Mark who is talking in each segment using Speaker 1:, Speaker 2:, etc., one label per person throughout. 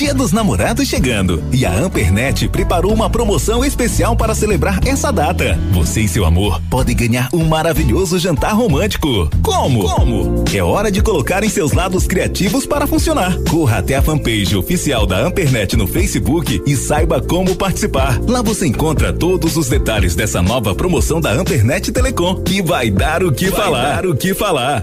Speaker 1: Dia dos Namorados chegando e a Ampernet preparou uma promoção especial para celebrar essa data. Você e seu amor podem ganhar um maravilhoso jantar romântico. Como? Como? É hora de colocar em seus lados criativos para funcionar. Corra até a fanpage oficial da Ampernet no Facebook e saiba como participar. Lá você encontra todos os detalhes dessa nova promoção da Ampernet Telecom, que vai dar o que vai falar. Dar o que falar.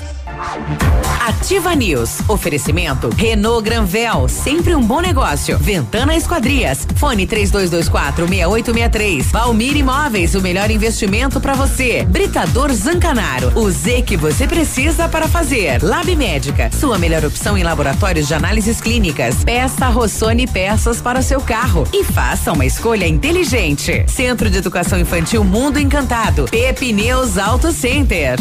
Speaker 2: Ativa News. Oferecimento Renault Granvel, sempre um bom negócio. Ventana Esquadrias. Fone 3224 6863. Valmir Imóveis, o melhor investimento para você. Britador Zancanaro. O Z que você precisa para fazer. Lab Médica, sua melhor opção em laboratórios de análises clínicas. Peça Rossoni peças para seu carro e faça uma escolha inteligente. Centro de Educação Infantil Mundo Encantado. Pepineus Auto Center.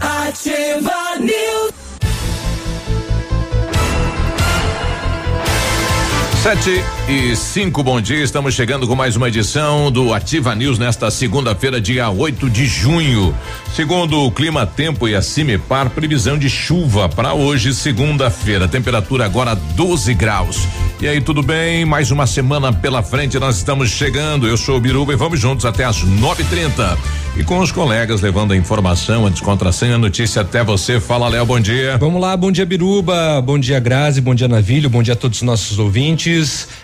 Speaker 3: Ativa News.
Speaker 4: Sete e cinco, bom dia. Estamos chegando com mais uma edição do Ativa News nesta segunda-feira, dia 8 de junho. Segundo o Clima Tempo e a Cimepar, previsão de chuva para hoje, segunda-feira. Temperatura agora 12 graus. E aí, tudo bem? Mais uma semana pela frente, nós estamos chegando. Eu sou o Biruba e vamos juntos até as 9:30 e com os colegas levando a informação, a descontração e a notícia até você. Fala, Léo, bom dia.
Speaker 5: Vamos lá, bom dia, Biruba, bom dia, Grazi, bom dia, Navilho, bom dia a todos os nossos ouvintes.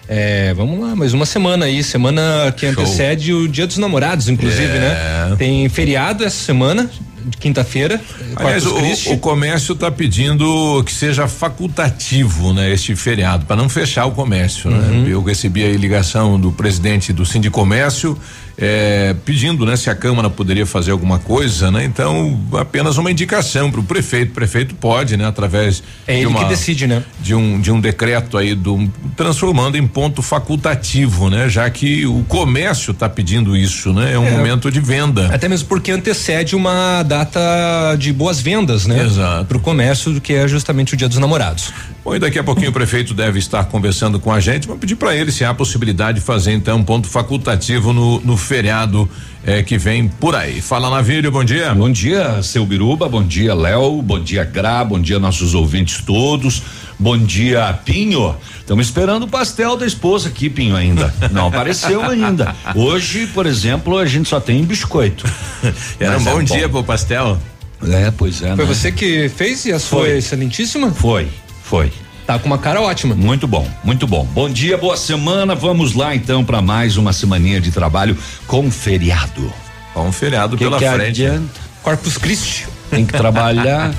Speaker 5: É, vamos lá, mais uma semana aí, semana que Show. antecede o Dia dos Namorados, inclusive, né? é. né? Tem feriado essa semana, de quinta-feira.
Speaker 4: Aliás, o, o, comércio está pedindo que seja facultativo, né, este feriado, para não fechar o comércio. Né? Uhum. Né? Eu recebi a ligação do presidente do Sindicomércio é, pedindo, né, se a Câmara poderia fazer alguma coisa, né? Então, apenas uma indicação para o prefeito. O prefeito pode, né, através
Speaker 5: é de
Speaker 4: uma,
Speaker 5: que decide, né?
Speaker 4: De um de um decreto aí do transformando em ponto facultativo, né? Já que o comércio está pedindo isso, né? É um é, momento de venda.
Speaker 5: Até mesmo porque antecede uma data de boas vendas, né?
Speaker 4: Exato.
Speaker 5: Para o comércio, que é justamente o Dia dos Namorados.
Speaker 4: Bom, e daqui a pouquinho o prefeito deve estar conversando com a gente. Vamos pedir para ele se há a possibilidade de fazer então um ponto facultativo no, no feriado eh, que vem por aí. Fala Navírio, bom dia.
Speaker 6: Bom dia, seu Biruba, bom dia, Léo, bom dia, Gra, bom dia, nossos ouvintes todos. Bom dia, Pinho. Estamos esperando o pastel da esposa aqui, Pinho, ainda. Não apareceu ainda. Hoje, por exemplo, a gente só tem biscoito.
Speaker 4: Era um bom, é bom dia pro pastel.
Speaker 6: É, pois é.
Speaker 5: Foi né? você que fez e a sua foi excelentíssima?
Speaker 6: Foi. Foi.
Speaker 5: Tá com uma cara ótima.
Speaker 6: Muito bom, muito bom. Bom dia, boa semana. Vamos lá então para mais uma semaninha de trabalho com feriado.
Speaker 4: Com feriado que pela que frente.
Speaker 5: Adianta? Corpus Christi.
Speaker 6: Tem que trabalhar.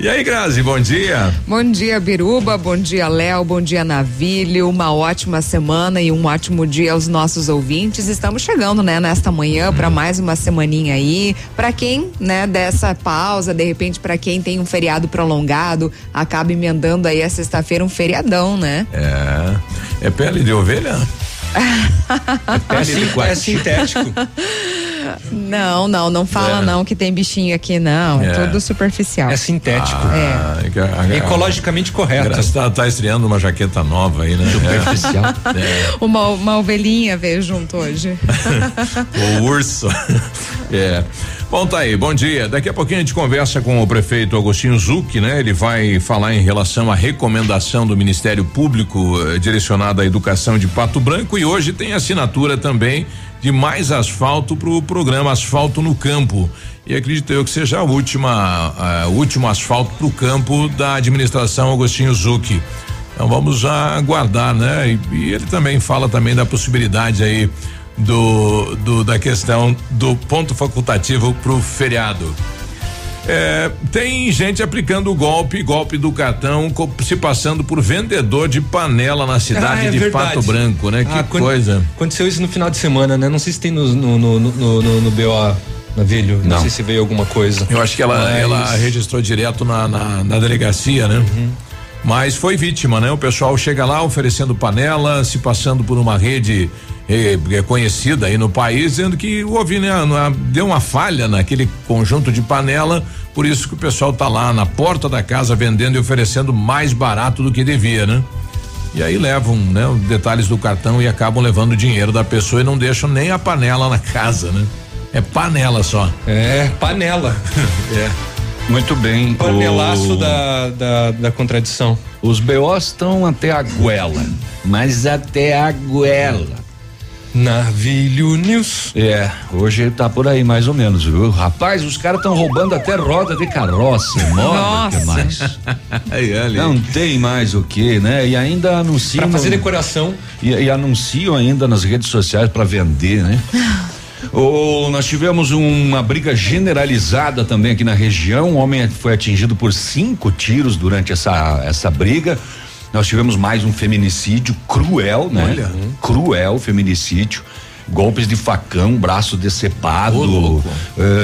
Speaker 4: e aí, Grazi, bom dia.
Speaker 7: Bom dia, Biruba. Bom dia, Léo. Bom dia, Navilho. Uma ótima semana e um ótimo dia aos nossos ouvintes. Estamos chegando, né, nesta manhã para mais uma semaninha aí. Para quem, né, dessa pausa, de repente, para quem tem um feriado prolongado, acaba emendando aí a sexta-feira um feriadão, né?
Speaker 4: É. É pele de ovelha?
Speaker 5: é, é sintético.
Speaker 7: Não, não, não fala é. não que tem bichinho aqui, não. É, é tudo superficial.
Speaker 5: É sintético. Ah, é. Ecologicamente correto.
Speaker 4: Tá, tá estreando uma jaqueta nova aí, né?
Speaker 7: Superficial. É. Uma, uma ovelhinha veio junto hoje.
Speaker 4: o urso. É. Bom, tá aí, bom dia. Daqui a pouquinho a gente conversa com o prefeito Agostinho Zucchi, né? Ele vai falar em relação à recomendação do Ministério Público eh, direcionada à educação de Pato Branco e hoje tem assinatura também de mais asfalto para o programa Asfalto no Campo. E acredito eu que seja a última, o último asfalto para o campo da administração Agostinho Zucchi. Então vamos aguardar, né? E, e ele também fala também da possibilidade aí do, do da questão do ponto facultativo para o feriado. É, tem gente aplicando o golpe, golpe do cartão, se passando por vendedor de panela na cidade ah, é de verdade. Pato Branco, né? Ah, que coisa.
Speaker 5: Aconteceu isso no final de semana, né? Não sei se tem no, no, no, no, no, no BO. Navilho, não. não sei se veio alguma coisa.
Speaker 4: Eu acho que ela, Mas... ela registrou direto na, na, na delegacia, né? Uhum. Mas foi vítima, né? O pessoal chega lá oferecendo panela, se passando por uma rede eh, eh conhecida aí no país, dizendo que houve, né, deu uma falha naquele conjunto de panela, por isso que o pessoal tá lá na porta da casa vendendo e oferecendo mais barato do que devia, né? E aí levam, né, os detalhes do cartão e acabam levando o dinheiro da pessoa e não deixam nem a panela na casa, né? É panela só.
Speaker 5: É, panela.
Speaker 6: é. Muito bem.
Speaker 5: Panelaço o... da, da, da contradição.
Speaker 6: Os BOs estão até a goela, mas até a goela.
Speaker 5: Navilho News.
Speaker 6: É, hoje tá por aí mais ou menos, viu? Rapaz, os caras estão roubando até roda de carroça, moda, que mais? Não tem mais o que, né? E ainda anunciam.
Speaker 5: Pra fazer decoração.
Speaker 6: E, e anunciam ainda nas redes sociais para vender, né? Oh, nós tivemos uma briga generalizada também aqui na região. Um homem foi atingido por cinco tiros durante essa, essa briga. Nós tivemos mais um feminicídio cruel, né? Olha. Cruel feminicídio. Golpes de facão, braço decepado, uh,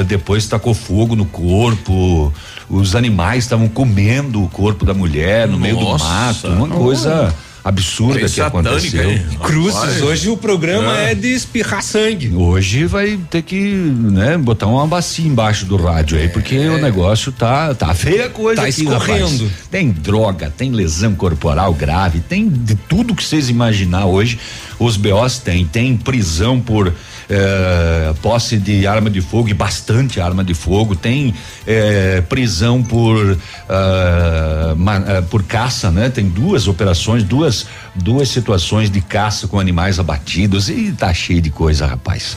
Speaker 6: depois tacou fogo no corpo, os animais estavam comendo o corpo da mulher no Nossa. meio do mato, uma coisa absurda que aconteceu. Hein?
Speaker 5: Cruzes, hoje o programa é. é. de espirrar sangue.
Speaker 6: Hoje vai ter que, né, botar uma bacia embaixo do rádio aí, porque é. o negócio tá, tá feia a coisa
Speaker 5: tá
Speaker 6: aqui,
Speaker 5: escorrendo.
Speaker 6: Rapaz. Tem droga, tem lesão corporal grave, tem de tudo que vocês imaginar hoje, os BOs têm, tem prisão por é, posse de arma de fogo e bastante arma de fogo, tem é, prisão por ah, é, por caça, né? Tem duas operações, duas duas situações de caça com animais abatidos e tá cheio de coisa, rapaz.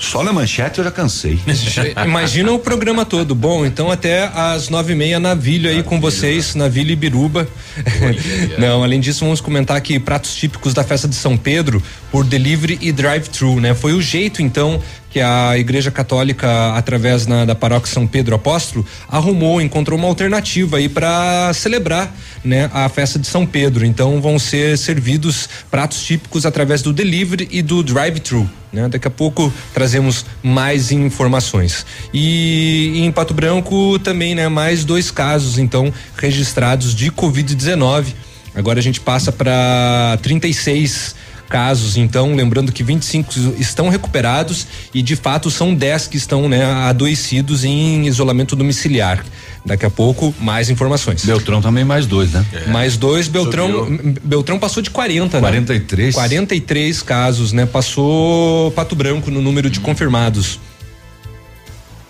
Speaker 6: Só na manchete eu já cansei.
Speaker 5: Imagina o programa todo. Bom, então até às nove e meia navilho aí com vocês, navilho e biruba. Não, além disso, vamos comentar aqui pratos típicos da festa de São Pedro por delivery e drive-thru, né? Foi o jeito, então, que a Igreja Católica, através na, da paróquia São Pedro Apóstolo, arrumou, encontrou uma alternativa aí para celebrar, né, a festa de São Pedro. Então vão ser servidos pratos típicos através do delivery e do drive-thru. Né? Daqui a pouco trazemos mais informações. E em Pato Branco também, né, mais dois casos então registrados de COVID-19. Agora a gente passa para 36 casos, então, lembrando que 25 estão recuperados e de fato são 10 que estão né, adoecidos em isolamento domiciliar. Daqui a pouco, mais informações.
Speaker 6: Beltrão também mais dois, né?
Speaker 5: É. Mais dois, Beltrão. Subiu. Beltrão passou de 40,
Speaker 6: 43.
Speaker 5: né? 43 casos, né? Passou Pato Branco no número de confirmados.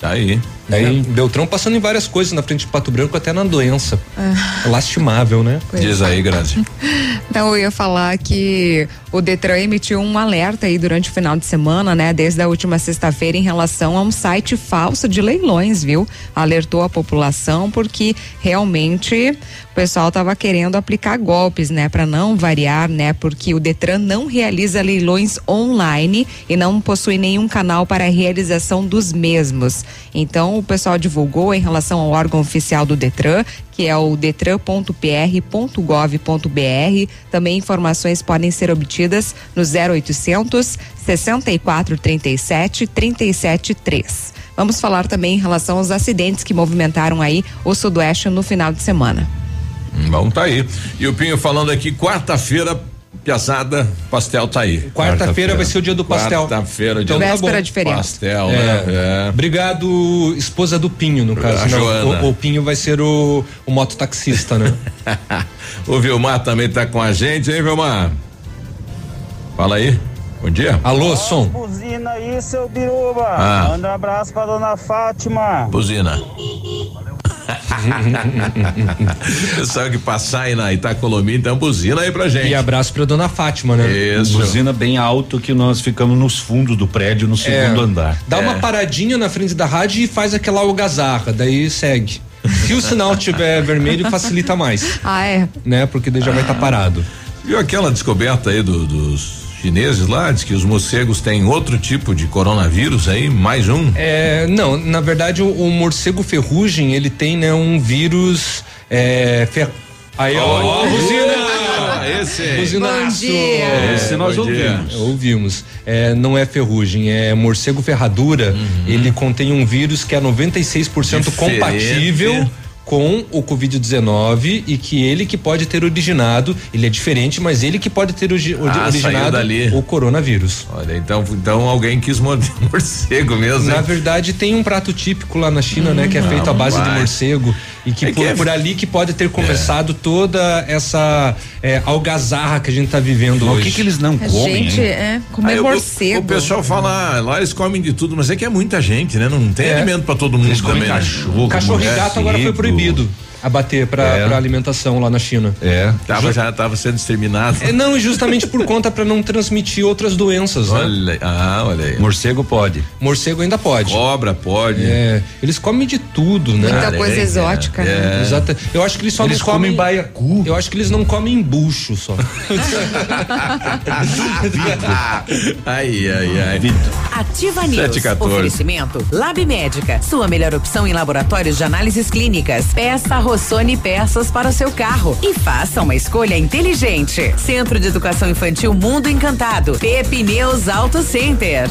Speaker 4: Tá aí.
Speaker 5: Aí, Beltrão passando em várias coisas na frente de Pato Branco, até na doença. É. Lastimável, né?
Speaker 4: Diz aí, Grazi.
Speaker 7: Então eu ia falar que o Detran emitiu um alerta aí durante o final de semana, né? Desde a última sexta-feira em relação a um site falso de leilões, viu? Alertou a população porque realmente o pessoal estava querendo aplicar golpes, né? Para não variar, né? Porque o Detran não realiza leilões online e não possui nenhum canal para a realização dos mesmos. Então o pessoal divulgou em relação ao órgão oficial do Detran que é o detran.pr.gov.br. Também informações podem ser obtidas no 0800 6437 373. Vamos falar também em relação aos acidentes que movimentaram aí o Sudoeste no final de semana.
Speaker 4: Bom, tá aí. E o Pinho falando aqui, quarta-feira Piazada, pastel tá aí.
Speaker 5: Quarta-feira Quarta vai ser o dia do pastel.
Speaker 4: Quarta-feira,
Speaker 7: dia então, véspera tá de feriado.
Speaker 4: Pastel,
Speaker 5: é. né? É. Obrigado, esposa do Pinho, no caso. Não, o, o, Pinho vai ser o, o mototaxista, né?
Speaker 4: o Vilmar também tá com a gente, hein, Vilmar? Fala aí. Bom dia.
Speaker 5: Alô, som.
Speaker 8: Buzina aí, seu biruba. Ah. Manda um abraço pra dona Fátima.
Speaker 4: Buzina. Pessoal que passar aí na Itacolomi, então buzina aí pra gente.
Speaker 5: E abraço pra dona Fátima, né?
Speaker 6: Isso. Buzina bem alto que nós ficamos nos fundos do prédio, no segundo é, andar.
Speaker 5: Dá é. uma paradinha na frente da rádio e faz aquela algazarra, daí segue. Se o sinal tiver vermelho, facilita mais.
Speaker 7: Ah, é?
Speaker 5: Né? Porque daí já vai estar tá parado.
Speaker 4: Viu aquela descoberta aí do, dos chineses lá, diz que os morcegos têm outro tipo de coronavírus aí, mais um?
Speaker 5: É, não, na verdade o, o morcego ferrugem, ele tem, né, um vírus, é, fer...
Speaker 4: Aí, ó, oh, buzina! Esse,
Speaker 7: Buzinaço. Esse
Speaker 5: nós ouvimos. Ouvimos. É, não é ferrugem, é morcego ferradura. Uhum. Ele contém um vírus que é 96% Diferente. compatível com o Covid-19 e que ele que pode ter originado, ele é diferente, mas ele que pode ter ah, originado o coronavírus.
Speaker 4: Olha, então, então alguém quis morder morcego mesmo.
Speaker 5: Na hein? verdade, tem um prato típico lá na China, hum, né, que é feito à base vai. de morcego e que, é por, que é... por, ali que pode ter começado é. toda essa é, algazarra que a gente está vivendo mas hoje.
Speaker 6: O que que eles não
Speaker 7: a
Speaker 6: comem?
Speaker 7: Gente, é, comer morcego.
Speaker 4: O, o, pessoal fala, ah, lá eles comem de tudo, mas é que é muita gente, né? Não tem é. alimento para todo mundo eles também. Né?
Speaker 5: Cachorro, cachorro e gato agora foi proibido proibido abater para é. alimentação lá na China.
Speaker 4: É. Tava, já estava sendo exterminado.
Speaker 5: É, não, justamente por conta para não transmitir outras doenças,
Speaker 4: né? olha, Ah, olha aí.
Speaker 6: Morcego pode.
Speaker 5: Morcego ainda pode.
Speaker 4: Cobra pode.
Speaker 5: É. Eles comem de tudo, né?
Speaker 7: Muita coisa exótica, é. né?
Speaker 5: Exato. Eu acho que eles só
Speaker 6: eles
Speaker 5: não
Speaker 6: comem, comem baiacu.
Speaker 5: Eu acho que eles não comem bucho só.
Speaker 4: ai, ai, ai.
Speaker 2: Ativa News. Oferecimento Lab Médica, sua melhor opção em laboratórios de análises clínicas. Peça Rossoni peças para o seu carro e faça uma escolha inteligente. Centro de Educação Infantil Mundo Encantado. Pepineus Auto Center.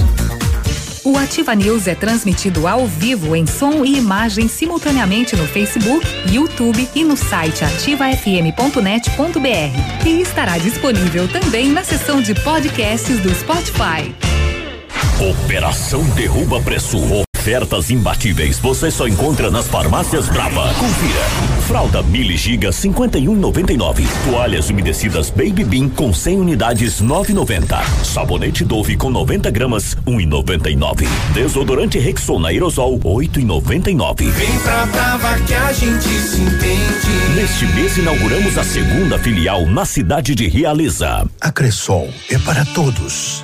Speaker 9: O Ativa News é transmitido ao vivo em som e imagem simultaneamente no Facebook, YouTube e no site ativafm.net.br. E estará disponível também na seção de podcasts do Spotify.
Speaker 10: Operação Derruba Preço. Ofertas imbatíveis você só encontra nas farmácias Brava. Confira. Fralda Mili Giga 51,99. Toalhas umedecidas Baby Bean com 100 unidades 9,90. Sabonete Dove com 90 gramas 1,99. Desodorante Rexona Aerosol 8,99.
Speaker 3: Vem pra Brava que a gente se entende.
Speaker 10: Neste mês inauguramos a segunda filial na cidade de Realiza.
Speaker 11: A Cressol é para todos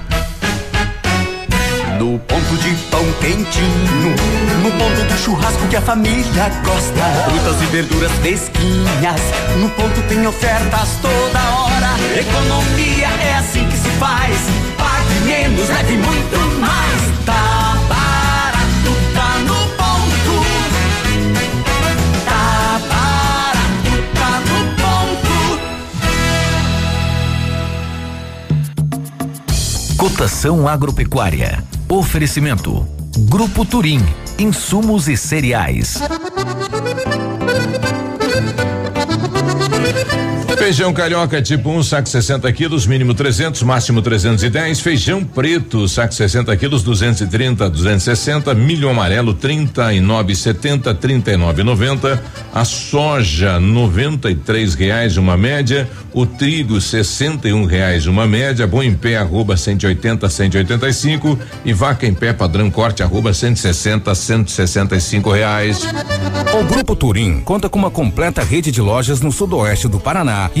Speaker 12: No ponto de pão quentinho, no ponto do churrasco que a família gosta. Frutas e verduras fresquinhas, no ponto tem ofertas toda hora. Economia é assim que se faz. Pague menos, leve muito mais. Tá barato, tá no ponto. Tá barato, tá
Speaker 10: no ponto. Cotação agropecuária Oferecimento: Grupo Turim, insumos e cereais.
Speaker 4: Feijão carioca tipo 1, um, saco 60 quilos, mínimo 300, máximo 310. Feijão preto, saco 60 quilos, 230, 260. Milho amarelo, 39,70, 39,90. A soja, 93 reais uma média. O trigo, 61 reais uma média. Bom em pé, arroba 180, 185. E vaca em pé, padrão corte, arroba 160, 165 reais.
Speaker 1: O Grupo Turim conta com uma completa rede de lojas no sudoeste do Paraná e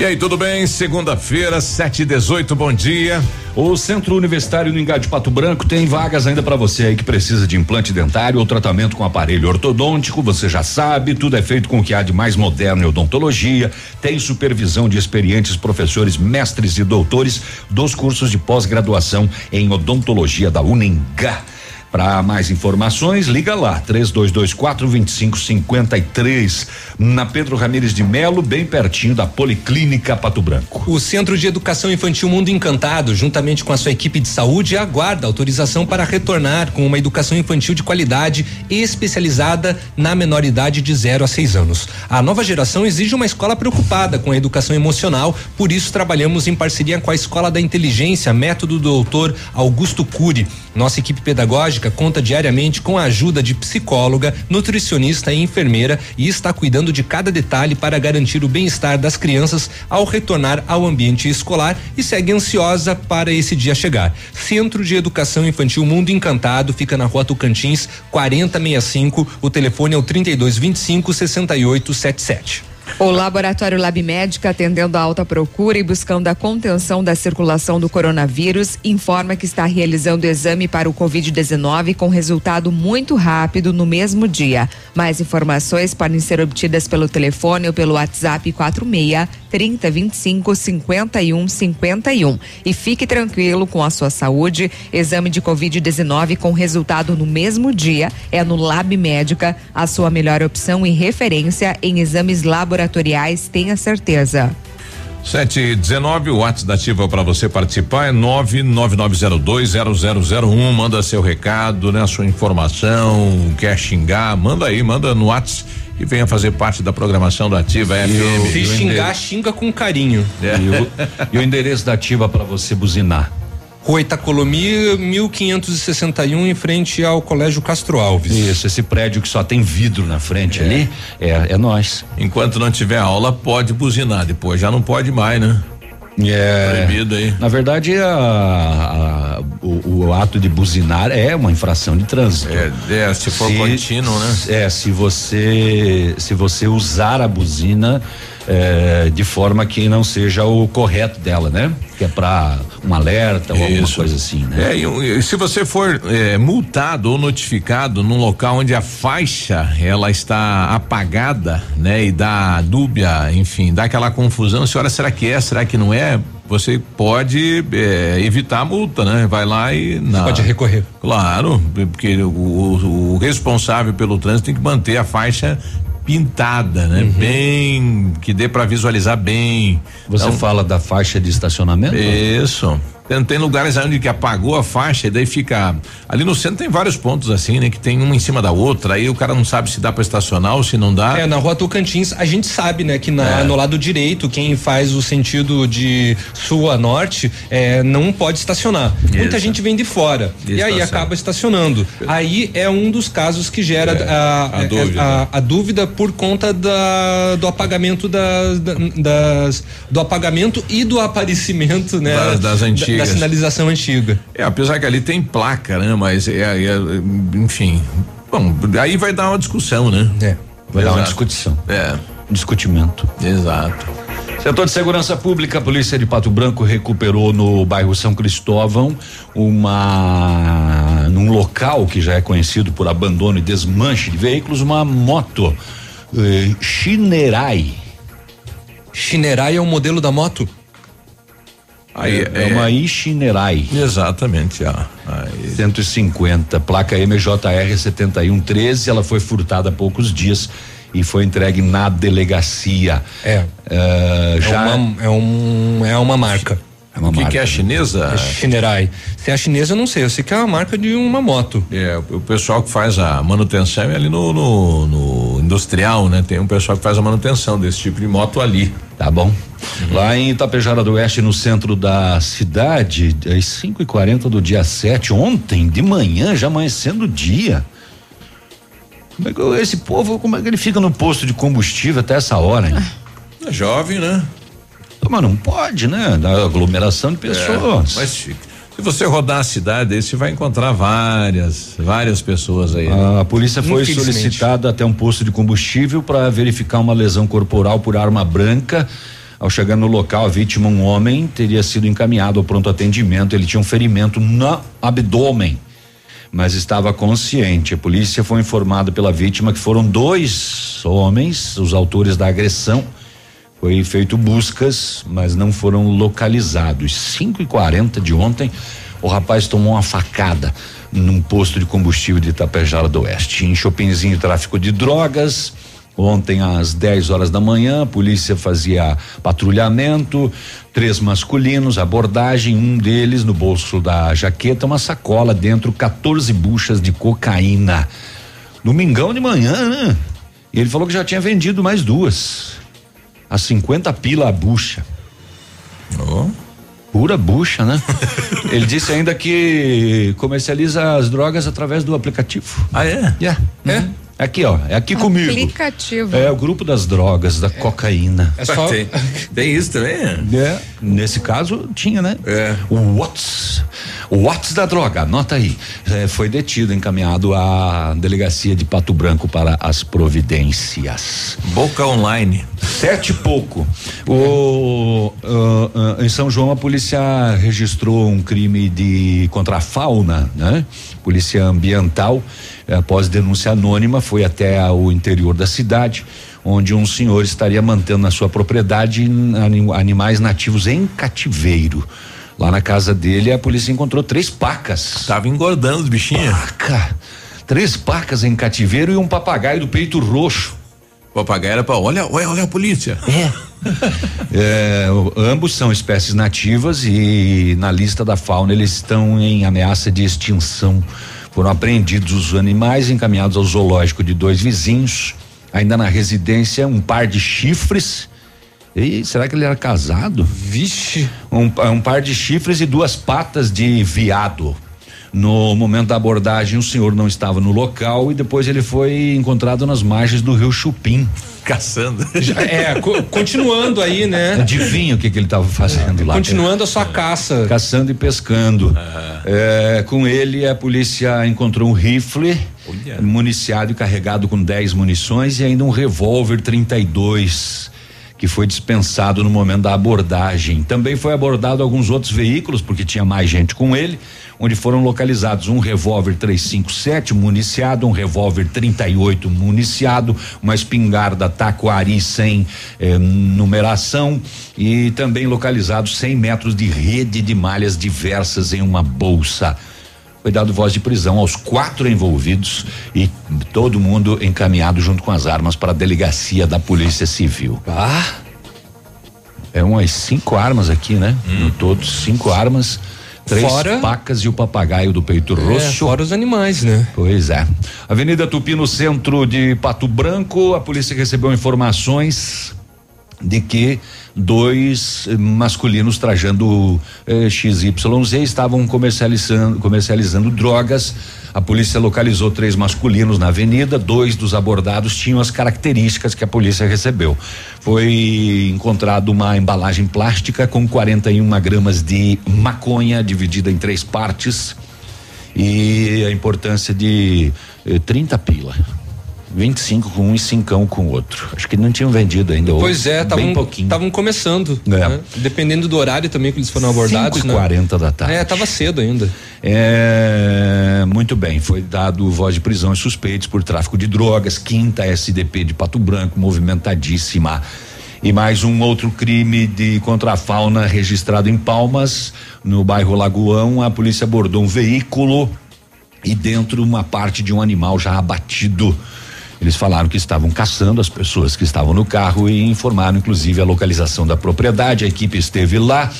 Speaker 4: E aí, tudo bem? Segunda-feira, 7 e 18 bom dia.
Speaker 6: O Centro Universitário no Engade Pato Branco tem vagas ainda para você aí que precisa de implante dentário ou tratamento com aparelho ortodôntico. Você já sabe, tudo é feito com o que há de mais moderno em odontologia. Tem supervisão de experientes professores, mestres e doutores dos cursos de pós-graduação em odontologia da Unengá. Para mais informações, liga lá, 3224 2553, na Pedro Ramires de Melo, bem pertinho da Policlínica Pato Branco.
Speaker 5: O Centro de Educação Infantil Mundo Encantado, juntamente com a sua equipe de saúde, aguarda autorização para retornar com uma educação infantil de qualidade especializada na menoridade de 0 a 6 anos. A nova geração exige uma escola preocupada com a educação emocional, por isso trabalhamos em parceria com a Escola da Inteligência, método do doutor Augusto Cury. Nossa equipe pedagógica conta diariamente com a ajuda de psicóloga, nutricionista e enfermeira e está cuidando de cada detalhe para garantir o bem-estar das crianças ao retornar ao ambiente escolar e segue ansiosa para esse dia chegar. Centro de Educação Infantil Mundo Encantado fica na Rua Tocantins, 4065. O telefone é o 3225 6877.
Speaker 7: O Laboratório Lab Médica, atendendo a alta procura e buscando a contenção da circulação do coronavírus, informa que está realizando exame para o Covid-19 com resultado muito rápido no mesmo dia. Mais informações podem ser obtidas pelo telefone ou pelo WhatsApp 46 3025 51 51. E fique tranquilo com a sua saúde. Exame de Covid-19 com resultado no mesmo dia é no Lab Médica, a sua melhor opção e referência em exames laboratoriais, tenha certeza.
Speaker 4: 7 e 19, o WhatsApp da Ativa para você participar é 999020001. Manda seu recado, né? Sua informação, quer xingar, manda aí, manda no WhatsApp e venha fazer parte da programação da Ativa FM.
Speaker 5: Se xingar, xinga com carinho.
Speaker 6: É. E, o, e o endereço da Ativa para você buzinar.
Speaker 5: Rua Itacolomi, 1561, em frente ao Colégio Castro Alves.
Speaker 6: Isso, esse prédio que só tem vidro na frente
Speaker 4: É.
Speaker 6: ali, é, é nós.
Speaker 4: Enquanto não tiver aula, pode buzinar. Depois já não pode mais, né?
Speaker 6: É.
Speaker 4: Proibido aí.
Speaker 6: Na verdade, a- a- o, o ato de buzinar é uma infração de trânsito.
Speaker 4: É, é, se for contínuo, né?
Speaker 6: É, se você se você usar a buzina é, de forma que não seja o correto dela, né? Que é para um alerta ou alguma
Speaker 4: Isso.
Speaker 6: coisa assim, né?
Speaker 4: É, e, e se você for é, multado ou notificado num local onde a faixa ela está apagada, né, e dá dúbia, enfim, dá aquela confusão, se olha, será que é, será que não é? Você pode é, evitar a multa, né? Vai lá e na,
Speaker 5: pode recorrer.
Speaker 4: Claro, porque o, o- o responsável pelo trânsito tem que manter a faixa pintada, né? Bem que dê para visualizar bem.
Speaker 6: Você
Speaker 4: Então,
Speaker 6: fala da faixa de estacionamento?
Speaker 4: isso. Tem, tem lugares onde que apagou a faixa e daí fica. Ali no centro tem vários pontos assim, né? Que tem uma em cima da outra. Aí o cara não sabe se dá pra estacionar ou se não dá.
Speaker 5: É, na rua Tocantins, a gente sabe, né, que na-
Speaker 4: É.
Speaker 5: no lado direito, quem faz o sentido de sul a norte, é, não pode estacionar. Muita
Speaker 4: Isso.
Speaker 5: gente vem de fora.
Speaker 4: Isso,
Speaker 5: e aí
Speaker 4: tá
Speaker 5: acaba estacionando. Aí é um dos casos que gera
Speaker 4: É,
Speaker 5: a,
Speaker 4: a
Speaker 5: é,
Speaker 4: dúvida.
Speaker 5: a- a dúvida por conta da, do apagamento das, da- das- do apagamento e do aparecimento, né?
Speaker 4: Das- das antigas,
Speaker 5: da sinalização antiga.
Speaker 4: É, apesar que ali tem placa, né? Mas é, é enfim. Bom, aí vai dar uma discussão, né?
Speaker 6: É. Vai Exato. dar uma discussão.
Speaker 4: É.
Speaker 6: Um discutimento.
Speaker 4: Exato.
Speaker 6: Setor de Segurança Pública, a Polícia de Pato Branco recuperou no bairro São Cristóvão uma num local que já é conhecido por abandono e desmanche de veículos, uma moto eh, Chinerai.
Speaker 5: Chinerai é o modelo da moto?
Speaker 6: Aí, é, é, uma Ichinerai.
Speaker 4: Exatamente, ó.
Speaker 6: Aí. 150, placa MJR 7113, ela foi furtada há poucos dias e foi entregue na delegacia.
Speaker 5: É. Uh, já é uma, é, um, é uma marca.
Speaker 4: É uma o que, marca. que é a chinesa?
Speaker 5: É Shinerai. Se é a chinesa, eu não sei. Eu sei que é uma marca de uma moto.
Speaker 4: É, o pessoal que faz a manutenção é ali no, no, no industrial, né? Tem um pessoal que faz a manutenção desse tipo de moto ali.
Speaker 6: Tá bom. Uhum. Lá em Itapejara do Oeste, no centro da cidade, às 5 e 40 do dia 7, ontem de manhã, já amanhecendo o dia. Como é que esse povo, como é que ele fica no posto de combustível até essa hora, hein?
Speaker 4: É jovem, né?
Speaker 6: Mas não pode, né? Da aglomeração de é, pessoas.
Speaker 4: É, mas se você rodar a cidade aí, você vai encontrar várias, várias pessoas aí.
Speaker 6: Né? A polícia foi solicitada até um posto de combustível para verificar uma lesão corporal por arma branca. Ao chegar no local, a vítima, um homem, teria sido encaminhado ao pronto atendimento. Ele tinha um ferimento no abdômen mas estava consciente. A polícia foi informada pela vítima que foram dois homens, os autores da agressão. Foi feito buscas, mas não foram localizados. 5 e 40 de ontem, o rapaz tomou uma facada num posto de combustível de Itapejara do Oeste. Em Chopinzinho, tráfico de drogas. Ontem, às 10 horas da manhã, a polícia fazia patrulhamento, três masculinos, abordagem, um deles no bolso da jaqueta, uma sacola dentro, 14 buchas de cocaína. Domingão de manhã, né? E ele falou que já tinha vendido mais duas. A 50 pila a bucha.
Speaker 4: Oh.
Speaker 6: Pura bucha, né? ele disse ainda que comercializa as drogas através do aplicativo.
Speaker 4: Ah, é?
Speaker 6: Yeah. É. Aqui, ó, é aqui comigo.
Speaker 7: Aplicativo.
Speaker 6: É o grupo das drogas, da é. cocaína.
Speaker 4: É só... tem, tem isso também?
Speaker 6: É. Nesse caso, tinha, né?
Speaker 4: É.
Speaker 6: O Watts. O Watts da droga, anota aí. É, foi detido, encaminhado à delegacia de Pato Branco para as providências.
Speaker 4: Boca online.
Speaker 6: Sete e pouco. O, uh, uh, em São João, a polícia registrou um crime de contra a fauna, né? Polícia ambiental após denúncia anônima, foi até o interior da cidade, onde um senhor estaria mantendo na sua propriedade animais nativos em cativeiro. Lá na casa dele, a polícia encontrou três pacas.
Speaker 4: Tava engordando os bichinhos.
Speaker 6: Paca! Três pacas em cativeiro e um papagaio do peito roxo.
Speaker 4: O papagaio era para olha, olha, olha a polícia.
Speaker 6: É. é. ambos são espécies nativas e na lista da fauna eles estão em ameaça de extinção. Foram apreendidos os animais encaminhados ao zoológico de dois vizinhos. Ainda na residência, um par de chifres. E será que ele era casado?
Speaker 5: Vixe.
Speaker 6: Um, um par de chifres e duas patas de viado. No momento da abordagem, o senhor não estava no local e depois ele foi encontrado nas margens do rio Chupim.
Speaker 4: Caçando.
Speaker 5: Já, é, co continuando aí, né?
Speaker 6: Adivinha o que, que ele estava fazendo é, lá?
Speaker 5: Continuando a sua caça.
Speaker 6: Caçando e pescando. É, com ele, a polícia encontrou um rifle Olha. municiado e carregado com 10 munições e ainda um revólver 32 que foi dispensado no momento da abordagem. Também foi abordado alguns outros veículos, porque tinha mais gente com ele, onde foram localizados um revólver 357 municiado, um revólver 38 municiado, uma espingarda Taquari sem eh, numeração e também localizados 100 metros de rede de malhas diversas em uma bolsa foi dado voz de prisão aos quatro envolvidos e todo mundo encaminhado junto com as armas para a delegacia da Polícia Civil.
Speaker 5: Ah!
Speaker 6: É umas cinco armas aqui, né? Hum. No todo, cinco armas. Três fora, pacas e o papagaio do peito é, roxo.
Speaker 5: Fora os animais, né?
Speaker 6: Pois é. Avenida Tupi, no centro de Pato Branco, a polícia recebeu informações de que dois masculinos trajando eh, XYZ estavam comercializando, comercializando drogas. A polícia localizou três masculinos na avenida, dois dos abordados tinham as características que a polícia recebeu. Foi encontrado uma embalagem plástica com 41 gramas de maconha dividida em três partes e a importância de eh, 30 pila. 25 com um e cincão com o outro. Acho que não tinham vendido ainda.
Speaker 5: Pois é, estavam começando.
Speaker 6: É.
Speaker 5: Né? Dependendo do horário também que eles foram abordados.
Speaker 6: 5 e 40 da tarde.
Speaker 5: É, tava cedo ainda.
Speaker 6: É, muito bem, foi dado voz de prisão aos suspeitos por tráfico de drogas, quinta SDP de Pato Branco, movimentadíssima. E mais um outro crime de contra a fauna registrado em Palmas, no bairro Lagoão, a polícia abordou um veículo e dentro uma parte de um animal já abatido. Eles falaram que estavam caçando as pessoas que estavam no carro e informaram inclusive a localização da propriedade. A equipe esteve lá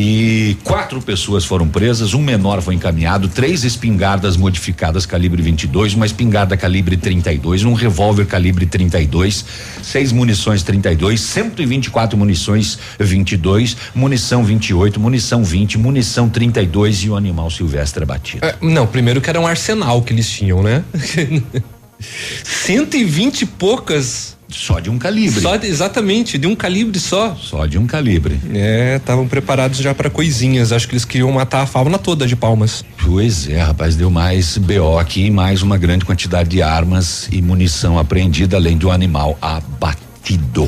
Speaker 6: e quatro pessoas foram presas, um menor foi encaminhado, três espingardas modificadas calibre 22, uma espingarda calibre 32, um revólver calibre 32, seis munições 32, 124 munições 22, munição 28, munição 20, munição 32 e o animal silvestre abatido.
Speaker 5: É, não, primeiro que era um arsenal que eles tinham, né? 120 e poucas.
Speaker 6: Só de um calibre.
Speaker 5: Só de, exatamente, de um calibre só.
Speaker 6: Só de um calibre.
Speaker 5: É, estavam preparados já para coisinhas. Acho que eles queriam matar a fauna toda de palmas.
Speaker 6: Pois é, rapaz, deu mais BO aqui, mais uma grande quantidade de armas e munição apreendida, além de um animal abatido.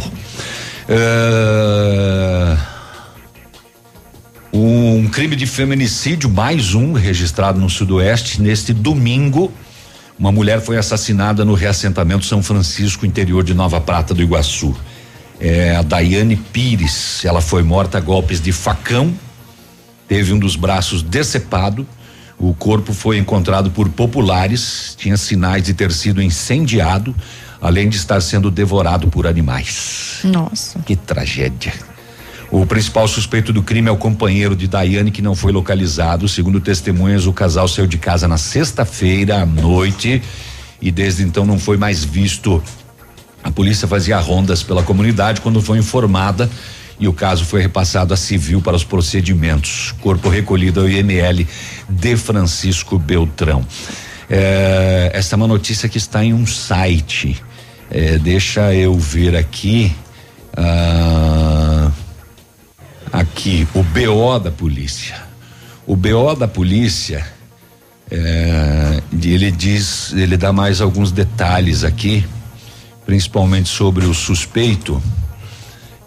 Speaker 6: Uh, um crime de feminicídio, mais um, registrado no Sudoeste, neste domingo. Uma mulher foi assassinada no reassentamento São Francisco, interior de Nova Prata do Iguaçu. É a Daiane Pires. Ela foi morta a golpes de facão, teve um dos braços decepado. O corpo foi encontrado por populares, tinha sinais de ter sido incendiado, além de estar sendo devorado por animais.
Speaker 7: Nossa.
Speaker 6: Que tragédia. O principal suspeito do crime é o companheiro de Daiane, que não foi localizado. Segundo testemunhas, o casal saiu de casa na sexta-feira à noite e desde então não foi mais visto. A polícia fazia rondas pela comunidade quando foi informada e o caso foi repassado à civil para os procedimentos. Corpo recolhido ao IML de Francisco Beltrão. É, esta é uma notícia que está em um site. É, deixa eu ver aqui. Ah, aqui o BO da polícia. O BO da polícia, é, ele diz, ele dá mais alguns detalhes aqui, principalmente sobre o suspeito.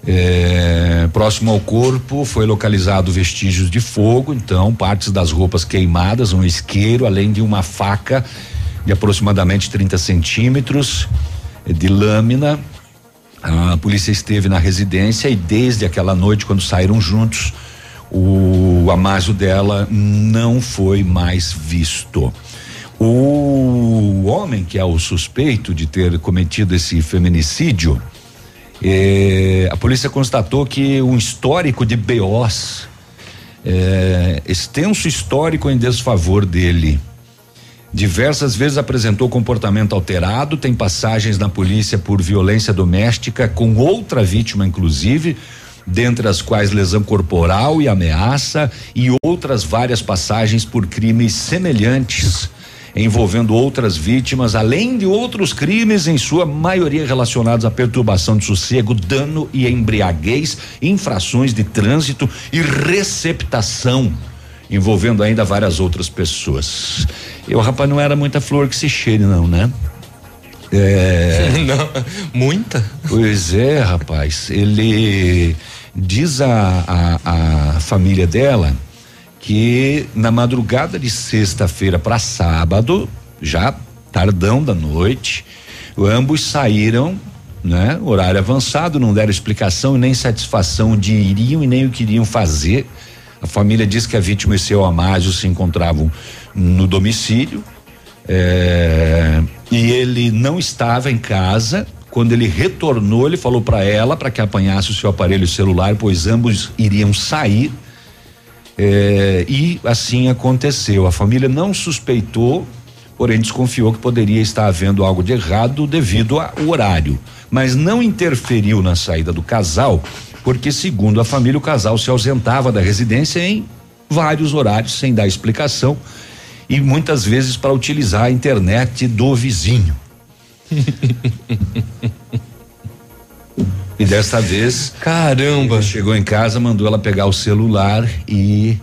Speaker 6: É, próximo ao corpo foi localizado vestígios de fogo, então partes das roupas queimadas, um isqueiro, além de uma faca de aproximadamente 30 centímetros de lâmina a polícia esteve na residência e desde aquela noite, quando saíram juntos, o Amásio dela não foi mais visto. O homem que é o suspeito de ter cometido esse feminicídio, eh, a polícia constatou que um histórico de BOs, eh, extenso histórico em desfavor dele. Diversas vezes apresentou comportamento alterado, tem passagens na polícia por violência doméstica com outra vítima, inclusive, dentre as quais lesão corporal e ameaça, e outras várias passagens por crimes semelhantes envolvendo outras vítimas, além de outros crimes, em sua maioria relacionados à perturbação de sossego, dano e embriaguez, infrações de trânsito e receptação envolvendo ainda várias outras pessoas. E o rapaz não era muita flor que se cheire, não, né? É.
Speaker 5: não, muita?
Speaker 6: Pois é, rapaz. Ele diz a, a, a família dela que na madrugada de sexta-feira para sábado, já tardão da noite, ambos saíram, né? Horário avançado, não deram explicação e nem satisfação de iriam e nem o que iriam fazer. A família diz que a vítima e seu Amásio se encontravam no domicílio é, e ele não estava em casa. Quando ele retornou, ele falou para ela para que apanhasse o seu aparelho celular, pois ambos iriam sair. É, e assim aconteceu. A família não suspeitou, porém desconfiou que poderia estar havendo algo de errado devido ao horário, mas não interferiu na saída do casal, porque segundo a família o casal se ausentava da residência em vários horários sem dar explicação e muitas vezes para utilizar a internet do vizinho. e desta vez,
Speaker 5: caramba,
Speaker 6: chegou em casa, mandou ela pegar o celular e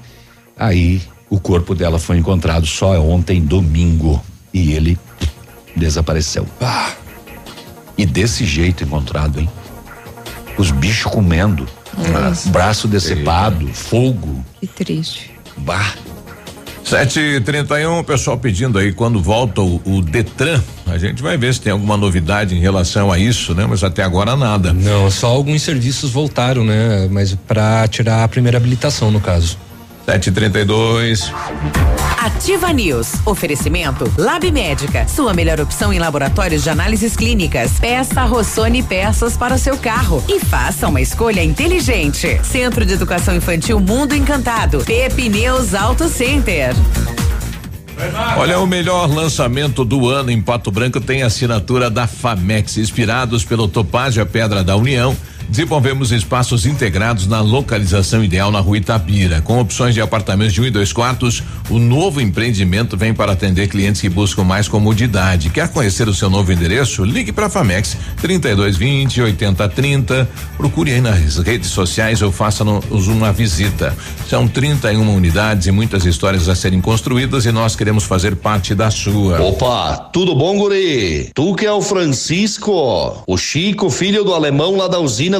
Speaker 6: aí o corpo dela foi encontrado só ontem domingo e ele desapareceu. Ah, e desse jeito encontrado, hein? Os bichos comendo, braço decepado, fogo.
Speaker 7: Que triste.
Speaker 6: Bah.
Speaker 4: Sete e trinta e um, pessoal pedindo aí quando volta o, o, Detran, a gente vai ver se tem alguma novidade em relação a isso, né? Mas até agora nada.
Speaker 5: Não, só alguns serviços voltaram, né? Mas para tirar a primeira habilitação no caso.
Speaker 4: Sete trinta e dois.
Speaker 2: Ativa News. Oferecimento Lab Médica. Sua melhor opção em laboratórios de análises clínicas. Peça Rossoni peças para o seu carro e faça uma escolha inteligente. Centro de Educação Infantil Mundo Encantado. Pepineus Auto Center.
Speaker 4: Olha, o melhor lançamento do ano em Pato Branco tem assinatura da Famex, inspirados pelo Topázio Pedra da União Desenvolvemos espaços integrados na localização ideal na rua Itabira. Com opções de apartamentos de um e dois quartos, o novo empreendimento vem para atender clientes que buscam mais comodidade. Quer conhecer o seu novo endereço? Ligue para a Famex 3220 8030. Procure aí nas redes sociais ou faça-nos uma visita. São 31 unidades e muitas histórias a serem construídas e nós queremos fazer parte da sua.
Speaker 13: Opa, tudo bom, guri? Tu que é o Francisco, o Chico, filho do alemão lá da usina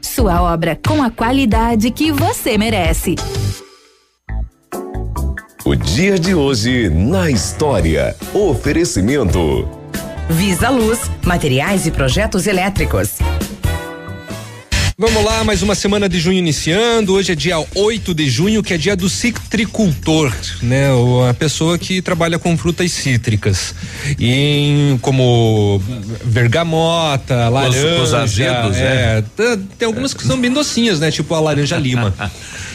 Speaker 14: Sua obra com a qualidade que você merece.
Speaker 1: O dia de hoje na história. Oferecimento.
Speaker 2: Visa Luz, materiais e projetos elétricos.
Speaker 5: Vamos lá, mais uma semana de junho iniciando. Hoje é dia 8 de junho, que é dia do citricultor, né? A pessoa que trabalha com frutas cítricas. E em, como vergamota, laranja. Os, os azedos, é, é. Tem algumas que são bem docinhas, né? Tipo a laranja lima.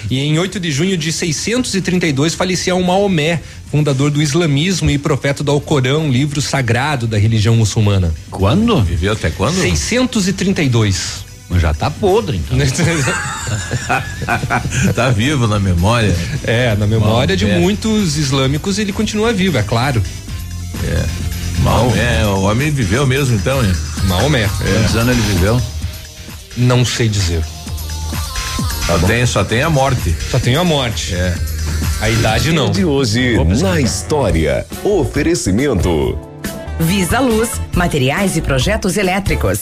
Speaker 5: E em 8 de junho de 632 falecia um Maomé, fundador do islamismo e profeta do Alcorão, livro sagrado da religião muçulmana.
Speaker 4: Quando? Viveu até quando?
Speaker 5: 632.
Speaker 6: Mas já tá podre, então.
Speaker 4: tá vivo na memória.
Speaker 5: É, na memória Mal, de é. muitos islâmicos ele continua vivo, é claro.
Speaker 4: É. Maomé, o homem viveu mesmo então, hein?
Speaker 5: Maomé. É.
Speaker 6: Quantos anos ele viveu?
Speaker 5: Não sei dizer.
Speaker 4: Só tem, só tem a morte.
Speaker 5: Só tem a morte.
Speaker 4: É.
Speaker 5: A idade não.
Speaker 1: De hoje na história. Oferecimento.
Speaker 2: Visa Luz, materiais e projetos elétricos.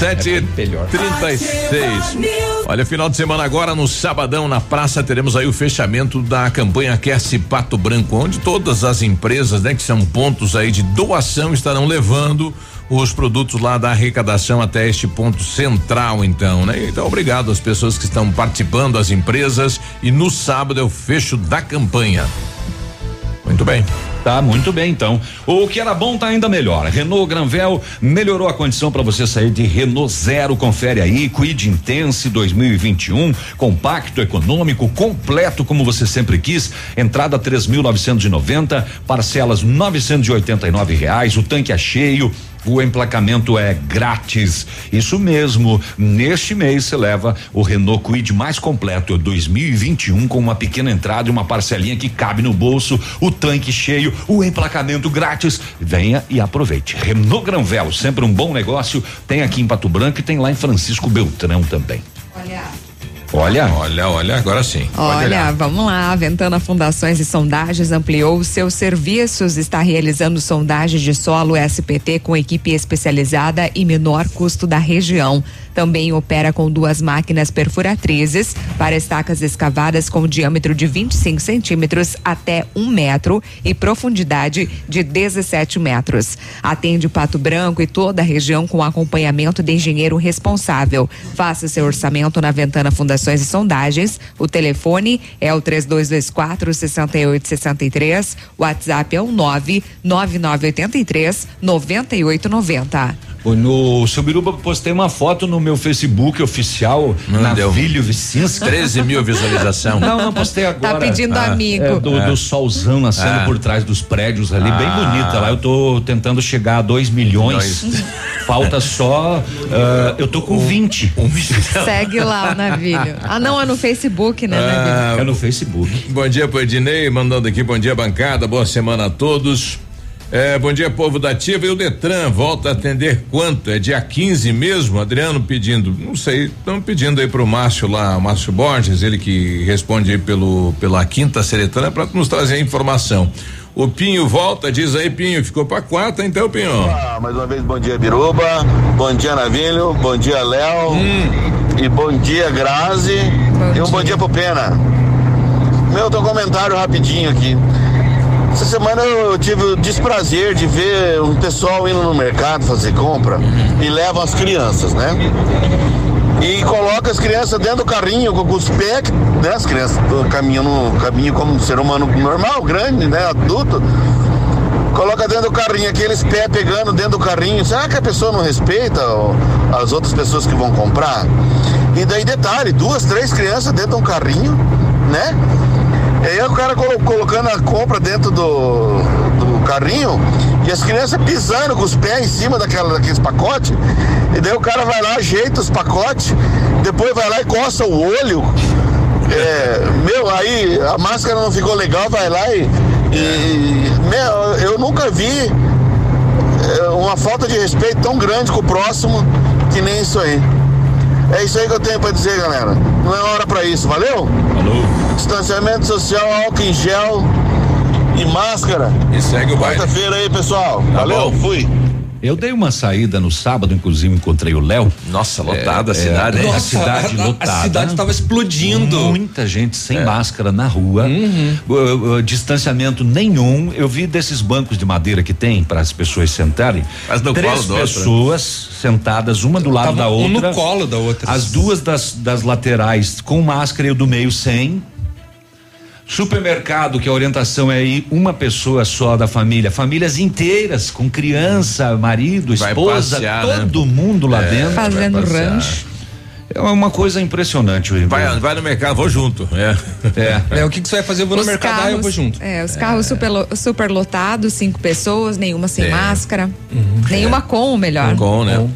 Speaker 4: Sete e trinta e seis. Olha, final de semana agora no sabadão na praça teremos aí o fechamento da campanha Aquece Pato Branco, onde todas as empresas, né, que são pontos aí de doação estarão levando os produtos lá da arrecadação até este ponto central, então, né? Então, obrigado às pessoas que estão participando, as empresas, e no sábado é o fecho da campanha. Muito bem.
Speaker 6: Tá muito bem, então. O que era bom tá ainda melhor. Renault Granvel melhorou a condição para você sair de Renault Zero. Confere aí, Quid Intense 2021, compacto, econômico, completo como você sempre quis. Entrada 3.990, parcelas 989 reais. O tanque é cheio. O emplacamento é grátis. Isso mesmo. Neste mês você leva o Renault Kwid mais completo 2021 com uma pequena entrada e uma parcelinha que cabe no bolso, o tanque cheio, o emplacamento grátis. Venha e aproveite. Renault Granvel, sempre um bom negócio. Tem aqui em Pato Branco e tem lá em Francisco Beltrão também.
Speaker 7: Olha.
Speaker 6: Olha.
Speaker 4: Olha, olha, agora sim.
Speaker 7: Olha, vamos lá. A Ventana Fundações e Sondagens ampliou seus serviços, está realizando sondagens de solo SPT com equipe especializada e menor custo da região. Também opera com duas máquinas perfuratrizes para estacas escavadas com diâmetro de 25 centímetros até um metro e profundidade de 17 metros. Atende Pato Branco e toda a região com acompanhamento de engenheiro responsável. Faça seu orçamento na Ventana Fundações e Sondagens. O telefone é o 3224 6863. O WhatsApp é o 99983 9890.
Speaker 6: No Subiruba postei uma foto no meu Facebook oficial, Navilho Vicinska.
Speaker 4: 13 mil visualização.
Speaker 6: Não, não, postei agora.
Speaker 7: Tá pedindo amigo.
Speaker 6: É, do,
Speaker 4: É.
Speaker 6: do solzão nascendo
Speaker 4: Ah.
Speaker 6: por trás dos prédios ali, bem
Speaker 4: Ah.
Speaker 6: bonita. Lá eu tô tentando chegar a 2 milhões. Falta só. ah, eu tô com 20.
Speaker 4: Um
Speaker 7: Segue lá o Navilho. Ah, não, é no Facebook, né, Navilho?
Speaker 6: É no Facebook.
Speaker 4: Bom dia pro Ednei, mandando aqui, bom dia bancada, boa semana a todos. É, bom dia, povo da Ativa. E o Detran volta a atender quanto? É dia 15 mesmo? Adriano pedindo, não sei, estão pedindo aí pro Márcio lá, o Márcio Borges, ele que responde aí pelo, pela quinta seretana para nos trazer a informação. O Pinho volta, diz aí, Pinho, ficou pra quarta, então, Pinho.
Speaker 15: Ah, mais uma vez, bom dia, Biruba. Bom dia, Navilho. Bom dia, Léo. E bom dia, Grazi. e um bom dia pro Pena. Meu, teu comentário rapidinho aqui. Essa semana eu tive o desprazer de ver um pessoal indo no mercado fazer compra e leva as crianças, né? E coloca as crianças dentro do carrinho com os pés, né? As crianças caminham no caminho como um ser humano normal, grande, né? Adulto. Coloca dentro do carrinho, aqueles pés pegando dentro do carrinho. Será que a pessoa não respeita as outras pessoas que vão comprar? E daí, detalhe: duas, três crianças dentro de um carrinho, né? E aí o cara colo- colocando a compra dentro do, do carrinho e as crianças pisando com os pés em cima daquela, daqueles pacotes. E daí o cara vai lá, ajeita os pacotes, depois vai lá e coça o olho. É, meu, aí a máscara não ficou legal, vai lá e. e- meu, eu nunca vi é, uma falta de respeito tão grande com o próximo que nem isso aí. É isso aí que eu tenho pra dizer, galera. Não é hora pra isso, valeu?
Speaker 6: Falou.
Speaker 15: Distanciamento social, álcool em gel e máscara.
Speaker 4: E segue o baile.
Speaker 15: Quarta-feira aí, pessoal.
Speaker 6: Tá
Speaker 15: valeu,
Speaker 6: bom.
Speaker 15: fui.
Speaker 6: Eu dei uma saída no sábado, inclusive encontrei o Léo.
Speaker 4: Nossa, lotada a cidade,
Speaker 6: a
Speaker 4: Nossa,
Speaker 6: cidade
Speaker 5: a- a
Speaker 6: lotada.
Speaker 5: cidade tava explodindo.
Speaker 6: Muita gente sem
Speaker 4: É.
Speaker 6: máscara na rua.
Speaker 5: Uhum.
Speaker 6: Uh, uh, distanciamento nenhum. Eu vi desses bancos de madeira que tem para as pessoas sentarem.
Speaker 4: Mas no
Speaker 6: três
Speaker 4: colo do né?
Speaker 6: pessoas sentadas, uma do lado
Speaker 5: Tava
Speaker 6: da
Speaker 5: um
Speaker 6: outra.
Speaker 5: no colo da outra.
Speaker 6: As duas das, das laterais com máscara e o do meio sem. Supermercado, que a orientação é ir uma pessoa só da família, famílias inteiras, com criança, marido,
Speaker 4: Vai
Speaker 6: esposa,
Speaker 4: passear, né?
Speaker 6: todo mundo lá
Speaker 4: É,
Speaker 6: dentro.
Speaker 7: Fazendo rancho.
Speaker 6: É uma coisa impressionante.
Speaker 4: Vai, vai no mercado, vou junto. É.
Speaker 6: É.
Speaker 5: É, o que, que você vai fazer? Eu vou no
Speaker 7: Os
Speaker 5: mercado, ah, eu vou
Speaker 7: carros-
Speaker 5: junto.
Speaker 7: É, os carros super, super lotados, cinco pessoas, nenhuma sem
Speaker 4: É.
Speaker 7: máscara. Nenhuma com o melhor.
Speaker 4: Com, né?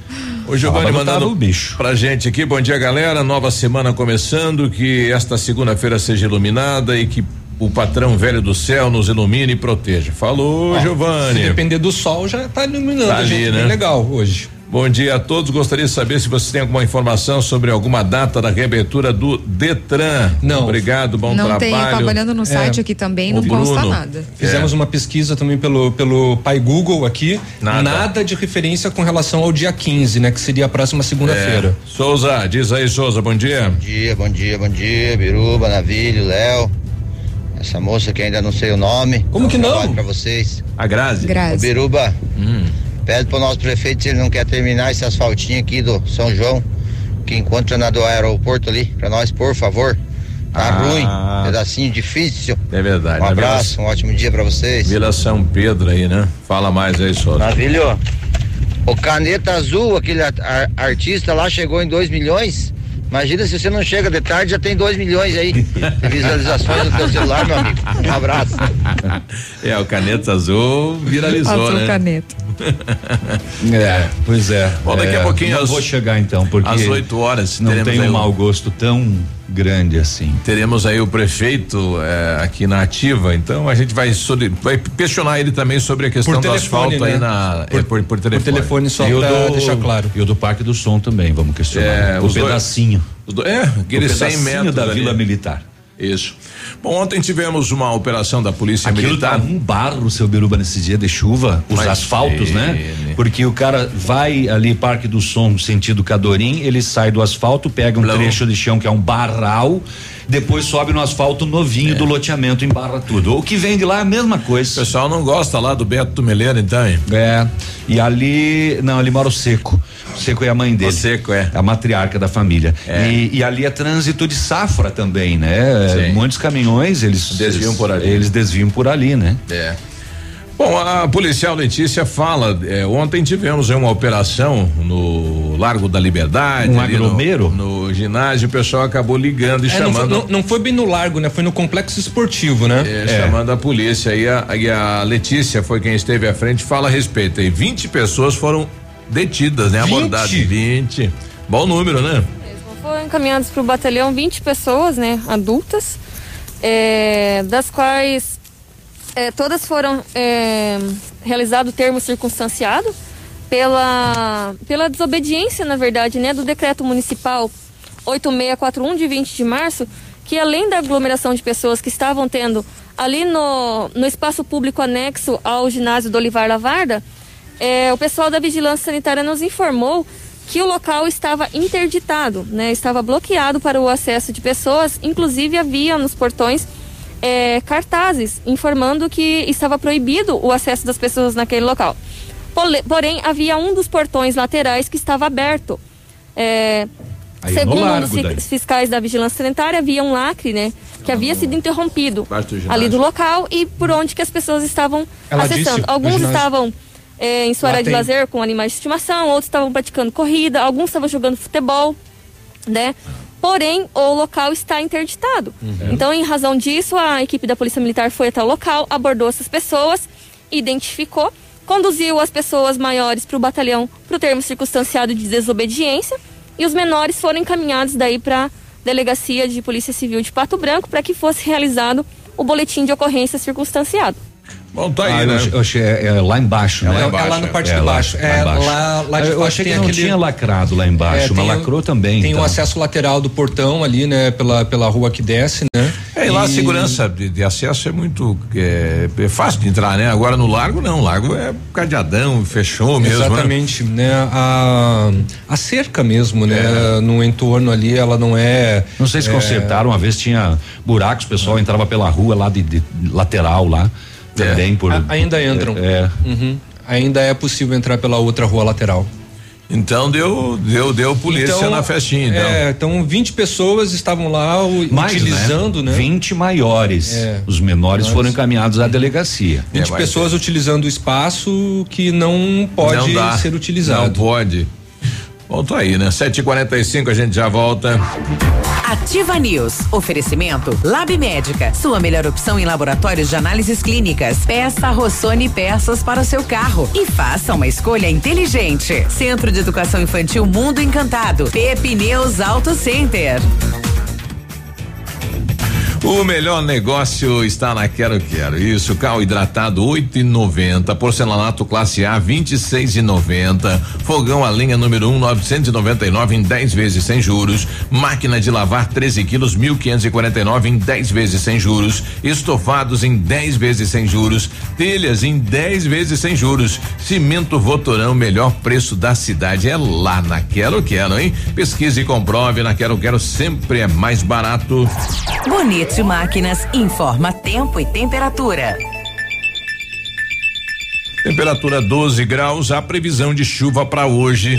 Speaker 4: O Giovanni mandando
Speaker 6: o bicho.
Speaker 4: pra gente aqui, bom dia galera, nova semana começando, que esta segunda-feira seja iluminada e que o patrão velho do céu nos ilumine e proteja. Falou, Giovanni.
Speaker 5: Se depender do sol, já tá iluminando.
Speaker 4: Tá ali,
Speaker 5: gente,
Speaker 4: né?
Speaker 5: legal hoje.
Speaker 4: Bom dia a todos. Gostaria de saber se você tem alguma informação sobre alguma data da reabertura do Detran.
Speaker 5: Não.
Speaker 4: Obrigado, bom
Speaker 7: não
Speaker 4: trabalho.
Speaker 7: tem, tava olhando no site
Speaker 5: É,
Speaker 7: aqui também,
Speaker 4: o
Speaker 7: não consta
Speaker 4: Bruno.
Speaker 7: nada.
Speaker 5: Fizemos uma pesquisa também pelo, pelo pai Google aqui.
Speaker 4: Nada.
Speaker 5: de referência com relação ao dia 15, né? Que seria a próxima segunda-feira.
Speaker 4: É. Souza, diz aí, Souza, bom dia.
Speaker 16: Bom dia, bom dia, bom dia, Biruba, Navilho, Léo. Essa moça que ainda não sei o nome.
Speaker 5: Como que não?
Speaker 16: Pra vocês.
Speaker 4: A Grazi.
Speaker 16: Ô, Biruba, pede pro nosso prefeito se ele não quer terminar esse asfaltinho aqui do São João, que encontra na do aeroporto ali, pra nós, por favor. Tá
Speaker 4: Ah.
Speaker 16: ruim, pedacinho difícil.
Speaker 4: É verdade.
Speaker 16: Um
Speaker 4: Na
Speaker 16: abraço, um ótimo dia pra vocês.
Speaker 4: Vila São Pedro aí, né? Fala mais aí, Souza.
Speaker 16: Navilho, o Caneta Azul, aquele ar- ar- artista lá, chegou em 2 milhões. Imagina se você não chega de tarde, já tem 2 milhões aí de visualizações no teu celular, meu amigo. Um abraço.
Speaker 4: É, o caneta azul viralizou,
Speaker 7: Azul
Speaker 4: né?
Speaker 7: caneta.
Speaker 6: É, pois é.
Speaker 4: Bom, daqui a
Speaker 6: É,
Speaker 4: pouquinho
Speaker 6: não
Speaker 4: às-
Speaker 6: vou chegar então, porque
Speaker 4: às 8 horas
Speaker 6: não tem um mau gosto tão grande assim.
Speaker 4: Teremos aí o prefeito eh, aqui na ativa, então a gente vai, vai questionar ele também sobre a questão
Speaker 6: Por
Speaker 4: do
Speaker 6: telefone,
Speaker 4: asfalto aí
Speaker 6: né?
Speaker 4: na
Speaker 6: Por-
Speaker 4: é, por, por telefone.
Speaker 5: telefone só
Speaker 6: do-
Speaker 5: deixar claro.
Speaker 6: E o do Parque do Som também, vamos questionar.
Speaker 4: É,
Speaker 6: o
Speaker 4: dois-
Speaker 6: pedacinho.
Speaker 4: os do- é, aqueles
Speaker 6: o
Speaker 4: 100
Speaker 6: pedacinho
Speaker 4: metros
Speaker 6: da
Speaker 4: ali.
Speaker 6: Vila Militar.
Speaker 4: Isso. Bom, ontem tivemos uma operação da Polícia
Speaker 6: Aquilo
Speaker 4: Militar.
Speaker 6: tá um barro, seu Biruba, nesse dia de chuva, os
Speaker 4: Mas
Speaker 6: asfaltos, né? Porque o cara vai ali, Parque do Som, sentido Cadorim, ele sai do asfalto, pega um trecho de chão que é um barral, depois sobe no asfalto novinho
Speaker 4: É.
Speaker 6: do loteamento, embarra tudo. O que vem de lá é a mesma
Speaker 4: O
Speaker 6: coisa.
Speaker 4: pessoal não gosta lá do Beto Tumeleiro, então, hein?
Speaker 6: É. E ali, não, ali mora o Seco. O Seco é a mãe dele.
Speaker 4: O Seco, é.
Speaker 6: A matriarca da família.
Speaker 4: É.
Speaker 6: E, e ali é trânsito de safra também, né?
Speaker 4: Sim.
Speaker 6: Muitos caminhões, eles
Speaker 4: Desviam por ali.
Speaker 6: Eles desviam por ali, né?
Speaker 4: É. Bom, a policial Letícia fala, eh, ontem tivemos uma operação no Largo da Liberdade.
Speaker 6: Um
Speaker 4: ali no-? No, ginásio, o pessoal acabou ligando e
Speaker 5: É, não, foi,
Speaker 4: chamando.
Speaker 5: não- não foi bem no largo, né? Foi no complexo esportivo, né?
Speaker 4: É, chamando a polícia e a, e a Letícia foi quem esteve à frente fala a respeito. E 20 pessoas foram detidas, né?
Speaker 5: 20?
Speaker 4: Abordadas. 20. Bom número, né?
Speaker 17: Foram encaminhados para o batalhão 20 pessoas, né, adultas, é, das quais é, todas foram é, realizado termo circunstanciado pela, pela desobediência, na verdade, né, do decreto municipal 8641 de 20 de março, que além da aglomeração de pessoas que estavam tendo ali no, no espaço público anexo ao ginásio do Olivar Lavarda, é, o pessoal da Vigilância Sanitária nos informou que o local estava interditado, né? Estava bloqueado para o acesso de pessoas, inclusive havia nos portões é, cartazes informando que estava proibido o acesso das pessoas naquele local. Porém, havia um dos portões laterais que estava aberto. É, segundo um
Speaker 6: largo
Speaker 17: dos fi-
Speaker 6: daí.
Speaker 17: fiscais da Vigilância Sanitária, havia um lacre, né? Que havia sido interrompido
Speaker 4: do
Speaker 17: ali do local e por onde que as pessoas estavam
Speaker 5: Ela
Speaker 17: acessando.
Speaker 5: disse,
Speaker 17: Alguns estavam é, em sua área de
Speaker 5: tem.
Speaker 17: lazer com animais de estimação, outros estavam praticando corrida, alguns estavam jogando futebol, né? Porém, o local está interditado. Então, em razão disso, a equipe da Polícia Militar foi até o local, abordou essas pessoas, identificou, conduziu as pessoas maiores para o batalhão para o termo circunstanciado de desobediência e os menores foram encaminhados daí para delegacia de Polícia Civil de Pato Branco para que fosse realizado o boletim de ocorrência circunstanciado.
Speaker 4: Bom, tá aí,
Speaker 6: Ah,
Speaker 4: né?
Speaker 6: eu achei- é, é lá embaixo,
Speaker 5: É
Speaker 6: né?
Speaker 5: lá- é lá no parte de
Speaker 6: lá-
Speaker 5: baixo. É,
Speaker 6: embaixo.
Speaker 5: lá- lá de
Speaker 6: eu
Speaker 5: baixo
Speaker 6: achei que não
Speaker 5: aquele-
Speaker 6: tinha lacrado lá embaixo,
Speaker 5: É,
Speaker 6: mas lacrou também.
Speaker 5: Tem
Speaker 6: então.
Speaker 5: o acesso lateral do portão ali, né? Pela, pela rua que desce, né?
Speaker 4: É, e lá a segurança de, de acesso é muito é, é fácil de entrar, né? Agora no largo não, o largo é cadeadão, fechou mesmo. né?
Speaker 5: Exatamente, né? A, a cerca mesmo, né?
Speaker 4: É.
Speaker 5: No entorno ali, ela não é.
Speaker 6: Não sei se
Speaker 5: é,
Speaker 6: consertaram, uma vez tinha buracos, o pessoal entrava pela rua lá de, de lateral lá, também por...
Speaker 5: a- ainda entram.
Speaker 6: É.
Speaker 5: Uhum. Ainda é possível entrar pela outra rua lateral.
Speaker 4: Então deu, deu, deu polícia
Speaker 5: Então,
Speaker 4: na festinha, então.
Speaker 5: É, então 20 pessoas estavam lá o-
Speaker 6: Mais,
Speaker 5: utilizando, né?
Speaker 6: 20 maiores.
Speaker 5: É.
Speaker 6: Os menores
Speaker 5: Menores.
Speaker 6: foram encaminhados à delegacia.
Speaker 5: 20
Speaker 4: É,
Speaker 5: pessoas utilizando o espaço que não pode
Speaker 4: Não dá,
Speaker 5: ser utilizado.
Speaker 4: Não pode. Tá aí, né? 7h45 a gente já volta.
Speaker 2: Ativa News. Oferecimento Lab Médica. Sua melhor opção em laboratórios de análises clínicas. Peça Rossoni peças para o seu carro e faça uma escolha inteligente. Centro de Educação Infantil Mundo Encantado. Pepineus Auto Center.
Speaker 4: O melhor negócio está na Quero Quero. Isso, cal hidratado 8,90, porcelanato classe A 26,90, fogão a lenha número 1 um, 999 em 10 vezes sem juros, máquina de lavar 13 quilos 1.549 em 10 vezes sem juros, estofados em 10 vezes sem juros, telhas em 10 vezes sem juros, cimento Votorão, melhor preço da cidade. É lá na Quero Quero, hein? Pesquise e comprove, na Quero Quero sempre é mais barato.
Speaker 2: Bonito Máquinas informa tempo e temperatura.
Speaker 4: Temperatura 12 graus, a previsão de chuva para hoje.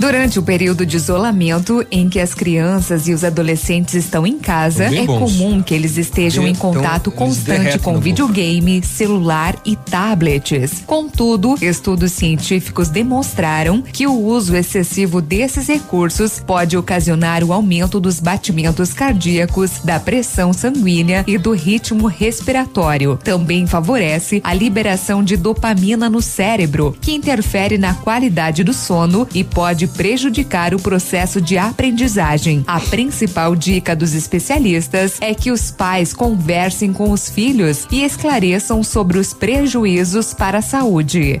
Speaker 7: Durante o período de isolamento em que as crianças e os adolescentes estão em casa, é bons. comum que eles estejam em contato então, constante com videogame, celular e tablets. Contudo, estudos científicos demonstraram que o uso excessivo desses recursos pode ocasionar o aumento dos batimentos cardíacos, da pressão sanguínea e do ritmo respiratório. Também favorece a liberação de dopamina no cérebro, que interfere na qualidade do sono e pode prejudicar o processo de aprendizagem. A principal dica dos especialistas é que os pais conversem com os filhos e esclareçam sobre os prejuízos para a saúde.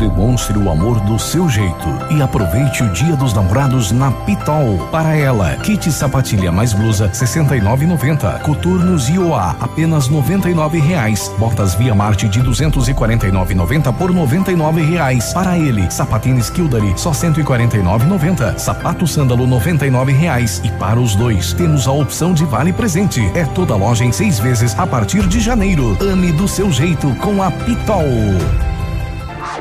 Speaker 18: Demonstre o amor do seu jeito e aproveite o Dia dos Namorados na Pitol. Para ela, kit sapatilha mais blusa 69,90. Coturnos IOA apenas 99 reais. Botas Via Marte de 249,90 por 99 reais. Para ele, sapatênis Kildare só 149,90. Sapato sândalo 99 reais. E para os dois, temos a opção de vale presente. É toda loja em seis vezes a partir de janeiro. Ame do seu jeito com a Pitol.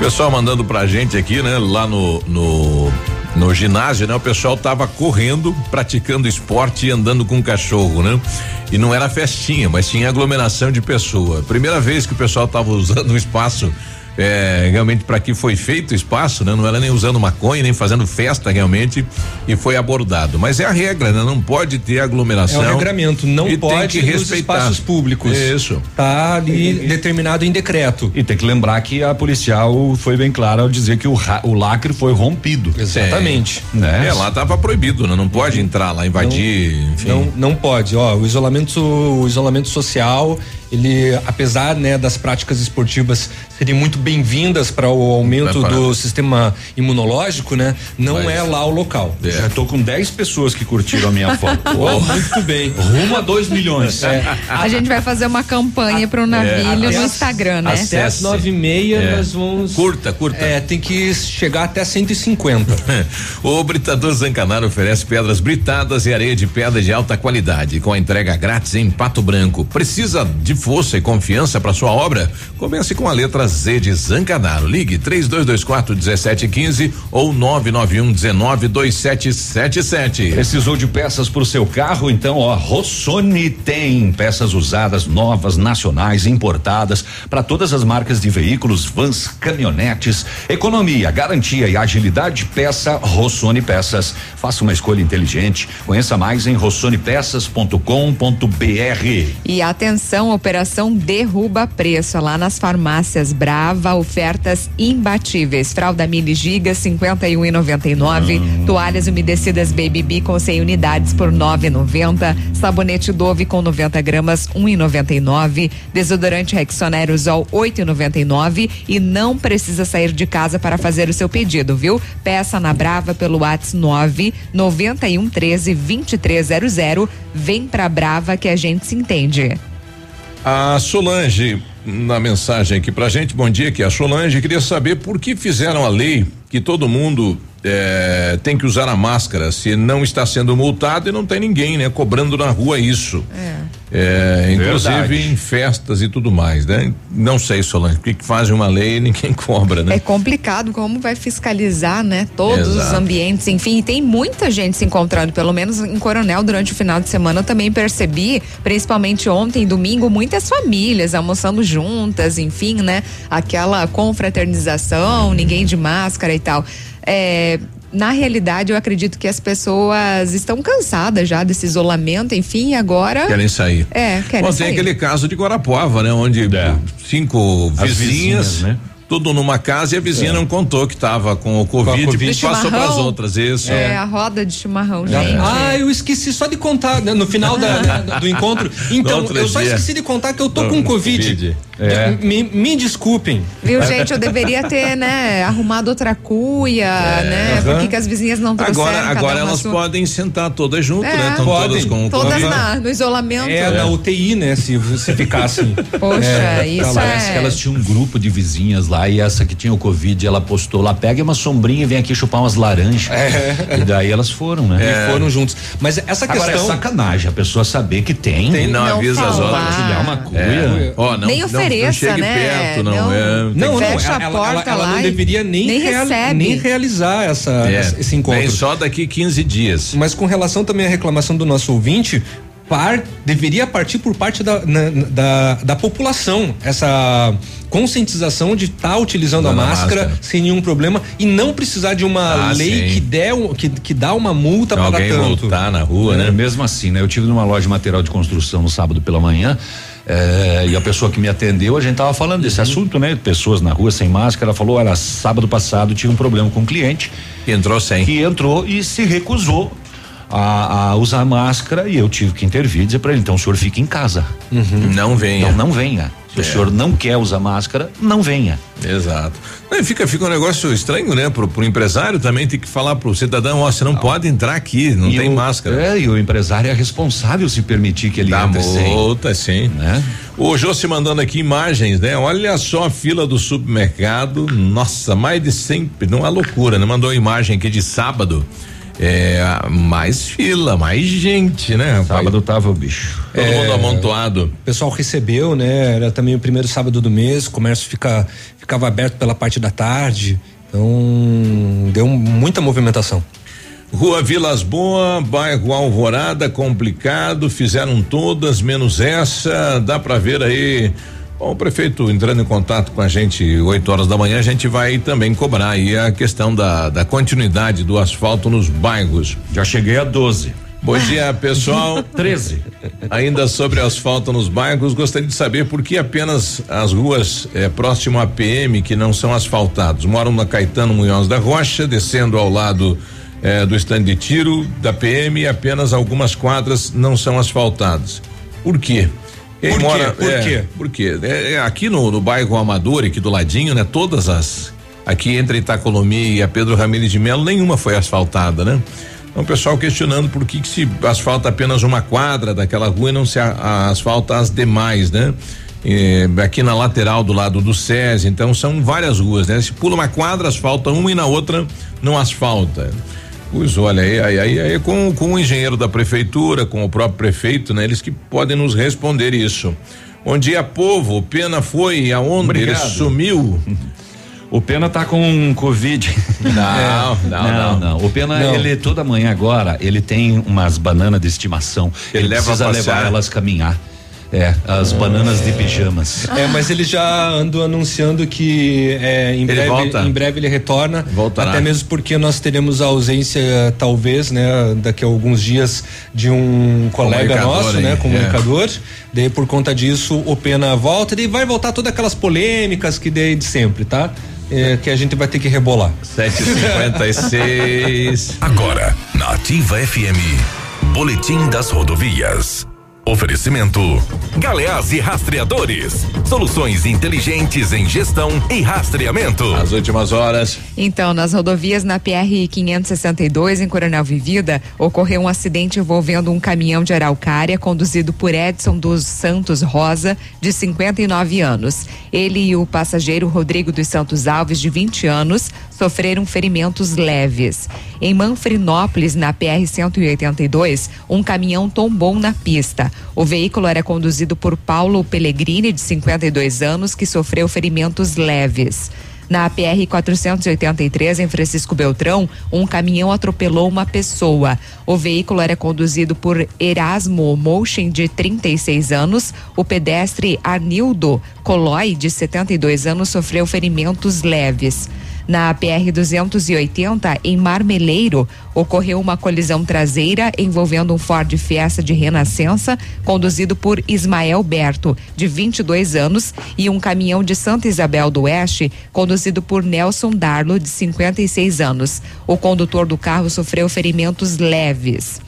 Speaker 4: Pessoal mandando pra gente aqui, né? Lá no, no, no ginásio, né? O pessoal tava correndo, praticando esporte e andando com um cachorro, né? E não era festinha, mas tinha aglomeração de pessoa. Primeira vez que o pessoal tava usando um espaço é, realmente para que foi feito o espaço, né? Não era nem usando maconha, nem fazendo festa realmente e foi abordado. Mas é a regra, né? Não pode ter aglomeração.
Speaker 5: É o regramento, não pode
Speaker 4: que nos
Speaker 5: espaços públicos.
Speaker 4: Isso.
Speaker 5: Tá ali e, determinado em decreto.
Speaker 6: E tem que lembrar que a policial foi bem clara ao dizer que o, o lacre foi rompido.
Speaker 5: Exatamente.
Speaker 4: É, né? É, lá tava proibido, né? Não pode entrar lá, invadir,
Speaker 5: não, enfim. Não, não pode, ó, o isolamento, o isolamento social ele, apesar né, das práticas esportivas serem muito bem-vindas para o aumento do sistema imunológico, né? Não Mas, é lá o local.
Speaker 6: É. Já estou com 10 pessoas que curtiram a minha foto.
Speaker 5: oh, muito bem.
Speaker 6: Rumo a 2 milhões. É.
Speaker 7: A gente vai fazer uma campanha para o navilho é. no Instagram, né?
Speaker 5: Até as nove e meia é. nós vamos.
Speaker 4: Curta, curta.
Speaker 5: É, tem que chegar até 150.
Speaker 4: o Britador Zancanaro oferece pedras britadas e areia de pedra de alta qualidade, com a entrega grátis em Pato Branco. Precisa de força e confiança para sua obra? Comece com a letra Z de Zancanaro. Ligue 3224 1715 ou 991 19 2777.
Speaker 6: Precisou de peças para o seu carro? Então, ó, Rossoni tem peças usadas, novas, nacionais, importadas para todas as marcas de veículos, vans, caminhonetes. Economia, garantia e agilidade. Peça Rossoni Peças. Faça uma escolha inteligente. Conheça mais em rossonepeças.com.br.
Speaker 7: E atenção, operação derruba preço lá nas farmácias Brava, ofertas imbatíveis. Fralda Mili Giga 51,99, hum. toalhas umedecidas Baby B com 100 unidades por 9,90, sabonete Dove com 90 gramas 1,99, desodorante Rexona Aerosol 8,99 e não precisa sair de casa para fazer o seu pedido, viu? Peça na Brava pelo WhatsApp 9 91 13 2300. Vem pra Brava que a gente se entende.
Speaker 4: A Solange, na mensagem aqui pra gente, bom dia, que é a Solange, queria saber por que fizeram a lei que todo mundo é, tem que usar a máscara se não está sendo multado e não tem ninguém, né? Cobrando na rua isso. É. É, inclusive Verdade. em festas e tudo mais, né? Não sei, Solange, porque que fazem uma lei e ninguém cobra, né?
Speaker 7: É complicado como vai fiscalizar, né? Todos Exato. os ambientes, enfim, tem muita gente se encontrando, pelo menos em Coronel durante o final de semana eu também percebi, principalmente ontem, domingo, muitas famílias almoçando juntas, enfim, né? Aquela confraternização, ninguém de máscara e tal. É, na realidade, eu acredito que as pessoas estão cansadas já desse isolamento, enfim, agora.
Speaker 4: Querem sair.
Speaker 7: É, querem
Speaker 4: Bom,
Speaker 7: sair.
Speaker 4: tem aquele caso de Guarapuava, né? Onde é. cinco vizinhas, vizinhas né? Tudo numa casa e a vizinha é. não contou que estava com o Covid, com COVID. passou para as outras, isso.
Speaker 7: É, a roda de chimarrão, gente.
Speaker 5: Ah, eu esqueci só de contar né, no final da, da, do encontro. Então, eu só dia. esqueci de contar que eu tô com Covid. COVID. É. Me, me, desculpem.
Speaker 7: Viu, gente? Eu deveria ter, né, arrumado outra cuia, é. né? Uhum. Por que, as vizinhas não trouxeram?
Speaker 4: Agora, agora elas sua... podem sentar todas juntas, é. né? Estão todas com
Speaker 7: Todas na, no isolamento.
Speaker 5: É, na UTI, né? Se, se ficassem.
Speaker 7: Poxa, é, isso
Speaker 6: Parece
Speaker 7: é...
Speaker 6: que elas tinham um grupo de vizinhas lá e essa que tinha o Covid, ela postou lá, pega uma sombrinha e vem aqui chupar umas laranjas. É. E daí elas foram, né?
Speaker 5: É. E foram juntos. Mas essa questão. Agora é
Speaker 6: sacanagem a pessoa saber que tem.
Speaker 4: Tem, não, não avisa as
Speaker 6: outras. Compartilhar uma cuia.
Speaker 7: Ó, não, Nem ofereça, não chegue
Speaker 4: né? perto, não.
Speaker 7: Não,
Speaker 4: é,
Speaker 7: não, não, ela, a porta
Speaker 5: ela,
Speaker 7: ela
Speaker 5: não deveria nem,
Speaker 7: nem,
Speaker 5: real, nem realizar essa, é, esse encontro. Vem
Speaker 4: só daqui 15 dias.
Speaker 5: Mas com relação também à reclamação do nosso ouvinte, par, deveria partir por parte da, na, da, da população essa conscientização de estar tá utilizando a máscara, máscara, sem nenhum problema e não precisar de uma ah, lei sim. que, der, que, que dá uma multa para tanto.
Speaker 4: multar na rua, é, né?
Speaker 6: Mesmo assim, né? Eu tive numa loja de material de construção no sábado pela manhã é, e a pessoa que me atendeu, a gente tava falando desse uhum. assunto, né? Pessoas na rua sem máscara, ela falou, olha, sábado passado tinha um problema com um cliente.
Speaker 4: Que entrou sem.
Speaker 6: Que entrou e se recusou a, a, usar máscara e eu tive que intervir e dizer para ele, então o senhor fica em casa.
Speaker 4: Uhum. Não venha.
Speaker 6: Não, não venha. Se é. o senhor não quer usar máscara, não venha.
Speaker 4: Exato. E fica, fica um negócio estranho, né? Pro, pro empresário também tem que falar pro cidadão, ó, você não, não. pode entrar aqui, não e tem
Speaker 6: o,
Speaker 4: máscara.
Speaker 6: É, e o empresário é responsável se permitir que ele
Speaker 4: Dá
Speaker 6: entre
Speaker 4: multa, sim. Né? O Jô se mandando aqui imagens, né? Olha só a fila do supermercado, nossa, mais de sempre, não é loucura, né? Mandou imagem aqui de sábado. É, mais fila, mais gente, né? Rapaz?
Speaker 6: Sábado tava o bicho.
Speaker 4: Todo é, mundo amontoado.
Speaker 5: O pessoal recebeu, né? Era também o primeiro sábado do mês, o comércio fica, ficava aberto pela parte da tarde. Então, deu muita movimentação.
Speaker 4: Rua Vilas Boa, bairro Alvorada, complicado, fizeram todas, menos essa, dá para ver aí Bom, o prefeito entrando em contato com a gente 8 horas da manhã, a gente vai também cobrar aí a questão da, da continuidade do asfalto nos bairros.
Speaker 6: Já cheguei a 12.
Speaker 4: Bom dia, pessoal.
Speaker 6: 13.
Speaker 4: Ainda sobre asfalto nos bairros, gostaria de saber por que apenas as ruas é, próximo à PM que não são asfaltadas. Moram na Caetano Munhoz da Rocha, descendo ao lado é, do estande de tiro da PM e apenas algumas quadras não são asfaltadas. Por quê?
Speaker 5: Quem por mora,
Speaker 4: quê? Por
Speaker 5: é, quê?
Speaker 4: Por quê? É, é, aqui no, no bairro Amador, aqui do ladinho, né? Todas as. Aqui entre Itacolomi e a Pedro Ramires de Melo, nenhuma foi asfaltada, né? Então o pessoal questionando por que, que se asfalta apenas uma quadra daquela rua e não se a, a asfalta as demais, né? É, aqui na lateral do lado do SES, então são várias ruas, né? Se pula uma quadra, asfalta uma e na outra não asfalta. Pois olha, aí, aí, aí, aí com, com o engenheiro da prefeitura, com o próprio prefeito, né? Eles que podem nos responder isso. Bom dia, povo. O Pena foi aonde?
Speaker 6: Obrigado.
Speaker 4: Ele sumiu.
Speaker 6: O Pena tá com Covid.
Speaker 4: Não, não, não.
Speaker 6: não. O Pena,
Speaker 4: Não.
Speaker 6: ele toda manhã agora, ele tem umas bananas de estimação.
Speaker 4: Ele
Speaker 6: Ele,
Speaker 4: leva
Speaker 6: precisa levar elas caminhar. É, as bananas de pijamas.
Speaker 5: É, mas ele já andou anunciando que é, em,
Speaker 6: Ele
Speaker 5: breve,
Speaker 6: volta.
Speaker 5: em breve ele retorna.
Speaker 6: Voltará.
Speaker 5: Até mesmo porque nós teremos a ausência, talvez, né, daqui a alguns dias, de um colega nosso,
Speaker 4: hein?
Speaker 5: né,
Speaker 4: É.
Speaker 5: comunicador. Daí, por conta disso, o Pena volta e vai voltar todas aquelas polêmicas que dei de sempre, tá? É, que a gente vai ter que rebolar.
Speaker 4: 756.
Speaker 1: Agora, na Ativa FM, Boletim das Rodovias. Oferecimento: Galeás e Rastreadores. Soluções inteligentes em gestão e rastreamento.
Speaker 4: As últimas horas.
Speaker 7: Então, nas rodovias na PR 562, em Coronel Vivida, ocorreu um acidente envolvendo um caminhão de Araucária conduzido por Edson dos Santos Rosa, de 59 anos. Ele e o passageiro Rodrigo dos Santos Alves, de 20 anos, sofreram ferimentos leves. Em Manfrinópolis, na PR 182, um caminhão tombou na pista. O veículo era conduzido por Paulo Pellegrini, de 52 anos, que sofreu ferimentos leves. Na PR 483, em Francisco Beltrão, um caminhão atropelou uma pessoa. O veículo era conduzido por Erasmo Motion, de 36 anos. O pedestre Arnildo Colói, de 72 anos, sofreu ferimentos leves. Na PR 280, em Marmeleiro, ocorreu uma colisão traseira envolvendo um Ford Fiesta de Renascença, conduzido por Ismael Berto, de 22 anos, e um caminhão de Santa Isabel do Oeste, conduzido por Nelson Darlo, de 56 anos. O condutor do carro sofreu ferimentos leves.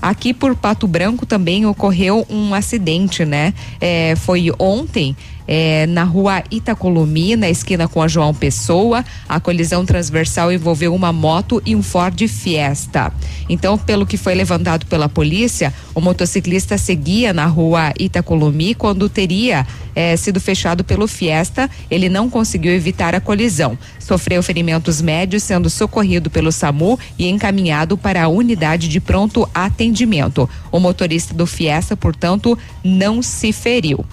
Speaker 7: Aqui por Pato Branco também ocorreu um acidente, né? É, foi ontem. É, na rua Itacolomi, na esquina com a João Pessoa, a colisão transversal envolveu uma moto e um Ford Fiesta. Então, pelo que foi levantado pela polícia, o motociclista seguia na rua Itacolomi quando teria é, sido fechado pelo Fiesta. Ele não conseguiu evitar a colisão. Sofreu ferimentos médios, sendo socorrido pelo SAMU e encaminhado para a unidade de pronto atendimento. O motorista do Fiesta, portanto, não se feriu.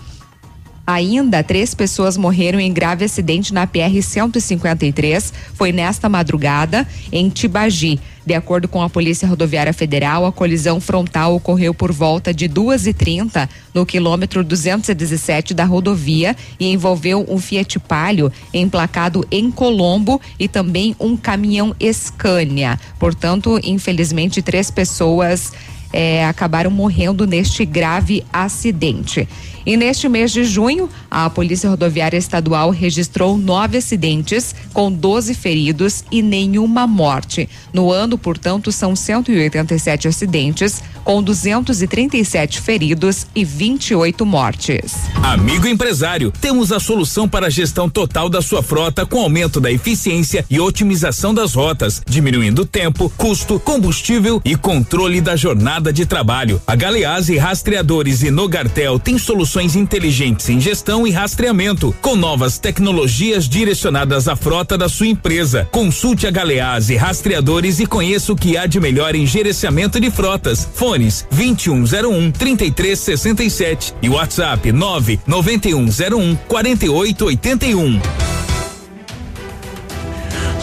Speaker 7: Ainda três pessoas morreram em grave acidente na PR 153. Foi nesta madrugada em Tibagi. De acordo com a Polícia Rodoviária Federal, a colisão frontal ocorreu por volta de 2h30 no quilômetro 217 da rodovia e envolveu um Fiat Palio emplacado em Colombo e também um caminhão Scania. Portanto, infelizmente, três pessoas eh, acabaram morrendo neste grave acidente. E neste mês de junho, a Polícia Rodoviária Estadual registrou nove acidentes, com 12 feridos e nenhuma morte. No ano, portanto, são 187 acidentes, com 237 feridos e 28 mortes.
Speaker 1: Amigo empresário, temos a solução para a gestão total da sua frota com aumento da eficiência e otimização das rotas, diminuindo tempo, custo, combustível e controle da jornada de trabalho. A Galeazzi Rastreadores e Nogartel tem soluções inteligentes em gestão e rastreamento, com novas tecnologias direcionadas à frota da sua empresa. Consulte a Galeazzi Rastreadores e conheça o que há de melhor em gerenciamento de frotas. Fones 2101 3367 e WhatsApp 99101 4881.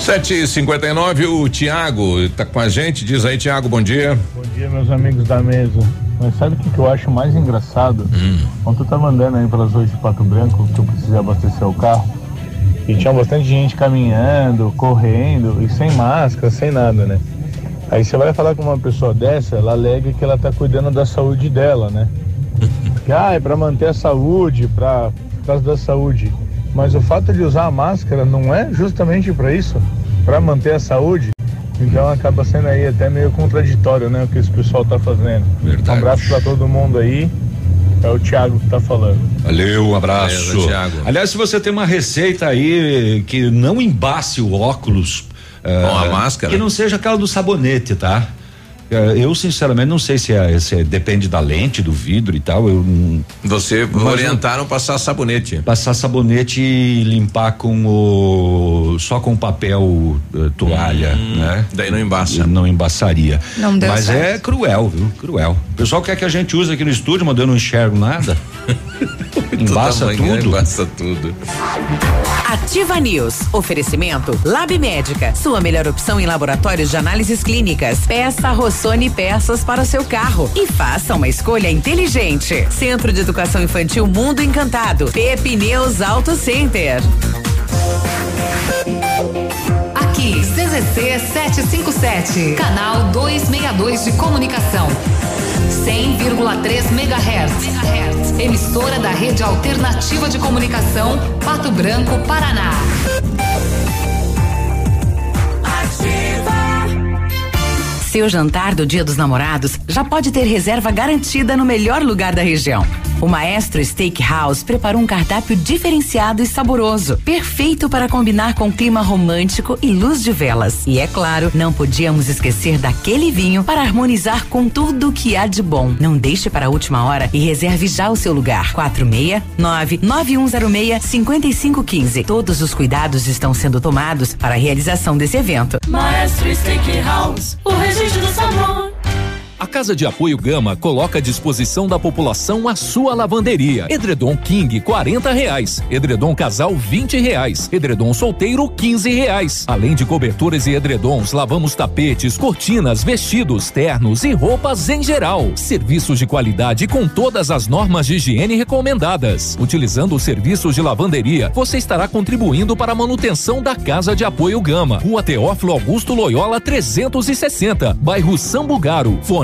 Speaker 4: 7h59, o Tiago tá com a gente. Diz aí, Tiago, bom dia.
Speaker 19: Bom dia, meus amigos da mesa. Mas sabe o que, que eu acho mais engraçado? Quando tu tava andando aí pelas ruas de Pato Branco, que tu precisava abastecer o carro, e tinha bastante gente caminhando, correndo, e sem máscara, sem nada, né? Aí você vai falar com uma pessoa dessa, ela alega que ela tá cuidando da saúde dela, né? Que, ah, é pra manter a saúde, pra, por causa da saúde. Mas o fato de usar a máscara não é justamente para isso? Para manter a saúde? Então acaba sendo aí até meio contraditório, né? O que esse pessoal tá fazendo. Um abraço para todo mundo aí. É o Thiago que tá falando.
Speaker 6: Valeu, um abraço.
Speaker 4: Beleza, Thiago.
Speaker 6: Aliás, se você tem uma receita aí que não embace o óculos.
Speaker 4: Com a máscara?
Speaker 6: Que não seja aquela do sabonete, tá? Eh, Eu, sinceramente, não sei se, é, se é- depende da lente, do vidro e tal. Eu,
Speaker 4: Você orientaram passar sabonete.
Speaker 6: Passar sabonete e limpar com o. só com papel eh, toalha, né?
Speaker 4: Daí não embaça.
Speaker 6: Não embaçaria.
Speaker 7: Não deu
Speaker 6: Mas
Speaker 7: certo.
Speaker 6: é cruel, viu? Cruel. O pessoal quer que a gente use aqui no estúdio, mas eu não enxergo nada.
Speaker 4: Embaça tudo. Embaça tudo.
Speaker 2: Ativa News. Oferecimento Lab Médica. Sua melhor opção em laboratórios de análises clínicas. Peça Rossoni peças para seu carro e faça uma escolha inteligente. Centro de Educação Infantil Mundo Encantado. Pepineus Auto Center.
Speaker 9: Aqui, CZC 757, canal 262 de comunicação. 100,3 MHz. Emissora da Rede Alternativa de Comunicação, Pato Branco, Paraná.
Speaker 2: Seu jantar do Dia dos Namorados já pode ter reserva garantida no melhor lugar da região. O Maestro Steakhouse preparou um cardápio diferenciado e saboroso, perfeito para combinar com clima romântico e luz de velas. E é claro, não podíamos esquecer daquele vinho para harmonizar com tudo que há de bom. Não deixe para a última hora e reserve já o seu lugar. 469 9106 5515. Todos os cuidados estão sendo tomados para a realização desse evento.
Speaker 20: Maestro Steakhouse, o registro do sabor.
Speaker 18: A Casa de Apoio Gama coloca à disposição da população a sua lavanderia. Edredom King, 40 reais. Edredom Casal, 20 reais. Edredom Solteiro, 15 reais. Além de cobertores e edredons, lavamos tapetes, cortinas, vestidos, ternos e roupas em geral. Serviços de qualidade com todas as normas de higiene recomendadas. Utilizando os serviços de lavanderia, você estará contribuindo para a manutenção da Casa de Apoio Gama. Rua Teófilo Augusto Loyola, 360, bairro Sambugaro. Fone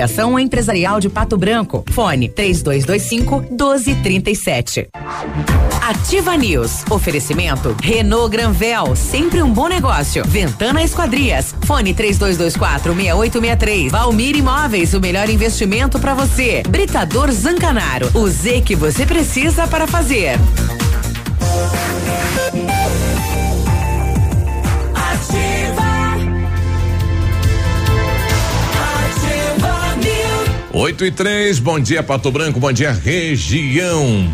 Speaker 2: Associação Empresarial de Pato Branco. Fone 3225 1237. Ativa News. Oferecimento Renault Granvel, sempre um bom negócio. Ventana Esquadrias. Fone 3224 6863. Valmir Imóveis, o melhor investimento para você. Britador Zancanaro. O Z que você precisa para fazer.
Speaker 4: Oito e três, bom dia Pato Branco, bom dia região.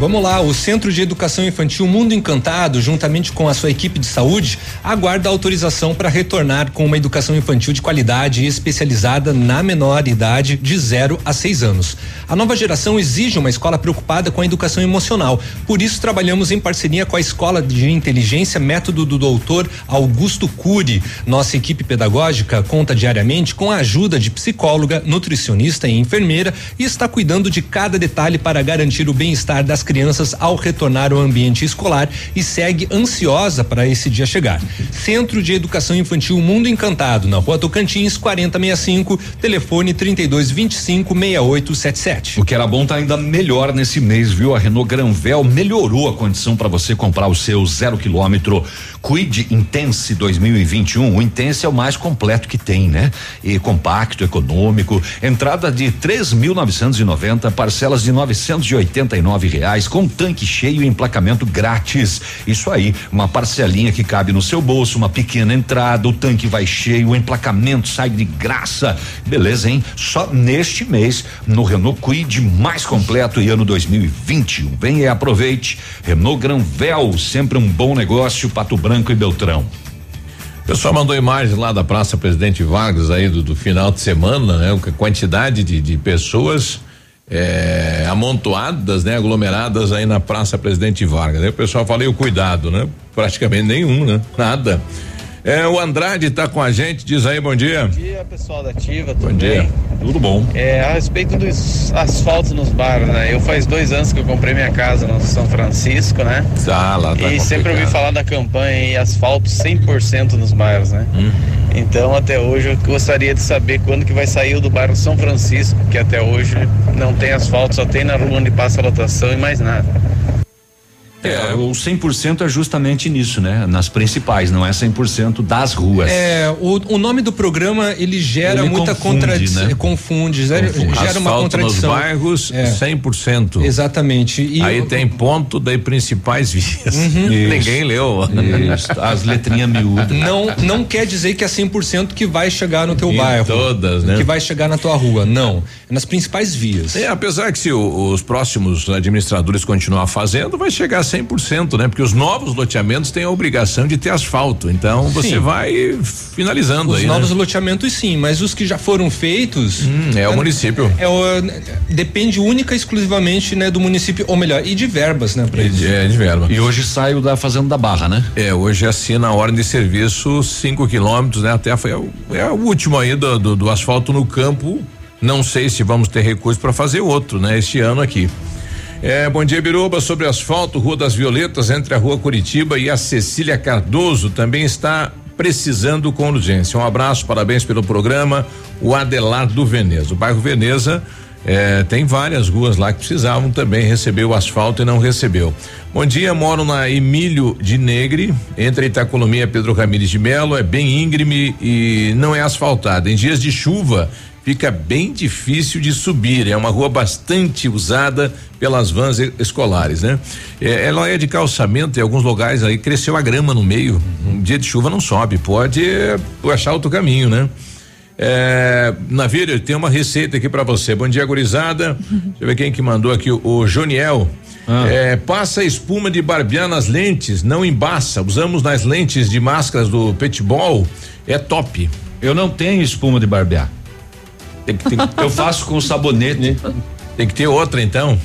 Speaker 5: Vamos lá, o Centro de Educação Infantil Mundo Encantado, juntamente com a sua equipe de saúde, aguarda autorização para retornar com uma educação infantil de qualidade e especializada na menor idade de 0 a 6 anos. A nova geração exige uma escola preocupada com a educação emocional. Por isso, trabalhamos em parceria com a Escola de Inteligência Método do Doutor Augusto Cury. Nossa equipe pedagógica conta diariamente com a ajuda de psicóloga, nutricionista e enfermeira e está cuidando de cada detalhe para garantir o bem-estar das crianças ao retornar ao ambiente escolar e segue ansiosa para esse dia chegar. Centro de Educação Infantil Mundo Encantado, na Rua Tocantins, 4065, telefone 3225 6877.
Speaker 6: O que era bom tá ainda melhor nesse mês, viu? A Renault Granvel melhorou a condição para você comprar o seu zero quilômetro Quid Intense 2021. O Intense é o mais completo que tem, né? E compacto, econômico, entrada de 3.990, parcelas de 989 reais, com tanque cheio e emplacamento grátis. Isso aí, uma parcelinha que cabe no seu bolso, uma pequena entrada, o tanque vai cheio, o emplacamento sai de graça. Beleza, hein? Só neste mês, no Renault Quid mais completo e ano 2021. Venha e aproveite. Renault Granvel, sempre um bom negócio, Pato Branco e Beltrão.
Speaker 4: O pessoal mandou imagens lá da Praça Presidente Vargas aí do, do final de semana, né? Quantidade de, de pessoas é, amontoadas, né? Aglomeradas aí na Praça Presidente Vargas. Aí o pessoal falei o cuidado, né? Praticamente nenhum, né? Nada. É, o Andrade está com a gente, diz aí, bom dia.
Speaker 21: Bom dia, pessoal da Ativa, tudo
Speaker 4: bom dia.
Speaker 21: bem?
Speaker 4: Tudo bom.
Speaker 21: É, a respeito dos asfaltos nos bairros, né? Eu faz dois anos que eu comprei minha casa no São Francisco, né?
Speaker 4: Tá, lá tá
Speaker 21: E sempre ouvi falar da campanha aí, asfalto 100% nos bairros, né?
Speaker 4: Hum.
Speaker 21: Então, até hoje, eu gostaria de saber quando que vai sair o do bairro São Francisco, que até hoje não tem asfalto, só tem na rua onde passa a lotação e mais nada.
Speaker 6: É, o 100% é justamente nisso, né? Nas principais, não é 100% das ruas.
Speaker 5: É, o, o nome do programa ele gera
Speaker 6: Ele
Speaker 5: muita contradição.
Speaker 6: né?
Speaker 5: Confunde, gera,
Speaker 4: Confunde.
Speaker 5: gera uma
Speaker 4: Asfalto
Speaker 5: contradição.
Speaker 4: nos bairros,
Speaker 5: É.
Speaker 4: 100%.
Speaker 5: Exatamente. E
Speaker 4: Aí
Speaker 5: o-
Speaker 4: tem ponto daí principais vias.
Speaker 5: Uhum.
Speaker 4: Ninguém leu.
Speaker 6: Isso, as letrinhas miúdas.
Speaker 5: Não, não quer dizer que é 100% que vai chegar no teu
Speaker 4: Em
Speaker 5: bairro.
Speaker 4: todas, né?
Speaker 5: Que vai chegar na tua rua. Não. É nas principais vias.
Speaker 4: É, apesar que se o- os próximos administradores continuar fazendo, vai chegar a 100%, né? Porque os novos loteamentos têm a obrigação de ter asfalto. Então você
Speaker 5: Sim.
Speaker 4: vai finalizando
Speaker 5: Os
Speaker 4: aí.
Speaker 5: novos
Speaker 4: né?
Speaker 5: loteamentos sim, mas os que já foram feitos.
Speaker 4: é o município.
Speaker 5: É o, depende única e exclusivamente né, do município, ou melhor, e de verbas, né? Pra isso.
Speaker 4: É, de verba.
Speaker 6: E hoje sai o da Fazenda da Barra, né?
Speaker 4: É, hoje assina a ordem de serviço 5 quilômetros, né? Até foi o- é o último aí do, do, do asfalto no campo. Não sei se vamos ter recurso para fazer outro, né? Este ano aqui. É, bom dia, Biruba. Sobre asfalto, Rua das Violetas, entre a Rua Curitiba e a Cecília Cardoso, também está precisando com urgência. Um abraço, parabéns pelo programa. O Adelar do Veneza. O bairro Veneza é, tem várias ruas lá que precisavam também receber o asfalto e não recebeu. Bom dia, moro na Emílio de Negre, entre Itacolomi e Pedro Ramires de Melo, é bem íngreme e não é asfaltada. Em dias de chuva, fica bem difícil de subir. É uma rua bastante usada pelas vans escolares, né? É, ela é de calçamento em alguns lugares aí cresceu a grama no meio. Um dia de chuva não sobe, pode é, achar outro caminho, né? É, Navírio, tem uma receita aqui pra você. Bom dia, gurizada. Deixa eu ver quem que mandou aqui, o, o Joniel. É, passa espuma de barbear nas lentes, não embaça. Usamos nas lentes de máscaras do petball, é top.
Speaker 6: Eu não tenho espuma de barbear.
Speaker 4: Tem que, tem,
Speaker 6: Eu faço com sabonete.
Speaker 4: tem que ter outra então.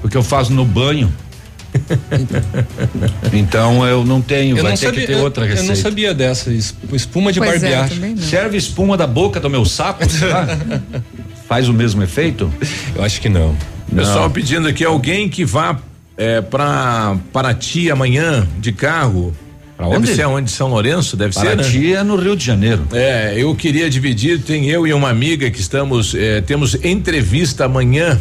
Speaker 6: Porque eu faço no banho. Então eu não tenho,
Speaker 5: Eu
Speaker 6: vai
Speaker 5: não
Speaker 6: ter
Speaker 5: sabia,
Speaker 6: que ter
Speaker 5: eu-
Speaker 6: outra
Speaker 5: eu,
Speaker 6: receita.
Speaker 5: não sabia dessa. es- Espuma de
Speaker 7: Pois é,
Speaker 5: barbear.
Speaker 7: não.
Speaker 6: Serve espuma da boca do meu sapo, será? Faz o mesmo efeito?
Speaker 5: Eu acho que não.
Speaker 4: Pessoal pedindo aqui alguém que vá é, para Paraty amanhã de carro.
Speaker 6: Pra
Speaker 4: Deve
Speaker 6: onde?
Speaker 4: ser onde? São Lourenço? Deve ser, né?
Speaker 6: Paraty é no Rio de Janeiro.
Speaker 4: É, eu queria dividir, tem eu e uma amiga que estamos, eh, temos entrevista amanhã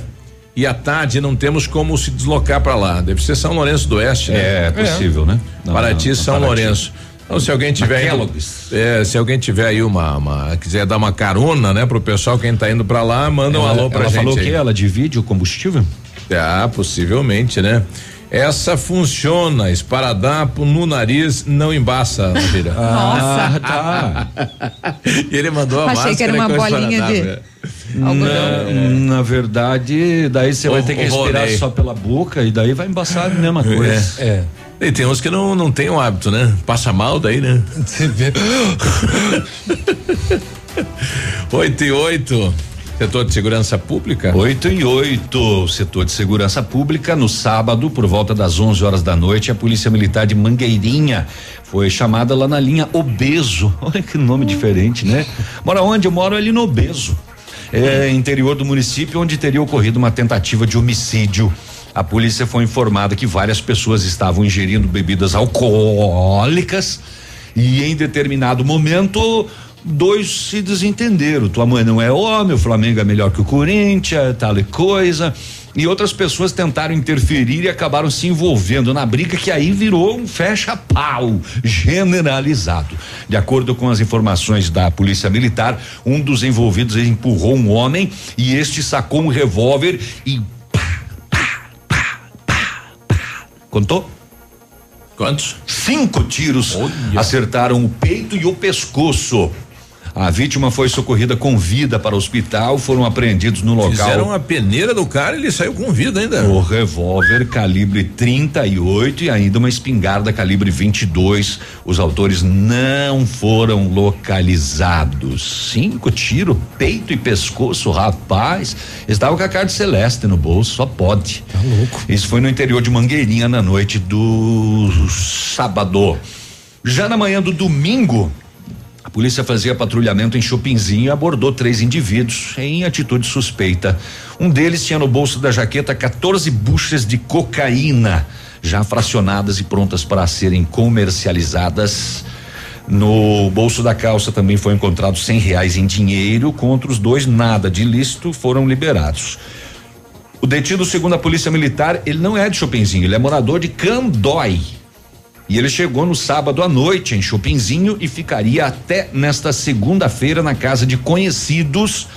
Speaker 4: e à tarde não temos como se deslocar para lá. Deve ser São Lourenço do Oeste, né?
Speaker 6: É possível, né? Não,
Speaker 4: Paraty,
Speaker 6: não,
Speaker 4: São
Speaker 6: Paraty.
Speaker 4: Lourenço. Então, se alguém tiver indo, é, se alguém tiver aí uma, uma- quiser dar uma carona, né, pro pessoal quem tá indo para lá, manda um
Speaker 6: Ela,
Speaker 4: alô pra
Speaker 6: ela
Speaker 4: gente.
Speaker 6: falou
Speaker 4: aí.
Speaker 6: que ela divide o combustível?
Speaker 4: Ah, possivelmente, né? Essa funciona, esparadapo no nariz não embaça, Vira.
Speaker 6: Ah, tá.
Speaker 4: E ele mandou a
Speaker 7: Achei que era
Speaker 4: máscara
Speaker 7: uma bolinha de-
Speaker 4: é.
Speaker 6: Na, na verdade, daí você vai ter que respirar só pela boca e daí vai embaçar a mesma coisa.
Speaker 5: É.
Speaker 4: E tem uns que não, não tem o hábito, né? Passa mal daí, né?
Speaker 5: Você vê.
Speaker 4: 8 e 8. Setor de segurança pública?
Speaker 6: 8 e 8, setor de segurança pública, no sábado, por volta das 11 horas da noite, a Polícia Militar de Mangueirinha foi chamada lá na linha Obeso. Olha que nome diferente, né? Mora onde? Eu moro ali no Obeso. É interior do município, onde teria ocorrido uma tentativa de homicídio. A polícia foi informada que várias pessoas estavam ingerindo bebidas alcoólicas e em determinado momento dois se desentenderam. Tua mãe não é homem, o Flamengo é melhor que o Corinthians, tal e coisa. E outras pessoas tentaram interferir e acabaram se envolvendo na briga que aí virou um fecha-pau generalizado. De acordo com as informações da Polícia Militar, um dos envolvidos empurrou um homem e este sacou um revólver e Contou?
Speaker 4: Quantos?
Speaker 6: Cinco tiros acertaram o peito e o pescoço. A vítima foi socorrida com vida para o hospital, foram apreendidos no local.
Speaker 4: Fizeram a peneira do cara e ele saiu com vida ainda.
Speaker 6: O revólver calibre 38 e ainda uma espingarda calibre 22. Os autores não foram localizados. Cinco tiros, peito e pescoço, rapaz. Estava com a carta celeste no bolso, só pode. Tá louco. Isso foi no interior de Mangueirinha na noite do sábado. Já na manhã do domingo, a polícia fazia patrulhamento em Chopinzinho e abordou três indivíduos em atitude suspeita. Um deles tinha no bolso da jaqueta 14 buchas de cocaína, já fracionadas e prontas para serem comercializadas. No bolso da calça também foi encontrado cem reais em dinheiro. Contra os dois, nada de ilícito foram liberados. O detido, segundo a polícia militar, ele não é de Chopinzinho, ele é morador de Candói. E ele chegou no sábado à noite em Chopinzinho e ficaria até nesta segunda-feira na casa de conhecidos.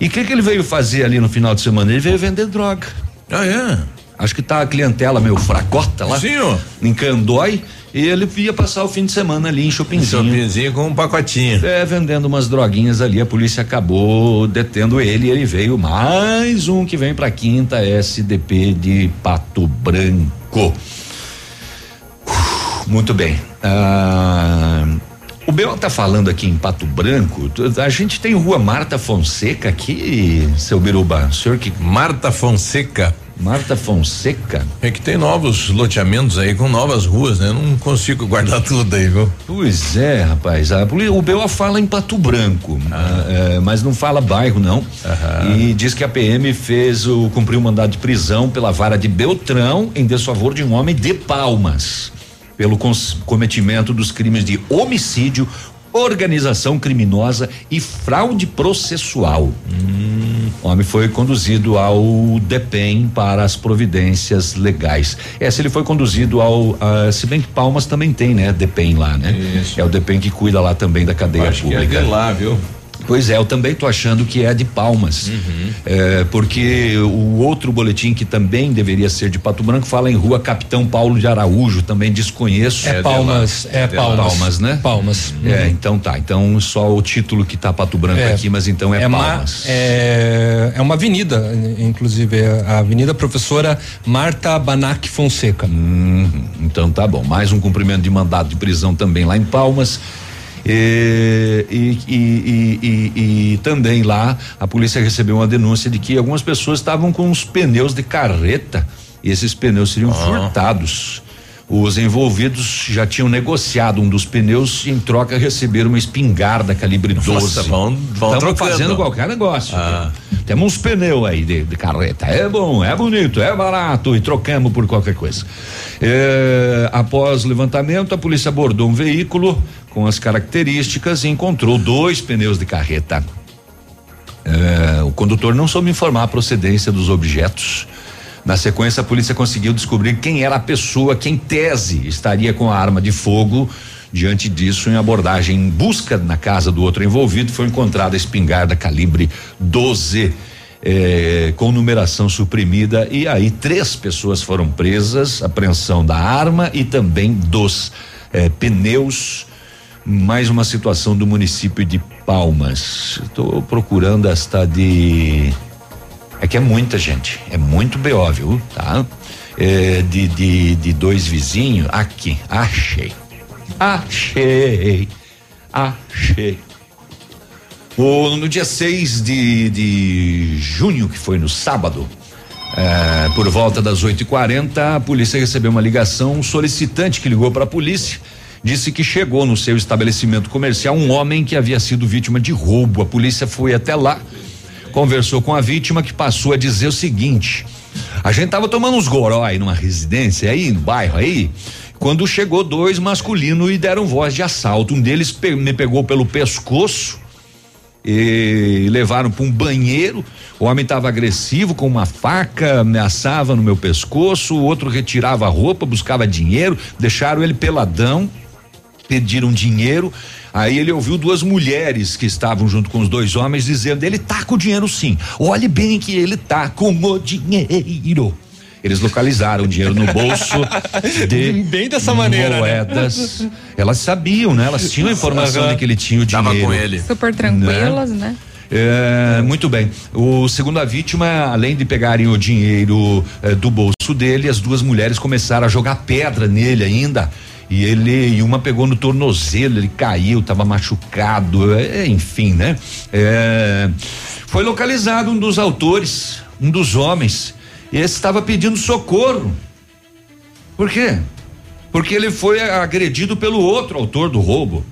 Speaker 6: E o que, que ele veio fazer ali no final de semana? Ele veio vender droga.
Speaker 4: Ah, é?
Speaker 6: Acho que tá a clientela meio fracota lá.
Speaker 4: Sim, ó.
Speaker 6: Em Candói. E ele ia passar o fim de semana ali em Chopinzinho.
Speaker 4: Chopinzinho com um pacotinho.
Speaker 6: É, vendendo umas droguinhas ali, a polícia acabou detendo ele e ele veio mais um que vem pra quinta SDP de Pato Branco. Muito bem. Ah, o Bel tá falando aqui em Pato Branco. A gente tem rua Marta Fonseca aqui, seu Biruba. O senhor que.
Speaker 4: Marta Fonseca.
Speaker 6: Marta Fonseca?
Speaker 4: É que tem novos loteamentos aí com novas ruas, né? Não consigo guardar tudo aí, viu?
Speaker 6: Pois é, rapaz. A, o BO fala em Pato Branco, ah. é, mas não fala bairro, não.
Speaker 4: Aham.
Speaker 6: E diz que a PM fez o cumpriu o mandado de prisão pela vara de Beltrão em desfavor de um homem de Palmas pelo cometimento dos crimes de homicídio, organização criminosa e fraude processual. O homem foi conduzido ao DEPEN para as providências legais. É, se ele foi conduzido ao. ah, se bem que Palmas também tem, né? DEPEN lá, né? É o DEPEN que cuida lá também da cadeia
Speaker 4: Acho que é
Speaker 6: pública.
Speaker 4: lá, viu?
Speaker 6: Pois é, eu também tô achando que é de Palmas. É, porque o outro boletim que também deveria ser de Pato Branco fala em rua Capitão Paulo de Araújo, também desconheço.
Speaker 5: É É Palmas, é
Speaker 6: É
Speaker 5: Palmas.
Speaker 6: Palmas, né?
Speaker 5: Palmas.
Speaker 6: É,
Speaker 5: Uhum.
Speaker 6: então tá. Então só o título que tá Pato Branco
Speaker 5: É.
Speaker 6: aqui, mas então é,
Speaker 5: é uma,
Speaker 6: Palmas.
Speaker 5: é, é uma avenida, inclusive, é a Avenida Professora Marta Banac Fonseca.
Speaker 6: então tá bom. Mais um cumprimento de mandado de prisão também lá em Palmas. E, e, e, e- e- também lá a polícia recebeu uma denúncia de que algumas pessoas estavam com os pneus de carreta e esses pneus seriam furtados. Os envolvidos já tinham negociado um dos pneus e em troca receberam uma espingarda calibre 12.
Speaker 4: Nossa, vão- vão
Speaker 6: Tamo
Speaker 4: trocando.
Speaker 6: fazendo qualquer negócio.
Speaker 4: Ah.
Speaker 6: Temos uns pneus aí de, de carreta. É bom, é bonito, é barato e trocamos por qualquer coisa. É, após o levantamento, a polícia abordou um veículo com as características e encontrou dois pneus de carreta. É, o condutor não soube informar a procedência dos objetos. Na sequência, a polícia conseguiu descobrir quem era a pessoa que, em tese, estaria com a arma de fogo. Diante disso, em abordagem em busca na casa do outro envolvido, foi encontrada a espingarda calibre 12. eh, com numeração suprimida e aí três pessoas foram presas, apreensão da arma e também dos eh, pneus mais uma situação do município de Palmas. Estou procurando esta de. É que é muita gente, é muito BO, viu? Tá? É, de, de, de dois vizinhos. Aqui, achei. Achei. Achei. O, no dia 6 de, de junho, que foi no sábado, é, por volta das 8h40, a polícia recebeu uma ligação. Um solicitante que ligou para a polícia disse que chegou no seu estabelecimento comercial um homem que havia sido vítima de roubo. A polícia foi até lá, conversou com a vítima que passou a dizer o seguinte: a gente tava tomando uns goró aí numa residência aí, no bairro aí. Quando chegou dois masculinos e deram voz de assalto. Um deles pe- me pegou pelo pescoço e levaram para um banheiro. O homem estava agressivo com uma faca, ameaçava no meu pescoço. O outro retirava a roupa, buscava dinheiro, deixaram ele peladão, pediram dinheiro. Aí ele ouviu duas mulheres que estavam junto com os dois homens dizendo: ele tá com o dinheiro sim. Olhe bem que ele tá com o dinheiro. Eles localizaram o dinheiro no bolso de
Speaker 5: Bem dessa maneira, né?
Speaker 6: moedas. Elas sabiam, né? Elas tinham a informação
Speaker 5: Aham.
Speaker 6: de que ele tinha o dinheiro.
Speaker 4: Tava com ele.
Speaker 7: Super tranquilas, né?
Speaker 6: É, muito bem. O segundo a vítima, além de pegarem o dinheiro eh, do bolso dele, as duas mulheres começaram a jogar pedra nele ainda. E ele, e uma pegou no tornozelo, ele caiu, estava machucado, é, enfim, né? É, foi localizado um dos autores, um dos homens. Esse estava pedindo socorro. Por quê? porque ele foi agredido pelo outro autor do roubo.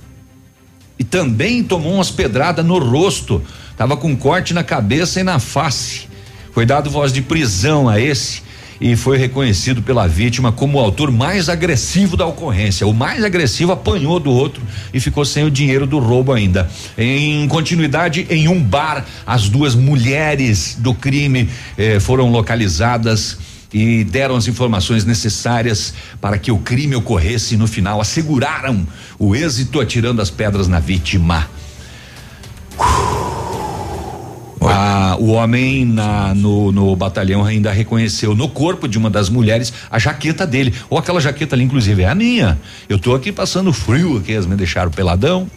Speaker 6: E também tomou umas pedradas no rosto. Tava com corte na cabeça e na face. Foi dado voz de prisão a esse e foi reconhecido pela vítima como o autor mais agressivo da ocorrência. O mais agressivo apanhou do outro e ficou sem o dinheiro do roubo ainda. Em continuidade, em um bar, as duas mulheres do crime eh, foram localizadas e deram as informações necessárias para que o crime ocorresse e no final asseguraram o êxito atirando as pedras na vítima. Ah, o homem na, no, no batalhão ainda reconheceu no corpo de uma das mulheres a jaqueta dele. Ou aquela jaqueta ali, inclusive, é a minha. Eu tô aqui passando frio aqui, eles me deixaram peladão.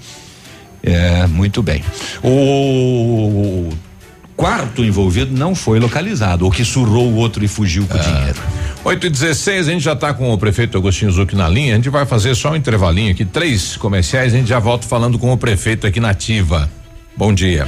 Speaker 6: É, muito bem. O quarto envolvido não foi localizado, o que surrou o outro e fugiu com o dinheiro.
Speaker 4: 8 e 16 a gente já está com o prefeito Agostinho Zuc na linha. A gente vai fazer só um intervalinho aqui, três comerciais. A gente já volta falando com o prefeito aqui na Ativa. Bom dia.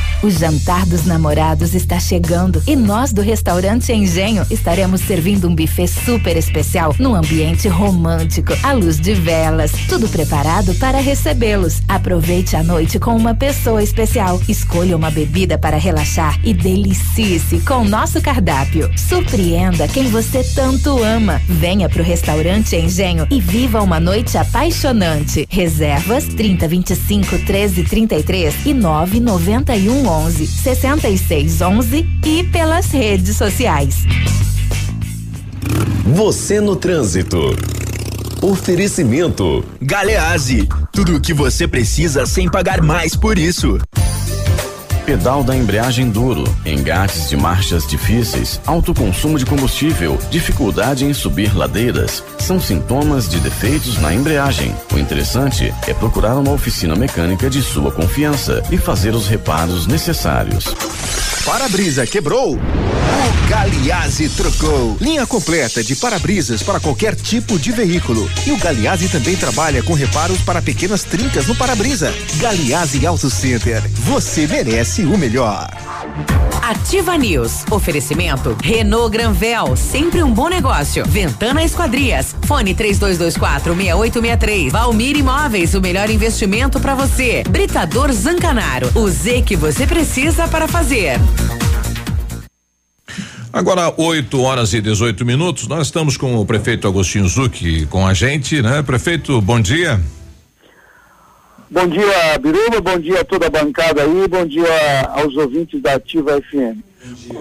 Speaker 14: O jantar dos namorados está chegando e nós do restaurante Engenho estaremos servindo um buffet super especial num ambiente romântico, à luz de velas, tudo preparado para recebê-los. Aproveite a noite com uma pessoa especial. Escolha uma bebida para relaxar e delicie-se com nosso cardápio. Surpreenda quem você tanto ama. Venha pro restaurante Engenho e viva uma noite apaixonante. Reservas 30 25 13 33 e 9 91 11 66 11 e pelas redes sociais.
Speaker 1: Você no trânsito. Oferecimento.
Speaker 22: Galeazzi, tudo o que você precisa sem pagar mais por isso.
Speaker 23: Pedal da embreagem duro, engates de marchas difíceis, alto consumo de combustível, dificuldade em subir ladeiras, são sintomas de defeitos na embreagem. O interessante é procurar uma oficina mecânica de sua confiança e fazer os reparos necessários.
Speaker 22: Para-brisa quebrou? O Galiase trocou. Linha completa de para-brisas para qualquer tipo de veículo. E o Galiase também trabalha com reparos para pequenas trincas no para-brisa. Galiase Auto Center. Você merece o melhor.
Speaker 2: Ativa News. Oferecimento Renault Granvel, sempre um bom negócio. Ventana Esquadrias. Fone 3224 6863. Valmir Imóveis, o melhor investimento para você. Britador Zancanaro. O Z que você precisa para fazer.
Speaker 4: Agora, 8 horas e 18 minutos, nós estamos com o prefeito Agostinho Zucchi com a gente, né? Prefeito, bom dia.
Speaker 24: Bom dia, Biruba, bom dia a toda a bancada aí, bom dia aos ouvintes da Ativa FM.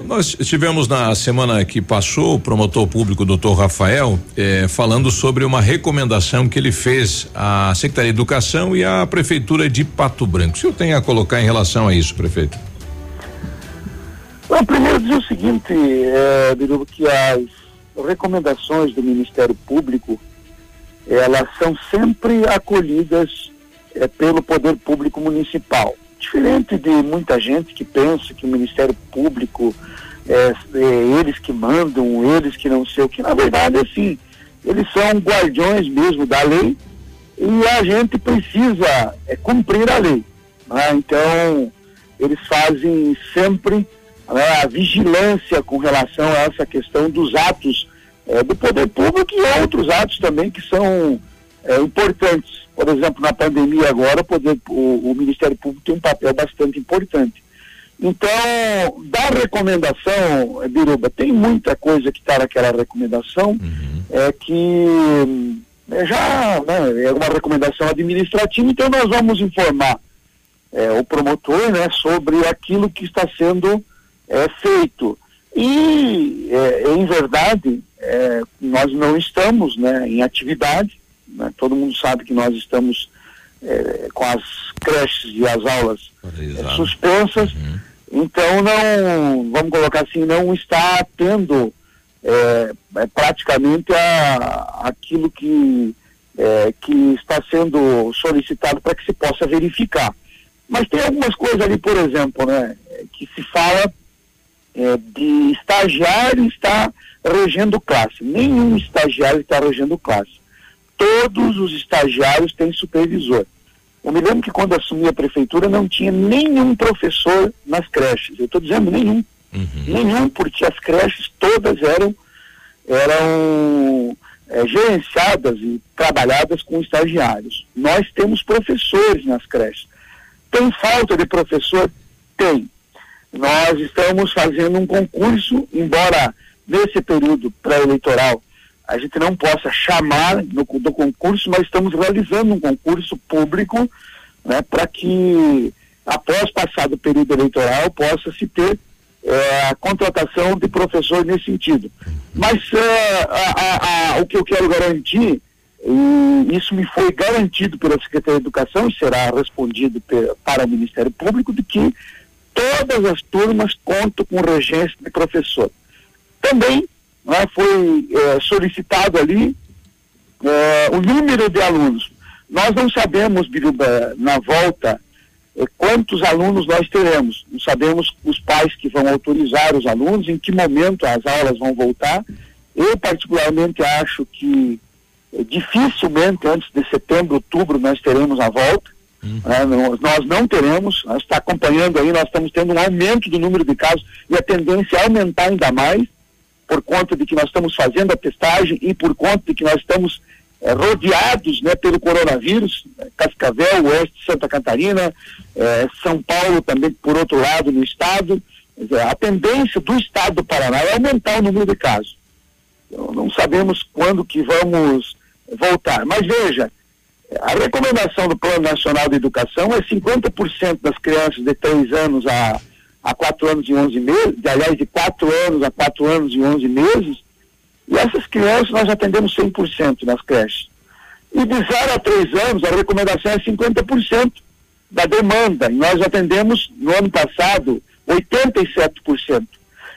Speaker 4: Nós tivemos na semana que passou o promotor público doutor Rafael eh, falando sobre uma recomendação que ele fez à Secretaria de Educação e à Prefeitura de Pato Branco. O senhor tem a colocar em relação a isso, prefeito?
Speaker 24: Bom, primeiro dizer o seguinte, é, Biruba, que as recomendações do Ministério Público elas são sempre acolhidas é, pelo Poder Público Municipal. Diferente de muita gente que pensa que o Ministério Público é, é, eles que mandam, eles que não sei o que, na verdade, assim, eles são guardiões mesmo da lei e a gente precisa é, cumprir a lei. Né? Então, eles fazem sempre né, a vigilância com relação a essa questão dos atos é, do poder público e outros atos também que são é, importantes. Por exemplo, na pandemia agora, o, poder, o, o Ministério Público tem um papel bastante importante. Então, da recomendação, Biruba, tem muita coisa que está naquela recomendação, uhum. é que é, já né, é uma recomendação administrativa, então nós vamos informar é, o promotor né, sobre aquilo que está sendo é, feito. E, é, em verdade, é, nós não estamos né, em atividade, né? todo mundo sabe que nós estamos é, com as creches e as aulas é, suspensas, uhum. então não, vamos colocar assim, não está tendo é, é, praticamente a, aquilo que, que está sendo solicitado para que se possa verificar. Mas tem algumas coisas ali, por exemplo, né, que se fala é, de estagiário estar regendo classe. Nenhum estagiário está regendo classe. Todos os estagiários têm supervisor. Eu me lembro que quando assumi a prefeitura não tinha nenhum professor nas creches. Eu estou dizendo nenhum. Uhum. Nenhum, porque as creches todas eram, eram é, gerenciadas e trabalhadas com estagiários. Nós temos professores nas creches. Tem falta de professor? Tem. Nós estamos fazendo um concurso, embora nesse período pré-eleitoral a gente não possa chamar do, do concurso, mas estamos realizando um concurso público né, para que, após passado o período eleitoral, possa se ter é, a contratação de professor nesse sentido. Mas é, a, a, a, o que eu quero garantir, e isso me foi garantido pela Secretaria de Educação e será respondido para o Ministério Público, de que todas as turmas contam com regência de professor. Também né, foi é, solicitado ali é, o número de alunos. Nós não sabemos, Biruba, na volta, é, quantos alunos nós teremos. Não sabemos os pais que vão autorizar os alunos, em que momento as aulas vão voltar. Eu, particularmente, acho que é, dificilmente antes de setembro, outubro, nós teremos a volta. Uhum. É, nós não teremos, nós está acompanhando aí, nós estamos tendo um aumento do número de casos e a tendência é aumentar ainda mais por conta de que nós estamos fazendo a testagem e por conta de que nós estamos é, rodeados né, pelo coronavírus, né, Cascavel, Oeste Santa Catarina, é, São Paulo também, por outro lado, no estado. a tendência do estado do Paraná é aumentar o número de casos. Então, não sabemos quando que vamos voltar. Mas veja, a recomendação do Plano Nacional de Educação é 50% das crianças de 3 anos a há quatro anos e onze meses, de, aliás, de quatro anos a quatro anos e onze meses, e essas crianças nós atendemos 100% nas creches. E de 0 a 3 anos, a recomendação é 50% da demanda, e nós atendemos, no ano passado, 87%.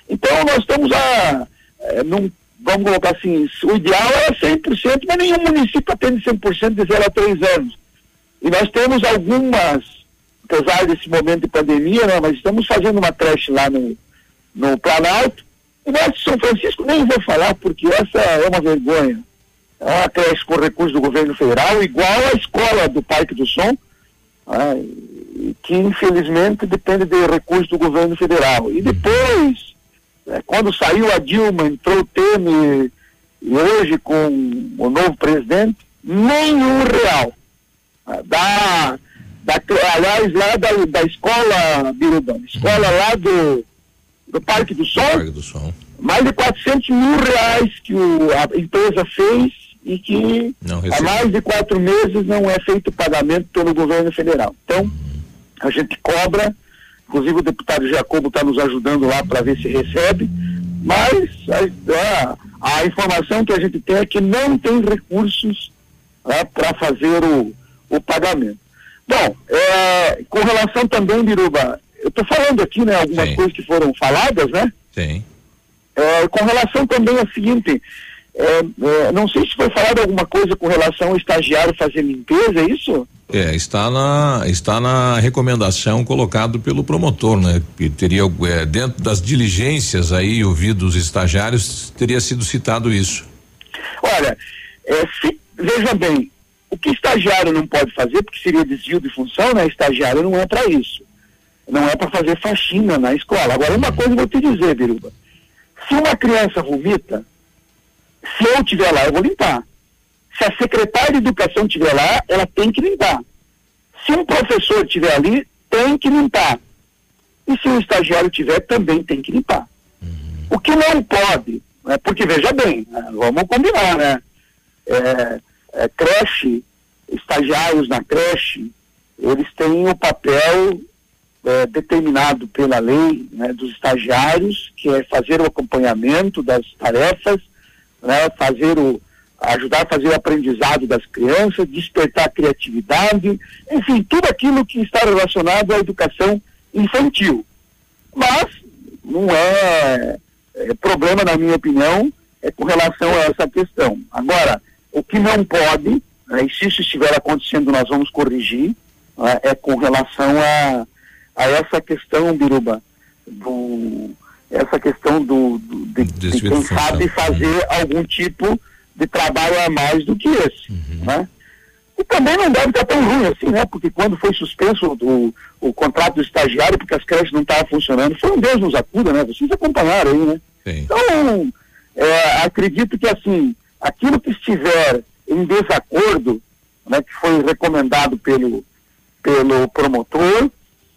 Speaker 24: Então, nós estamos a, é, num, vamos colocar assim, o ideal é 100%, mas nenhum município atende 100% de 0 a 3 anos. E nós temos algumas apesar desse momento de pandemia, né, mas estamos fazendo uma creche lá no, no Planalto. E nós de São Francisco nem vou falar, porque essa é uma vergonha. É uma creche com recursos do governo federal, igual a escola do Parque do Som, né, que infelizmente depende de recursos do governo federal. E depois, né, quando saiu a Dilma, entrou o Temer, e hoje com o novo presidente, nenhum real. Dá da, aliás, lá da, da escola, Birubão, escola uhum. lá do, do Parque do Sol,
Speaker 4: Parque do Sol.
Speaker 24: mais de 400 mil reais que o, a empresa fez e que há mais de quatro meses não é feito pagamento pelo governo federal. Então, uhum. a gente cobra, inclusive o deputado Jacobo está nos ajudando lá para ver se recebe, mas a, a, a, informação que a gente tem é que não tem recursos né, para fazer o, o pagamento. Bom, é, com relação também, Biruba, eu estou falando aqui, né, algumas Sim. coisas que foram faladas, né?
Speaker 4: Sim.
Speaker 24: É, com relação também ao seguinte, é, é, não sei se foi falado alguma coisa com relação ao estagiário fazer limpeza, é isso?
Speaker 4: É, está na, está na recomendação colocado pelo promotor, né? Que teria, é, dentro das diligências aí, ouvidos estagiários, teria sido citado isso.
Speaker 24: Olha, é, se, veja bem, o que estagiário não pode fazer, porque seria desvio de função, né? Estagiário não é para isso. Não é para fazer faxina na escola. Agora, uma coisa eu vou te dizer, Biruba. Se uma criança vomita, se eu estiver lá, eu vou limpar. Se a secretária de educação estiver lá, ela tem que limpar. Se um professor estiver ali, tem que limpar. E se um estagiário tiver, também tem que limpar. O que não pode, né, porque veja bem, né, vamos combinar, né? É, é, creche, estagiários na creche, eles têm o papel é, determinado pela lei né, dos estagiários, que é fazer o acompanhamento das tarefas, né, fazer o, ajudar a fazer o aprendizado das crianças, despertar a criatividade, enfim, tudo aquilo que está relacionado à educação infantil. Mas não é, é problema, na minha opinião, é com relação a essa questão. Agora, o que não pode, né, e se isso estiver acontecendo, nós vamos corrigir, né, é com relação a, a essa questão, Biruba, do, essa questão do, do, de, de quem sabe fazer algum tipo de trabalho a mais do que esse, né? E também não deve estar tão ruim assim, né? Porque quando foi suspenso o, o contrato do estagiário, porque as creches não estavam funcionando, foi um Deus nos acuda, né? Vocês acompanharam aí, né? Então, é, acredito que assim, aquilo que estiver em desacordo, né, que foi recomendado pelo, pelo promotor,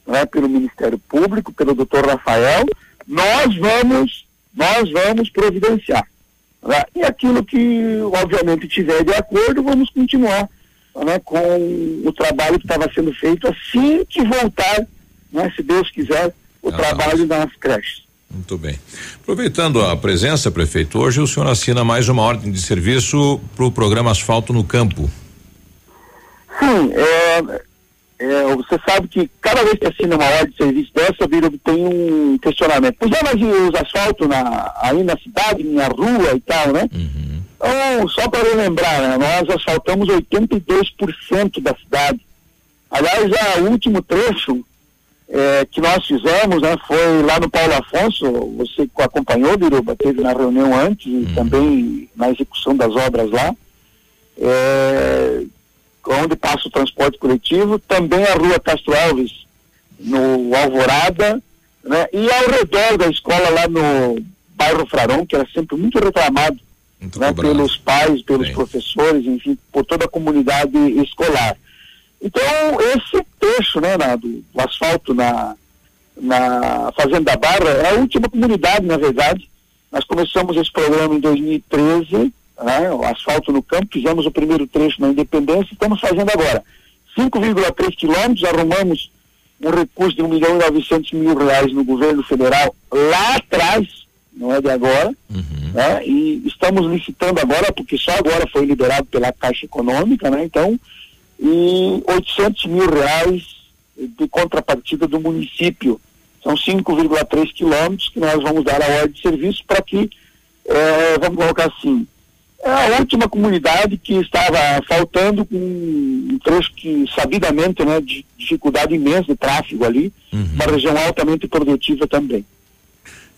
Speaker 24: né, pelo Ministério Público, pelo doutor Rafael, nós vamos, nós vamos providenciar. Né? E aquilo que, obviamente, tiver de acordo, vamos continuar né, com o trabalho que estava sendo feito assim que voltar, né, se Deus quiser, o
Speaker 4: Ah,
Speaker 24: trabalho nas creches.
Speaker 4: Muito bem. Aproveitando a presença, prefeito, hoje o senhor assina mais uma ordem de serviço para o programa Asfalto no Campo.
Speaker 24: Sim, é, é, você sabe que cada vez que assina uma ordem de serviço dessa, vira, tem um questionamento. Pois é, mas os asfaltos na, aí na cidade, minha rua e tal, né? Então, só para lembrar, né, nós asfaltamos 82% da cidade. Aliás, já o último trecho é, que nós fizemos né, foi lá no Paulo Afonso, você acompanhou, Biruba, teve na reunião antes e também na execução das obras lá. É, onde passa o transporte coletivo, também a rua Castro Alves, no Alvorada, né? E ao redor da escola lá no bairro Frarão, que era sempre muito reclamado né, pelos pais, pelos professores, enfim, por toda a comunidade escolar. Então, esse trecho né, na- do, do asfalto na, na Fazenda Barra é a última comunidade, na verdade. Nós começamos esse programa em 2013, né, o asfalto no campo, fizemos o primeiro trecho na Independência, estamos fazendo agora 5,3 quilômetros, arrumamos um recurso de 1 milhão e 900 mil reais no governo federal lá atrás, não é de agora, né? E estamos licitando agora, porque só agora foi liberado pela Caixa Econômica, né? Então, e 800 mil reais de contrapartida do município. São 5,3 quilômetros que nós vamos dar a ordem de serviço para que, eh, vamos colocar assim, é a última comunidade que estava faltando com um trecho que, sabidamente, né, de dificuldade imensa de tráfego ali, uma região altamente produtiva também.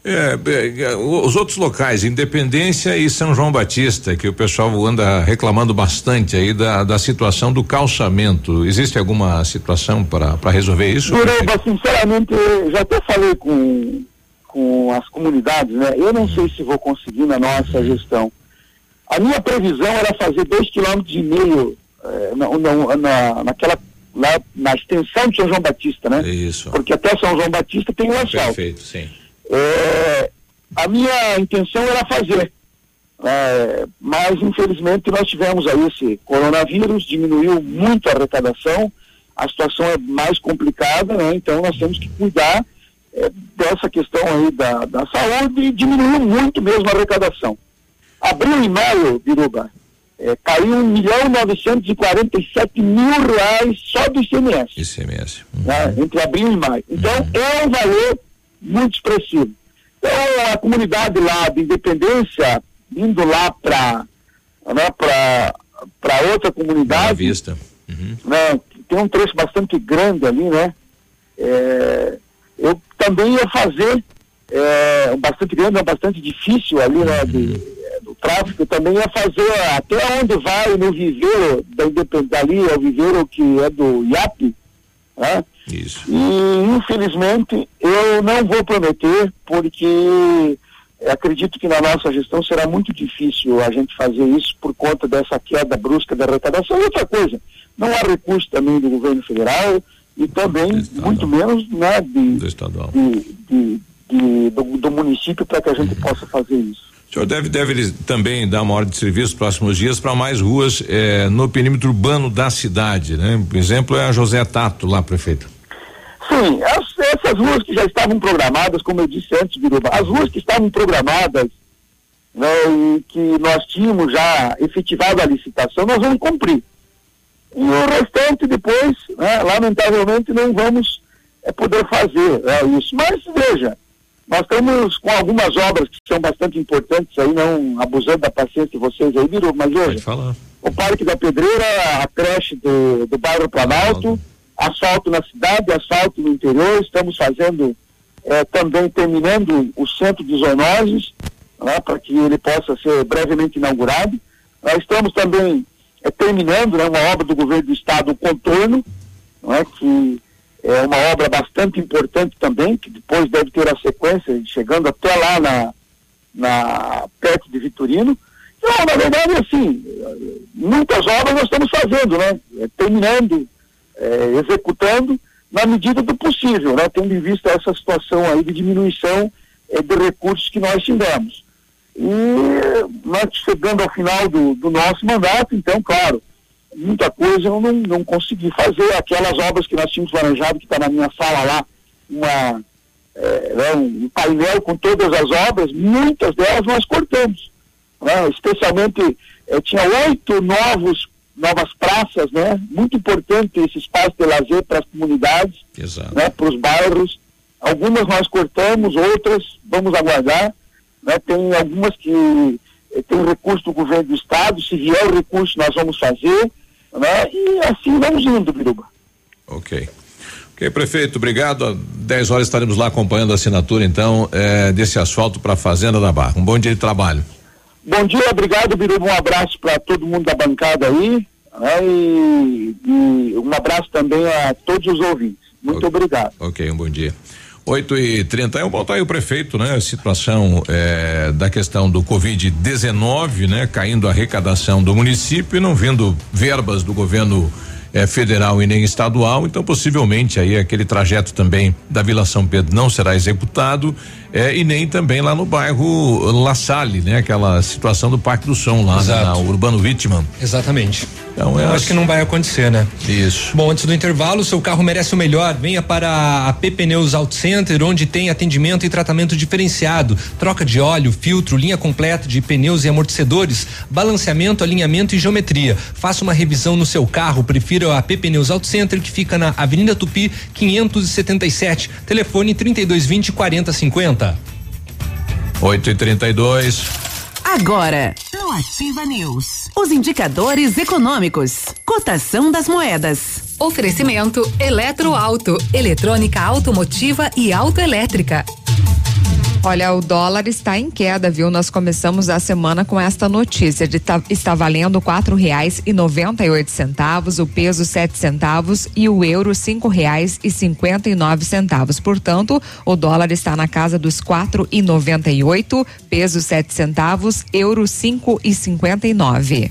Speaker 4: É, é, os outros locais, Independência e São João Batista, que o pessoal anda reclamando bastante aí da, da situação do calçamento. Existe alguma situação para resolver isso?
Speaker 24: Dureba, sinceramente, eu já até falei com, com as comunidades, né? Eu não sei se vou conseguir na nossa gestão. A minha previsão era fazer dois quilômetros e meio eh, na, na, na- naquela lá na extensão de São João Batista, né?
Speaker 4: Isso.
Speaker 24: Porque até São João Batista tem um asfalto.
Speaker 4: Perfeito, sim.
Speaker 24: É, a minha intenção era fazer, é, mas infelizmente nós tivemos aí esse coronavírus, diminuiu muito a arrecadação, a situação é mais complicada, né? Então nós temos que cuidar é, dessa questão aí da, da saúde e diminuiu muito mesmo a arrecadação. Abril e maio, Biruba, é, caiu um milhão novecentos e quarenta e sete mil reais só do ICMS
Speaker 4: ICMS.
Speaker 24: né, entre abril e maio. Então, é um valor muito expressivo. Então, a comunidade lá de Independência, indo lá para né, para outra comunidade,
Speaker 4: Vista.
Speaker 24: né, que tem um trecho bastante grande ali, né? é, eu também ia fazer é, bastante grande, é bastante difícil ali, né? De, é, do tráfego, eu também ia fazer até onde vai no viveiro da Independência, ali é o viveiro que é do IAP, né?
Speaker 4: Isso.
Speaker 24: E infelizmente eu não vou prometer, porque acredito que na nossa gestão será muito difícil a gente fazer isso por conta dessa queda brusca da arrecadação. E outra coisa, não há recurso também do governo federal e também, muito menos, né, de,
Speaker 4: do estadual.
Speaker 24: de- de- de- do, do município para que a gente possa fazer isso.
Speaker 4: O senhor deve, deve também dar uma ordem de serviço nos próximos dias para mais ruas eh, no perímetro urbano da cidade, né? Por exemplo, é a José Tato lá, prefeito.
Speaker 24: Sim, as- essas ruas que já estavam programadas, como eu disse antes, Biruba, as ruas que estavam programadas né, e que nós tínhamos já efetivado a licitação, nós vamos cumprir. E o restante depois, né, lamentavelmente, não vamos eh, poder fazer né, isso. Mas veja, nós estamos com algumas obras que são bastante importantes aí, não abusando da paciência de vocês aí, Biruba, mas
Speaker 4: falar.
Speaker 24: o Parque da Pedreira, a creche do, do bairro Planalto, asfalto na cidade, asfalto no interior, estamos fazendo eh, também terminando o centro de zoonoses né, para que ele possa ser brevemente inaugurado. Nós estamos também é, terminando né, uma obra do governo do estado, o contorno, né, que é uma obra bastante importante também, que depois deve ter a sequência, chegando até lá na, na perto de Vitorino. Então, na verdade, assim, muitas obras nós estamos fazendo, né? É, terminando, é, executando na medida do possível, né? Tendo em vista essa situação aí de diminuição é, de recursos que nós tivemos. E nós chegando ao final do, do nosso mandato, então, claro, muita coisa eu não, não consegui fazer. Aquelas obras que nós tínhamos planejado, que está na minha sala lá, uma, é, né, um painel com todas as obras, muitas delas nós cortamos. Né? Especialmente, é, tinha oito novos novas praças, né? Muito importante esse espaço de lazer para as comunidades, né? Para os bairros. Algumas nós cortamos, outras vamos aguardar. Né? Tem algumas que eh, tem recurso do governo do estado, se vier o recurso nós vamos fazer, né? E assim vamos indo, Biruba.
Speaker 4: Ok. Ok, prefeito, obrigado. Às 10 horas estaremos lá acompanhando a assinatura, então, eh, desse asfalto para a Fazenda da Barra. Um bom dia de trabalho.
Speaker 24: Bom dia, obrigado, Biruba. Um abraço para todo mundo da bancada aí. Né? E, e, um abraço também a todos os ouvintes. Muito
Speaker 4: okay.
Speaker 24: obrigado.
Speaker 4: Ok, um bom dia. 8 e 31 bom, tá aí o prefeito, né? A situação é, da questão do Covid-19, né? Caindo a arrecadação do município e não vindo verbas do governo é, federal e nem estadual, então possivelmente aí aquele trajeto também da Vila São Pedro não será executado é, e nem também lá no bairro La Salle, né? Aquela situação do Parque do Som lá né, na Urbano Vítima.
Speaker 5: Exatamente. Então, é acho que não vai acontecer, né?
Speaker 4: Isso.
Speaker 5: Bom, antes do intervalo, seu carro merece o melhor. Venha para a P Pneus Auto Center, onde tem atendimento e tratamento diferenciado, troca de óleo, filtro, linha completa de pneus e amortecedores, balanceamento, alinhamento e geometria. Faça uma revisão no seu carro. Prefira a P Pneus Auto Center, que fica na Avenida Tupi, 577. Telefone 3220 4050.
Speaker 4: 8 e 32
Speaker 2: Agora, no Ativa News, os indicadores econômicos, cotação das moedas.
Speaker 9: Oferecimento Eletroauto, eletrônica automotiva e autoelétrica.
Speaker 7: Olha, o dólar está em queda, viu? Nós começamos a semana com esta notícia de tá, está valendo quatro reais e noventa e oito centavos, o peso sete centavos e o euro cinco reais e cinquenta e nove centavos. Portanto, o dólar está na casa dos quatro e noventa e oito, peso sete centavos, euro cinco e cinquenta e nove.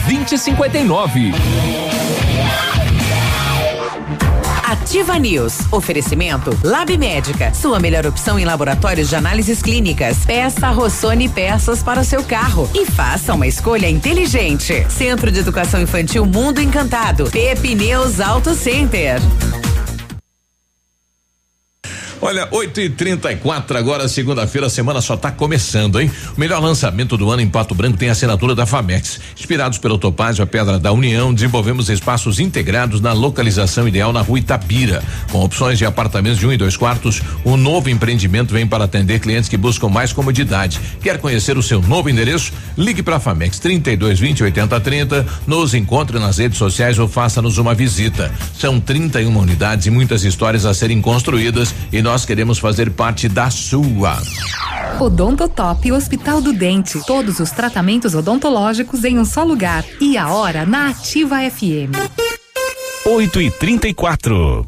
Speaker 18: 2059.
Speaker 2: Ativa News. Oferecimento Lab Médica. Sua melhor opção em laboratórios de análises clínicas. Peça Rossoni peças para o seu carro e faça uma escolha inteligente. Centro de Educação Infantil Mundo Encantado. Pepineus Auto Center.
Speaker 4: Olha, 8 e 34 agora, segunda-feira, a semana só está começando, hein? O melhor lançamento do ano em Pato Branco tem a assinatura da Famex. Inspirados pelo Topázio, a Pedra da União, desenvolvemos espaços integrados na localização ideal na rua Itapira. Com opções de apartamentos de um e dois quartos, o novo empreendimento vem para atender clientes que buscam mais comodidade. Quer conhecer o seu novo endereço? Ligue para a Famex 32 20 80 30, nos encontre nas redes sociais ou faça-nos uma visita. São 31 unidades e muitas histórias a serem construídas e nós nós queremos fazer parte da sua.
Speaker 9: Odontotop Hospital do Dente. Todos os tratamentos odontológicos em um só lugar. E a hora na Ativa FM.
Speaker 10: 8 e 34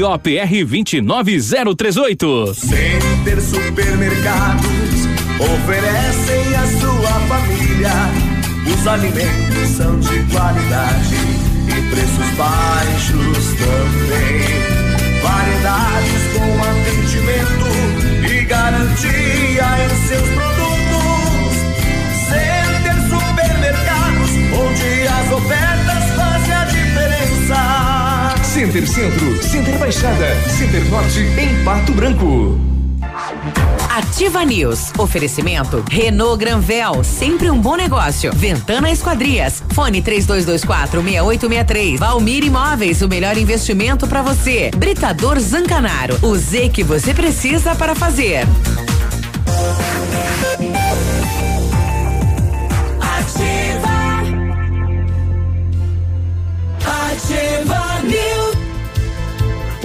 Speaker 25: ROPR 29038.
Speaker 26: Center Supermercados oferecem à sua família. Os alimentos são de qualidade e preços baixos também. Variedades com atendimento e garantia em seus produtos. Center Supermercados, onde as ofertas a.
Speaker 27: Center Centro, Center Baixada, Center Norte, em Pato Branco.
Speaker 2: Ativa News. Oferecimento Renault Granvel, sempre um bom negócio. Ventana Esquadrias. Fone 3224 6863. Valmir Imóveis, o melhor investimento para você. Britador Zancanaro. O Z que você precisa para fazer.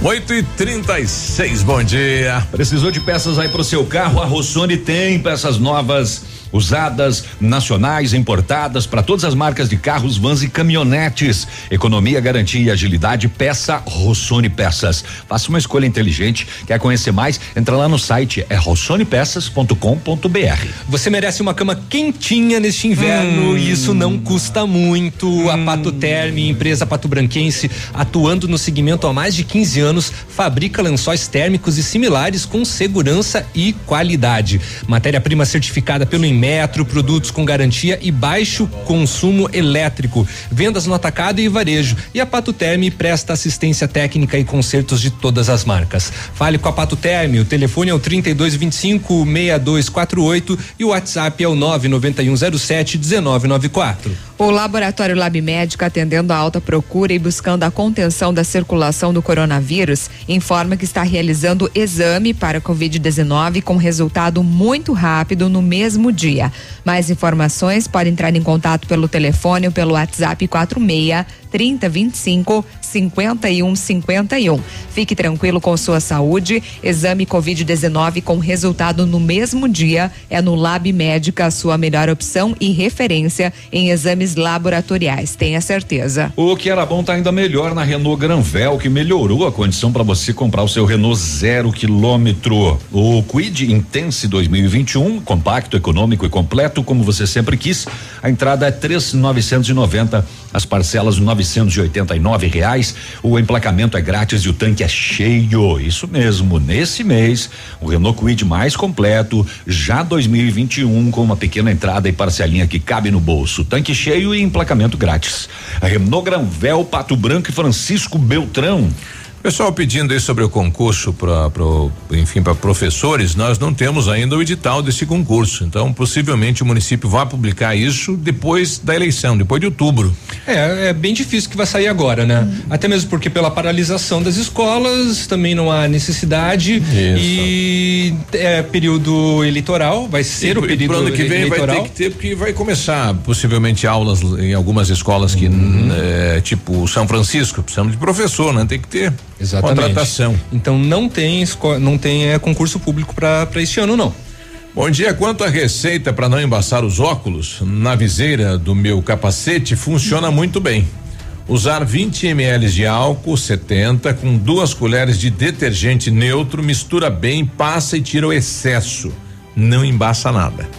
Speaker 4: 8 e 36 bom dia.
Speaker 6: Precisou de peças aí pro seu carro? A Rossoni tem peças novas, usadas, nacionais, importadas para todas as marcas de carros, vans e caminhonetes. Economia, garantia e agilidade. Peça Rossoni Peças. Faça uma escolha inteligente. Quer conhecer mais? Entra lá no site é rossonepeças.com.br.
Speaker 5: Você merece uma cama quentinha neste inverno
Speaker 6: Hum.
Speaker 5: e isso não custa muito. A Pato Terme, empresa pato branquense, atuando no segmento há mais de 15 anos, fabrica lençóis térmicos e similares com segurança e qualidade. Matéria-prima certificada pelo Inmetro, produtos com garantia e baixo consumo elétrico. Vendas no atacado e varejo. E a Pato Terme presta assistência técnica e consertos de todas as marcas. Fale com a Pato Terme, o telefone é o 3225 6248 e o WhatsApp é o 99107 1994.
Speaker 7: O Laboratório Lab Médica, atendendo a alta procura e buscando a contenção da circulação do coronavírus, informa que está realizando exame para Covid-19 com resultado muito rápido no mesmo dia. Mais informações podem entrar em contato pelo telefone ou pelo WhatsApp 46 3025 5151. Fique tranquilo com sua saúde. Exame Covid-19 com resultado no mesmo dia é no Lab Médica, a sua melhor opção e referência em exames laboratoriais. Tenha certeza.
Speaker 6: O que era bom tá ainda melhor na Renault Granvel, que melhorou a condição para você comprar o seu Renault zero quilômetro. O Quid Intense 2021, compacto, econômico e completo, como você sempre quis. A entrada é três novecentos e noventa, as parcelas novecentos e oitenta e nove reais. O emplacamento é grátis e o tanque é cheio. Isso mesmo, nesse mês, o Renault Quid mais completo, já 2021, com uma pequena entrada e parcelinha que cabe no bolso. Tanque cheio e emplacamento grátis. A Renault Granvel, Pato Branco e Francisco Beltrão.
Speaker 4: Pessoal pedindo aí sobre o concurso para enfim para professores, nós não temos ainda o edital desse concurso. Então, possivelmente o município vai publicar isso depois da eleição, depois de outubro.
Speaker 5: É, é bem difícil que vai sair agora, né? Até mesmo porque pela paralisação das escolas também não há necessidade e é período eleitoral, vai ser o
Speaker 4: E
Speaker 5: período
Speaker 4: pro ano que vem
Speaker 5: eleitoral.
Speaker 4: vai ter que ter porque vai começar possivelmente aulas em algumas escolas que
Speaker 5: Uhum.
Speaker 4: é, tipo São Francisco, precisamos de professor, né? Tem que ter
Speaker 5: Exatamente.
Speaker 4: contratação.
Speaker 5: Então não tem não tem é, concurso público para este ano não.
Speaker 4: Bom dia, quanto à receita para não embaçar os óculos, na viseira do meu capacete funciona muito bem. Usar 20 ml de álcool 70 com duas colheres de detergente neutro, mistura bem, passa e tira o excesso. Não embaça nada.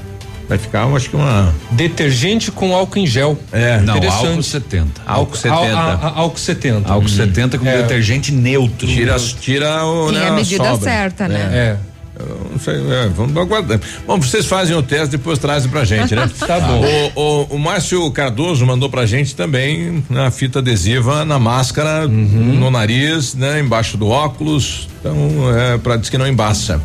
Speaker 4: Vai ficar, eu acho que uma.
Speaker 5: Detergente com álcool em gel.
Speaker 4: É,
Speaker 6: Não,
Speaker 5: Interessante.
Speaker 6: álcool 70.
Speaker 4: Álcool 70.
Speaker 5: Al- a- a- álcool 70.
Speaker 6: Álcool 70 com
Speaker 5: É.
Speaker 6: detergente neutro.
Speaker 4: Tira, tira o.
Speaker 7: E
Speaker 4: né,
Speaker 7: a medida
Speaker 4: sobra.
Speaker 7: certa, né?
Speaker 5: É.
Speaker 4: Eu não sei, é, vamos aguardar. Bom, vocês fazem o teste, depois trazem pra gente, né?
Speaker 5: Tá bom.
Speaker 4: O, o, o Márcio Cardoso mandou pra gente também na fita adesiva, na máscara,
Speaker 5: Uhum.
Speaker 4: no nariz, né? Embaixo do óculos. Então, é, pra dizer que não embaça.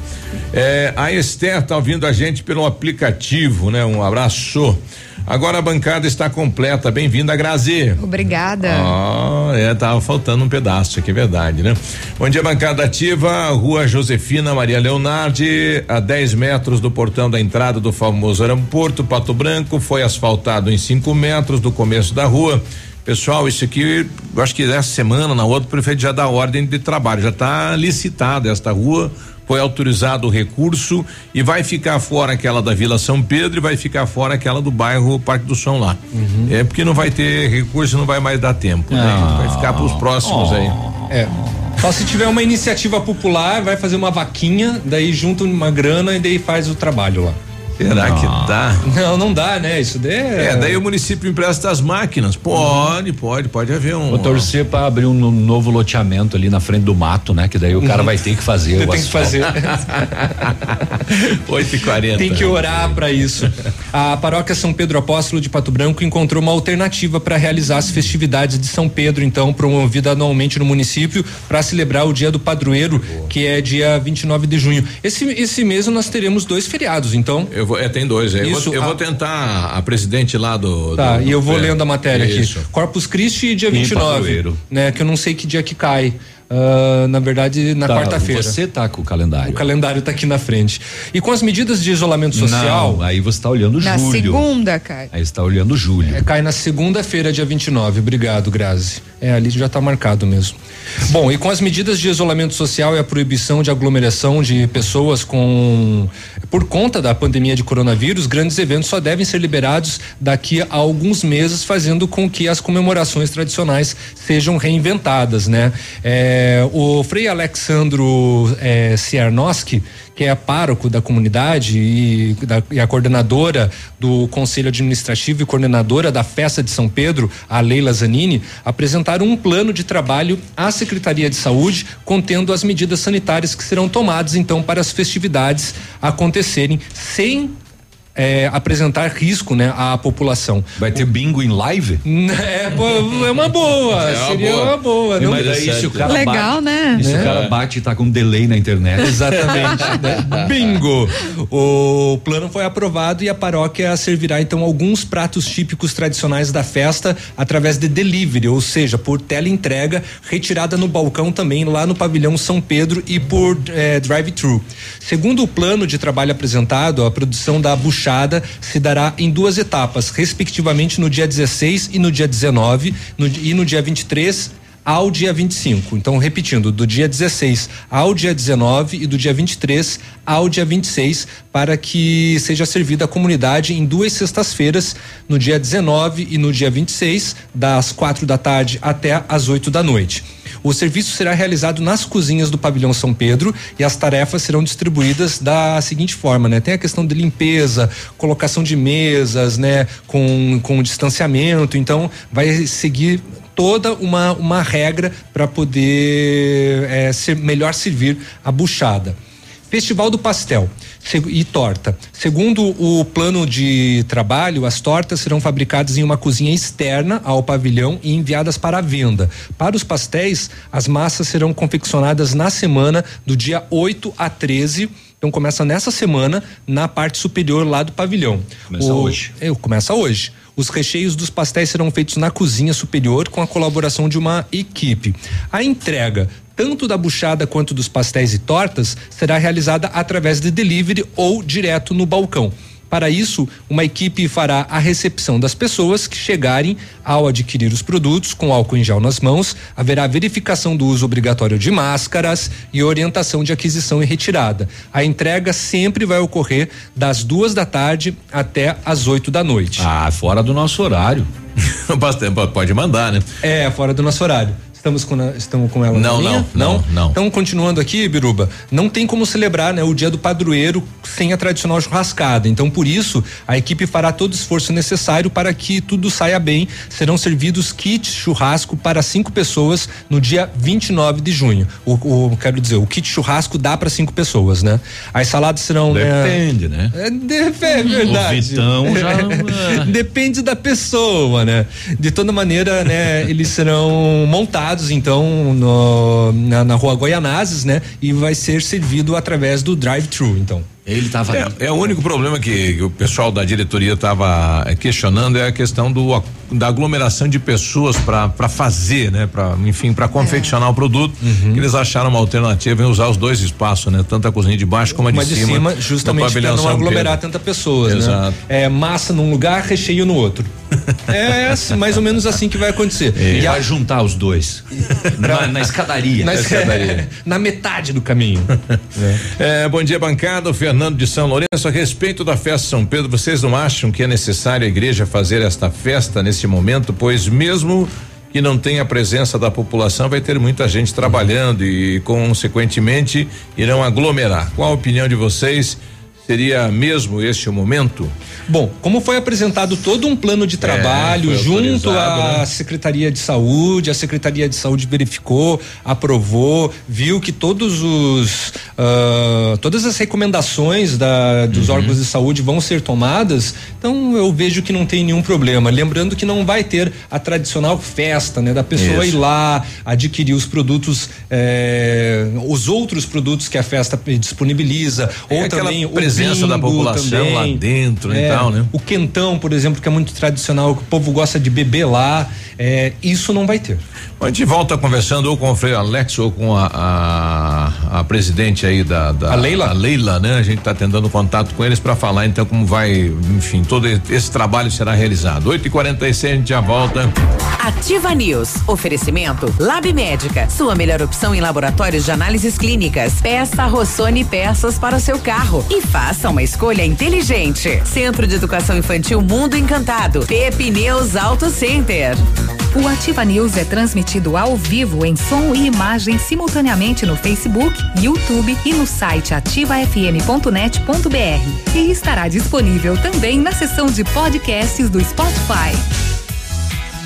Speaker 4: É, a Esther tá ouvindo a gente pelo aplicativo, né? Um abraço. Agora a bancada está completa. Bem-vinda, Grazi.
Speaker 7: Obrigada.
Speaker 4: Ah, é, tava faltando um pedaço aqui, é verdade, né? Bom dia, bancada ativa, Rua Josefina Maria Leonardi, a 10 metros do portão da entrada do famoso aeroporto Pato Branco, foi asfaltado em 5 metros do começo da rua. Pessoal, isso aqui, eu acho que essa semana, na outra, o prefeito já dá ordem de trabalho, já está licitada esta rua, foi autorizado o recurso e vai ficar fora aquela da Vila São Pedro e vai ficar fora aquela do bairro Parque do Som lá. É porque não vai ter recurso, não vai mais dar tempo, né? Vai ficar para os próximos aí.
Speaker 5: É. Só se tiver uma iniciativa popular, vai fazer uma vaquinha, daí junta uma grana e daí faz o trabalho lá.
Speaker 4: Será que dá?
Speaker 5: Não, não dá, né? Isso daí é.
Speaker 4: É, daí o município empresta as máquinas. Pode, pode, pode haver um.
Speaker 6: Vou torcer pra abrir um no- novo loteamento ali na frente do mato, né? Que daí o cara
Speaker 5: Uhum.
Speaker 6: vai ter que fazer.
Speaker 5: Tem que fazer.
Speaker 4: 8 e 40
Speaker 5: Tem que orar para isso. A paróquia São Pedro Apóstolo de Pato Branco encontrou uma alternativa para realizar as festividades de São Pedro, então, promovida anualmente no município para celebrar o Dia do Padroeiro, que é dia 29 de junho. Esse esse mês nós teremos dois feriados, então.
Speaker 4: Eu vou, é, tem dois. é, Eu,
Speaker 5: Isso,
Speaker 4: vou, eu
Speaker 5: a-
Speaker 4: vou tentar a presidente lá do.
Speaker 5: Tá,
Speaker 4: do-
Speaker 5: e eu vou
Speaker 4: é,
Speaker 5: lendo a matéria
Speaker 4: isso.
Speaker 5: aqui. Corpus Christi dia
Speaker 6: E
Speaker 5: 29,
Speaker 6: padroeiro.
Speaker 5: né, que eu não sei que dia que cai. Ah, na verdade, na
Speaker 6: Tá,
Speaker 5: quarta-feira.
Speaker 6: Você tá com o calendário.
Speaker 5: O calendário tá aqui na frente. E com as medidas de isolamento social,
Speaker 6: Não, aí você tá olhando
Speaker 7: Na
Speaker 6: julho.
Speaker 7: segunda, cara.
Speaker 6: Aí você tá olhando julho.
Speaker 5: É, cai na segunda-feira, dia 29. Obrigado, Grazi. É, ali já está marcado mesmo. Bom, e com as medidas de isolamento social e a proibição de aglomeração de pessoas com por conta da pandemia de coronavírus, grandes eventos só devem ser liberados daqui a alguns meses, fazendo com que as comemorações tradicionais sejam reinventadas, né? É, o Frei Alexandro é, Ciarnoski, que é pároco da comunidade e, da- e a coordenadora do Conselho Administrativo e coordenadora da Festa de São Pedro, a Leila Zanini, apresentaram um plano de trabalho à Secretaria de Saúde, contendo as medidas sanitárias que serão tomadas então para as festividades acontecerem sem eh, apresentar risco, né, à população.
Speaker 6: Vai ter bingo em live?
Speaker 5: É, pô, é uma boa,
Speaker 6: É uma
Speaker 5: seria
Speaker 6: boa.
Speaker 5: uma boa. não-
Speaker 6: Mas aí se o cara
Speaker 7: Legal,
Speaker 6: bate,
Speaker 7: né?
Speaker 6: E se
Speaker 5: É.
Speaker 6: o cara bate e tá com delay na internet.
Speaker 5: Exatamente. né? Bingo! O plano foi aprovado e a paróquia servirá então alguns pratos típicos tradicionais da festa através de delivery, ou seja, por teleentrega, retirada no balcão também lá no pavilhão São Pedro e por eh, drive-thru. Segundo o plano de trabalho apresentado, a produção da buchada se dará em duas etapas, respectivamente no dia 16 e no dia 19, no, e no dia 23 ao dia 25. Então, repetindo, do dia 16 ao dia 19 e do dia 23 ao dia 26, para que seja servida à comunidade em duas sextas-feiras, no dia 19 e no dia 26, das quatro da tarde até às 8 da noite. O serviço será realizado nas cozinhas do pavilhão São Pedro e as tarefas serão distribuídas da seguinte forma, né? Tem a questão de limpeza, colocação de mesas, né? Com, com distanciamento, então vai seguir toda uma, uma regra para poder eh, ser melhor servir a buchada. Festival do Pastel e torta. Segundo o plano de trabalho, as tortas serão fabricadas em uma cozinha externa ao pavilhão e enviadas para a venda. Para os pastéis, as massas serão confeccionadas na semana do dia 8 a 13. Então começa nessa semana na parte superior lá do pavilhão.
Speaker 6: Começa
Speaker 5: O-
Speaker 6: hoje.
Speaker 5: é, começa hoje. Os recheios dos pastéis serão feitos na cozinha superior com a colaboração de uma equipe. A entrega tanto da buchada quanto dos pastéis e tortas será realizada através de delivery ou direto no balcão. Para isso, uma equipe fará a recepção das pessoas que chegarem ao adquirir os produtos com álcool em gel nas mãos. Haverá verificação do uso obrigatório de máscaras e orientação de aquisição e retirada. A entrega sempre vai ocorrer das duas da tarde até as 8 da noite.
Speaker 6: Ah, fora do nosso horário.
Speaker 4: Pode mandar, né?
Speaker 5: É, fora do nosso horário. Estamos com, na- estamos com ela
Speaker 4: Não,
Speaker 5: na linha?
Speaker 4: não, não, não.
Speaker 5: Então, continuando aqui, Biruba, não tem como celebrar né, o dia do padroeiro sem a tradicional churrascada. Então, por isso, a equipe fará todo o esforço necessário para que tudo saia bem. Serão servidos kits churrasco para cinco pessoas no dia 29 de junho. O, o- quero dizer, o kit churrasco dá para cinco pessoas, né? As saladas serão.
Speaker 6: Depende, né?
Speaker 5: É, de- é verdade.
Speaker 6: O Vitão já-
Speaker 5: Depende da pessoa, né? De toda maneira, né? Eles serão montados, então, no- na, na rua Goianazes, né? E vai ser servido através do drive-thru, então.
Speaker 6: Ele tava
Speaker 4: É, é o único problema que, que o pessoal da diretoria estava questionando é a questão do da aglomeração de pessoas para fazer, né? Para enfim, para confeccionar o produto.
Speaker 5: Uhum.
Speaker 4: que eles acharam uma alternativa em usar os dois espaços, né? Tanto a cozinha de baixo como a de
Speaker 5: Mas de
Speaker 4: cima.
Speaker 5: cima,
Speaker 4: no
Speaker 5: justamente para não
Speaker 4: São
Speaker 5: aglomerar
Speaker 4: Pedro.
Speaker 5: tanta pessoas,
Speaker 4: Exato.
Speaker 5: né? É massa num lugar, recheio no outro. é assim, mais ou menos assim que vai acontecer.
Speaker 6: E
Speaker 5: E a-
Speaker 6: vai juntar os dois. na, na escadaria.
Speaker 5: na,
Speaker 4: escadaria.
Speaker 5: na metade do caminho.
Speaker 4: É, bom dia, bancada. O Fernando de São Lourenço. A respeito da festa São Pedro, vocês não acham que é necessário a igreja fazer esta festa nesse momento? Pois mesmo que não tem a presença da população, vai ter muita gente trabalhando e, consequentemente, irão aglomerar. Qual a opinião de vocês? Seria mesmo este o momento?
Speaker 5: Bom, como foi apresentado todo um plano de é, trabalho é, junto à né? Secretaria de Saúde, a Secretaria de Saúde verificou, aprovou, viu que todos os uh, todas as recomendações da, dos uhum. órgãos de saúde vão ser tomadas, então eu vejo que não tem nenhum problema. Lembrando que não vai ter a tradicional festa, né, da pessoa Isso. ir lá adquirir os produtos, eh, os outros produtos que a festa disponibiliza, é ou também o
Speaker 4: presença da população também, lá dentro é, e tal, né?
Speaker 5: O quentão, por exemplo, que é muito tradicional, que o povo gosta de beber lá, é, isso não vai ter.
Speaker 4: A gente volta conversando ou com o Frei Alex ou com a, a, a presidente aí da, da,
Speaker 5: a Leila.
Speaker 4: A Leila, né? A gente está tentando contato com eles para falar então como vai, enfim, todo esse trabalho será realizado. 8 e 46 a gente já volta.
Speaker 2: Ativa News. Oferecimento Lab Médica. Sua melhor opção em laboratórios de análises clínicas. Peça Rossoni peças para o seu carro e faça uma escolha inteligente. Centro de Educação Infantil Mundo Encantado. Pepineus Auto Center.
Speaker 9: O Ativa News é transmitido ao vivo em som e imagem simultaneamente no Facebook, YouTube e no site ativafm.net.br. E estará disponível também na seção de podcasts do Spotify.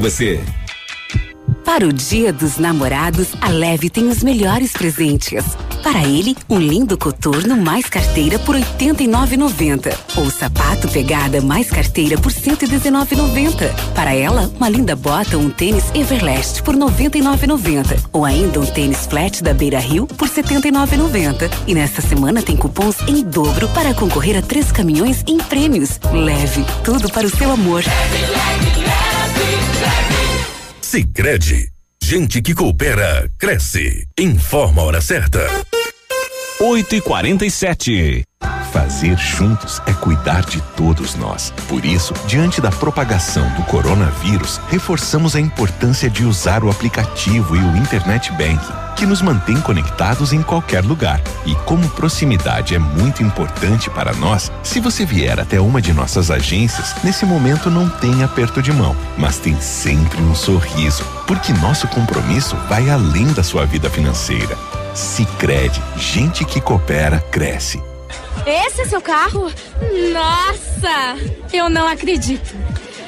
Speaker 28: você.
Speaker 29: Para o Dia dos Namorados, a Leve tem os melhores presentes. Para ele, um lindo coturno mais carteira por R$ 89,90. Ou sapato pegada mais carteira por R$ 119,90. Para ela, uma linda bota ou um tênis Everlast por R$ 99,90. Ou ainda um tênis flat da Beira Rio por R$ 79,90. E nesta semana tem cupons em dobro para concorrer a três caminhões em prêmios. Leve, tudo para o seu amor. Leve, leve,
Speaker 30: leve, Sicredi, gente que coopera cresce. Informa a hora certa.
Speaker 27: 8 e 47 Fazer juntos é cuidar de todos nós. Por isso, diante da propagação do coronavírus, reforçamos a importância de usar o aplicativo e o Internet Banking, que nos mantém conectados em qualquer lugar. E como proximidade é muito importante para nós, se você vier até uma de nossas agências, nesse momento não tem aperto de mão, mas tem sempre um sorriso, porque nosso compromisso vai além da sua vida financeira. Sicredi, gente que coopera cresce.
Speaker 31: Esse é seu carro? Nossa! Eu não acredito.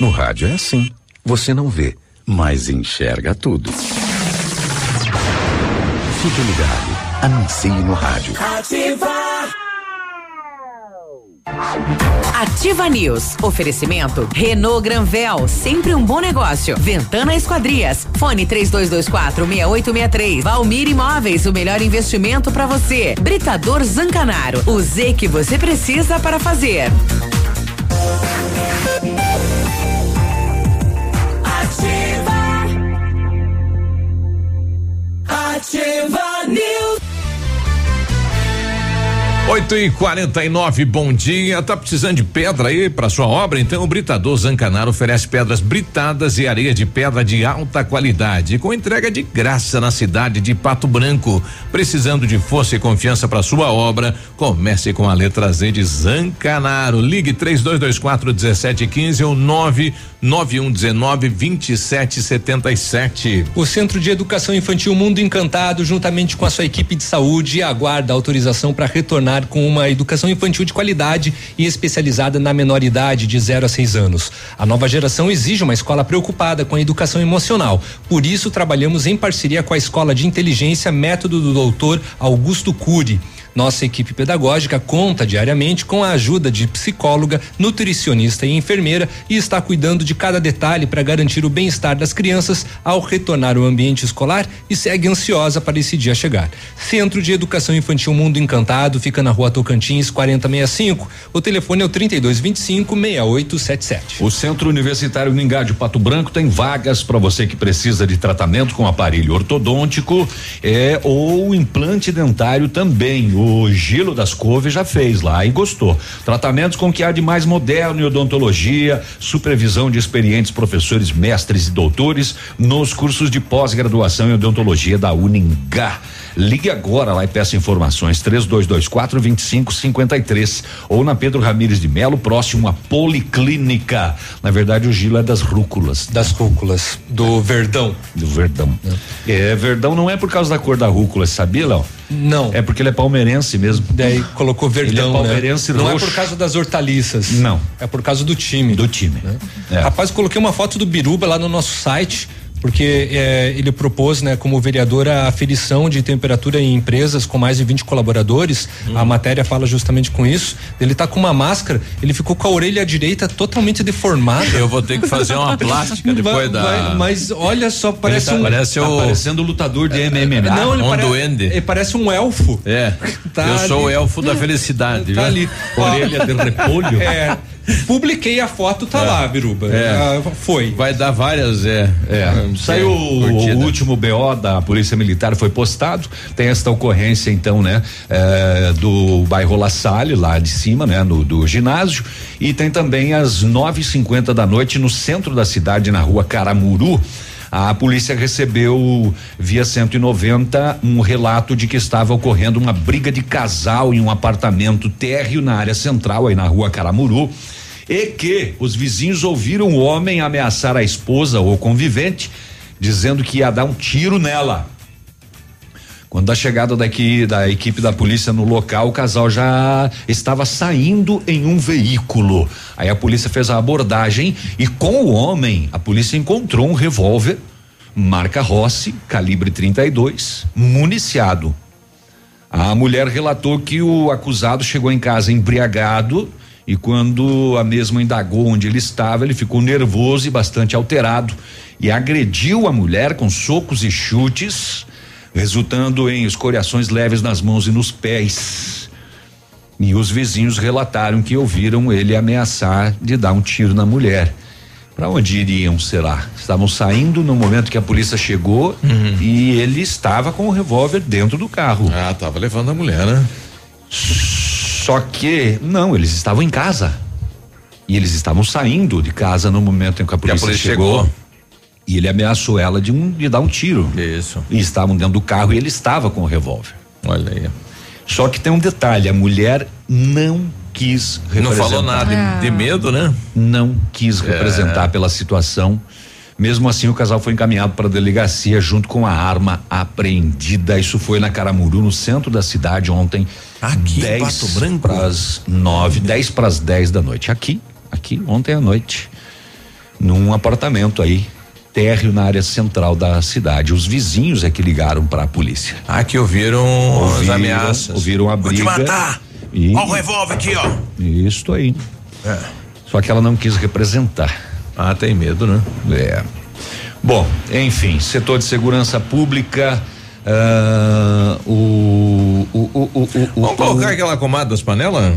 Speaker 27: No rádio é assim. Você não vê, mas enxerga tudo. Fique ligado. Anuncie no rádio. Ativa.
Speaker 2: Ativa News. Oferecimento Renault Granvel, sempre um bom negócio. Ventana Esquadrias. Fone 3224 6863. Valmir Imóveis, o melhor investimento para você. Britador Zancanaro. O Z que você precisa para fazer.
Speaker 27: Ativa
Speaker 30: News.
Speaker 4: 8 e 49 bom dia. Tá precisando de pedra aí para sua obra? Então o Britador Zancanaro oferece pedras britadas e areia de pedra de alta qualidade, com entrega de graça na cidade de Pato Branco. Precisando de força e confiança para sua obra? Comece com a letra Z de Zancanaro. Ligue 3224 1715 ou 9 9119 2777.
Speaker 5: O Centro de Educação Infantil Mundo Encantado, juntamente com a sua equipe de saúde, aguarda autorização para retornar com uma educação infantil de qualidade e especializada na menor idade de 0 a 6 anos. A nova geração exige uma escola preocupada com a educação emocional. Por isso, trabalhamos em parceria com a Escola de Inteligência Método do Doutor Augusto Cury. Nossa equipe pedagógica conta diariamente com a ajuda de psicóloga, nutricionista e enfermeira e está cuidando de cada detalhe para garantir o bem-estar das crianças ao retornar ao ambiente escolar e segue ansiosa para esse dia chegar. Centro de Educação Infantil Mundo Encantado fica na rua Tocantins 4065. O telefone é o 3225 6877.
Speaker 6: O Centro Universitário Ningá de Pato Branco tem vagas para você que precisa de tratamento com aparelho ortodôntico é, ou implante dentário também. O Gilo das Couves já fez lá e gostou. Tratamentos com o que há de mais moderno em odontologia, supervisão de experientes professores, mestres e doutores nos cursos de pós-graduação em odontologia da Uningá. Ligue agora lá e peça informações 3224 2553 ou na Pedro Ramires de Melo, próximo à Policlínica. Na verdade, o Gilo é das rúculas.
Speaker 5: Das rúculas, do Verdão.
Speaker 6: Do Verdão. É. é, Verdão não é por causa da cor da rúcula, sabia, Léo?
Speaker 5: Não.
Speaker 6: É porque ele é palmeirense mesmo.
Speaker 5: Daí colocou Verdão,
Speaker 6: ele é palmeirense
Speaker 5: né?
Speaker 6: Não
Speaker 5: é por causa das hortaliças.
Speaker 6: Não.
Speaker 5: É por causa do time.
Speaker 6: Do time.
Speaker 5: Né? É. Rapaz, coloquei uma foto do Biruba lá no nosso site porque é, ele propôs, né, como vereador, a aferição de temperatura em empresas com mais de 20 colaboradores. Hum. A matéria fala justamente com isso. Ele tá com uma máscara, ele ficou com a orelha direita totalmente deformada.
Speaker 4: Eu vou ter que fazer uma plástica depois vai, da. Vai,
Speaker 5: mas olha só, parece
Speaker 6: tá,
Speaker 5: um.
Speaker 6: Parece o... Tá parecendo lutador de MMA.
Speaker 5: Não, ele
Speaker 4: um
Speaker 5: pare...
Speaker 4: duende.
Speaker 5: Ele parece um elfo.
Speaker 4: É. Tá eu ali. sou o elfo da felicidade.
Speaker 5: Tá
Speaker 4: viu?
Speaker 5: ali.
Speaker 6: Orelha de repolho.
Speaker 5: É. Publiquei a foto, tá é. lá, Biruba.
Speaker 4: É.
Speaker 5: Ah, foi.
Speaker 4: Vai dar várias, é.
Speaker 6: é. Saiu o, o último BO da Polícia Militar, foi postado. Tem esta ocorrência, então, né? É, do bairro La Salle, lá de cima, né? No, do ginásio. E tem também às nove e cinquenta da noite no centro da cidade, na rua Caramuru. A polícia recebeu via 190 um relato de que estava ocorrendo uma briga de casal em um apartamento térreo na área central, aí na rua Caramuru e que os vizinhos ouviram o homem ameaçar a esposa ou convivente, dizendo que ia dar um tiro nela. Quando a chegada daqui da equipe da polícia no local, o casal já estava saindo em um veículo. Aí a polícia fez a abordagem e com o homem, a polícia encontrou um revólver marca Rossi, calibre 32, municiado. A mulher relatou que o acusado chegou em casa embriagado e quando a mesma indagou onde ele estava, ele ficou nervoso e bastante alterado e agrediu a mulher com socos e chutes, resultando em escoriações leves nas mãos e nos pés. E os vizinhos relataram que ouviram ele ameaçar de dar um tiro na mulher. Para onde iriam, será? Estavam saindo no momento que a polícia chegou uhum. e ele estava com o revólver dentro do carro.
Speaker 4: Ah, tava levando a mulher, né?
Speaker 6: Só que, não, eles estavam em casa. E eles estavam saindo de casa no momento em que a polícia, a polícia chegou, chegou. E ele ameaçou ela de, um, de dar um tiro.
Speaker 4: Isso.
Speaker 6: E estavam dentro do carro e ele estava com o revólver.
Speaker 4: Olha aí.
Speaker 6: Só que tem um detalhe: a mulher não quis representar.
Speaker 4: Não falou nada de, de medo, né?
Speaker 6: Não quis é. representar pela situação. Mesmo assim, o casal foi encaminhado para a delegacia junto com a arma apreendida. Isso foi na Caramuru, no centro da cidade, ontem.
Speaker 4: Aqui, dez Pato Branco?
Speaker 6: Para as nove, dez para as dez da noite. Aqui, aqui, ontem à noite. Num apartamento aí, térreo na área central da cidade. Os vizinhos é que ligaram para a polícia.
Speaker 4: Ah, que ouviram, ouviram as ameaças.
Speaker 6: Ouviram a briga.
Speaker 4: Vou te matar!
Speaker 6: E...
Speaker 4: Olha o revólver aqui, ó.
Speaker 6: Isso aí.
Speaker 4: É.
Speaker 6: Só que ela não quis representar.
Speaker 4: Ah, tem medo, né?
Speaker 6: É. Bom, enfim, setor de segurança pública. Uh, o, o, o, o,
Speaker 4: Vamos colocar aquela comadre das panelas?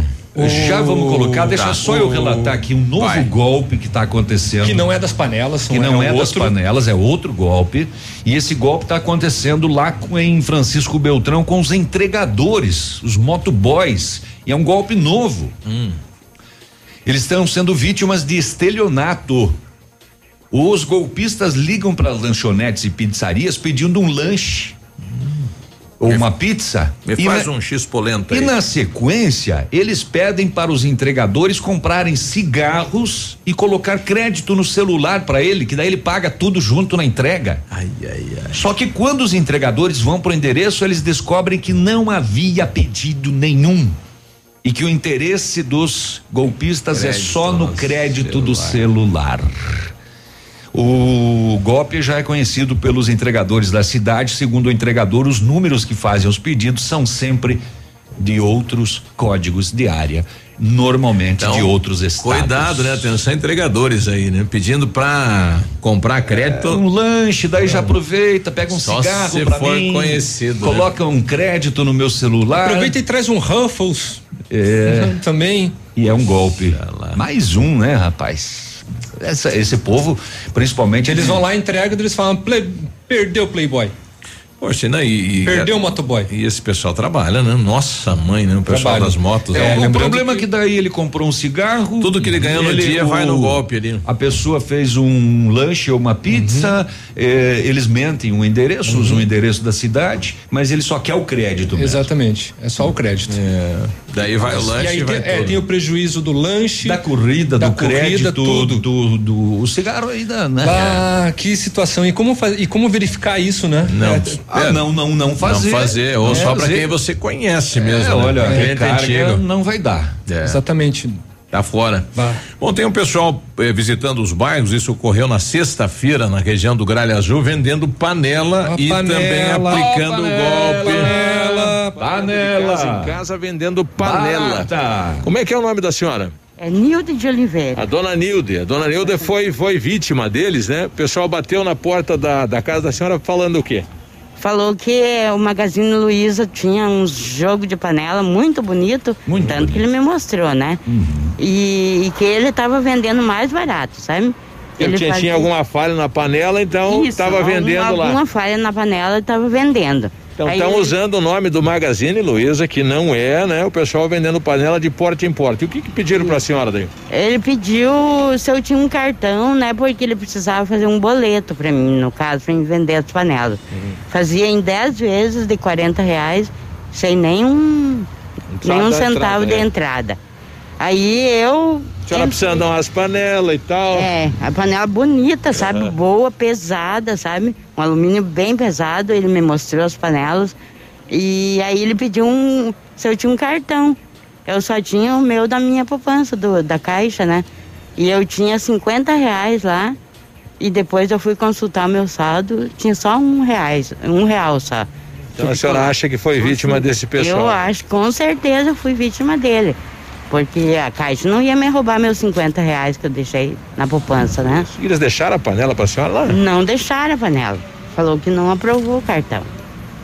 Speaker 6: Já vamos colocar, deixa tá. só eu relatar aqui um novo Vai. golpe que está acontecendo.
Speaker 5: Que não é das panelas,
Speaker 6: que não é, é das panelas, é outro golpe. E esse golpe está acontecendo lá com, em Francisco Beltrão com os entregadores, os motoboys. E é um golpe novo.
Speaker 4: Hum.
Speaker 6: Eles estão sendo vítimas de estelionato. Os golpistas ligam para lanchonetes e pizzarias pedindo um lanche. ou uma pizza.
Speaker 4: Me
Speaker 6: e
Speaker 4: faz
Speaker 6: na-
Speaker 4: um X polenta
Speaker 6: E
Speaker 4: aí.
Speaker 6: na sequência, eles pedem para os entregadores comprarem cigarros e colocar crédito no celular para ele, que daí ele paga tudo junto na entrega.
Speaker 4: Ai, ai, ai.
Speaker 6: Só que quando os entregadores vão para o endereço, eles descobrem que não havia pedido nenhum. E que o interesse dos golpistas é
Speaker 4: Crédito
Speaker 6: só no
Speaker 4: no
Speaker 6: crédito do celular. O golpe já é conhecido pelos entregadores da cidade. Segundo o entregador, os números que fazem os pedidos são sempre de outros códigos de área, normalmente de outros estados.
Speaker 4: Cuidado, né? Atenção, entregadores aí, né? Pedindo pra comprar crédito.
Speaker 6: um lanche, daí já aproveita, pega um
Speaker 4: Só
Speaker 6: cigarro
Speaker 4: se
Speaker 6: pra
Speaker 4: for
Speaker 6: mim,
Speaker 4: conhecido, né?
Speaker 6: coloca um crédito no meu celular.
Speaker 5: Aproveita e traz um Ruffles.
Speaker 6: É.
Speaker 5: Também.
Speaker 6: E é um golpe. Mais um, né, rapaz? Essa- esse povo, principalmente.
Speaker 5: Eles vão lá, entregam, eles falam, "Play- perdeu o Playboy.
Speaker 4: Poxa, né? E, e-
Speaker 5: Perdeu o motoboy.
Speaker 4: E esse pessoal trabalha, né? Nossa mãe, né? O pessoal
Speaker 6: Trabalha.
Speaker 4: das motos.
Speaker 6: É,
Speaker 4: né?
Speaker 6: o problema é que daí ele comprou um cigarro.
Speaker 4: Tudo que ele ganhou no dia vai no golpe ali.
Speaker 6: A pessoa fez um lanche ou uma pizza, eh, eles mentem um endereço, usam o endereço da cidade, mas ele só quer o crédito mesmo.
Speaker 5: Exatamente. É só o crédito.
Speaker 4: Daí vai o lanche
Speaker 5: e aí
Speaker 4: e vai
Speaker 5: tem, é, tem o prejuízo do lanche.
Speaker 6: Da corrida,
Speaker 5: da
Speaker 6: do
Speaker 5: corrida,
Speaker 6: crédito,
Speaker 5: tudo.
Speaker 6: do, do, o cigarro ainda, né?
Speaker 5: Ah, que situação. E como, faz, e como verificar isso, né?
Speaker 4: Não.
Speaker 5: É,
Speaker 6: Ah, não, não, não fazer.
Speaker 4: Não fazer, ou
Speaker 6: É,
Speaker 4: só pra
Speaker 6: fazer.
Speaker 4: quem você conhece mesmo.
Speaker 6: É,
Speaker 4: né?
Speaker 6: olha, recarga
Speaker 4: antigo.
Speaker 6: não vai dar.
Speaker 4: É.
Speaker 5: Exatamente.
Speaker 4: Tá fora. Bom, tem um pessoal eh, visitando os bairros, isso ocorreu na sexta-feira na região do Gralha Azul, vendendo panela e
Speaker 5: panela.
Speaker 4: também aplicando
Speaker 5: Ó,
Speaker 4: golpe.
Speaker 5: panela,
Speaker 6: panela.
Speaker 4: Casa em casa vendendo panela.
Speaker 6: Bata.
Speaker 4: Como é que é o nome da senhora?
Speaker 32: É Nilde de Oliveira.
Speaker 4: A dona Nilde. A dona Nilde foi, foi vítima deles, né? O pessoal bateu na porta da, da casa da senhora falando o quê?
Speaker 32: Falou que o Magazine Luiza tinha um jogo de panela muito bonito,
Speaker 6: Muito
Speaker 32: tanto que ele me mostrou, né? E, e que ele estava vendendo mais barato, sabe?
Speaker 4: Ele tinha, tinha alguma falha na panela, então estava
Speaker 32: alguma-
Speaker 4: vendendo lá.
Speaker 32: Alguma falha na panela e estava vendendo.
Speaker 4: Então estão usando o nome do Magazine Luiza, que não é, né? O pessoal vendendo panela de porte em porte. E o que, que pediram pra senhora daí?
Speaker 32: Ele pediu se eu tinha um cartão, né? Porque ele precisava fazer um boleto para mim, no caso, para mim vender as panelas.
Speaker 4: Uhum.
Speaker 32: Fazia em 10 vezes de 40 reais, sem nenhum, nenhum centavo
Speaker 4: entrada,
Speaker 32: de
Speaker 4: é.
Speaker 32: entrada. Aí eu.
Speaker 4: A senhora precisa dar umas panelas e tal.
Speaker 32: É, a panela bonita, sabe? Boa, pesada, sabe? Um alumínio bem pesado, ele me mostrou as panelas. E aí ele pediu um. se eu tinha um cartão. Eu só tinha o meu da minha poupança, do, da caixa, né? E eu tinha 50 reais lá. E depois eu fui consultar meu saldo, tinha só um reais, um real só.
Speaker 4: Então a senhora acha que foi vítima desse pessoal?
Speaker 32: Eu acho, com certeza eu fui vítima dele. Porque a Caixa não ia me roubar meus 50 reais que eu deixei na poupança, né?
Speaker 4: E eles deixaram a panela pra senhora lá?
Speaker 32: Não deixaram a panela. Falou que não aprovou o cartão.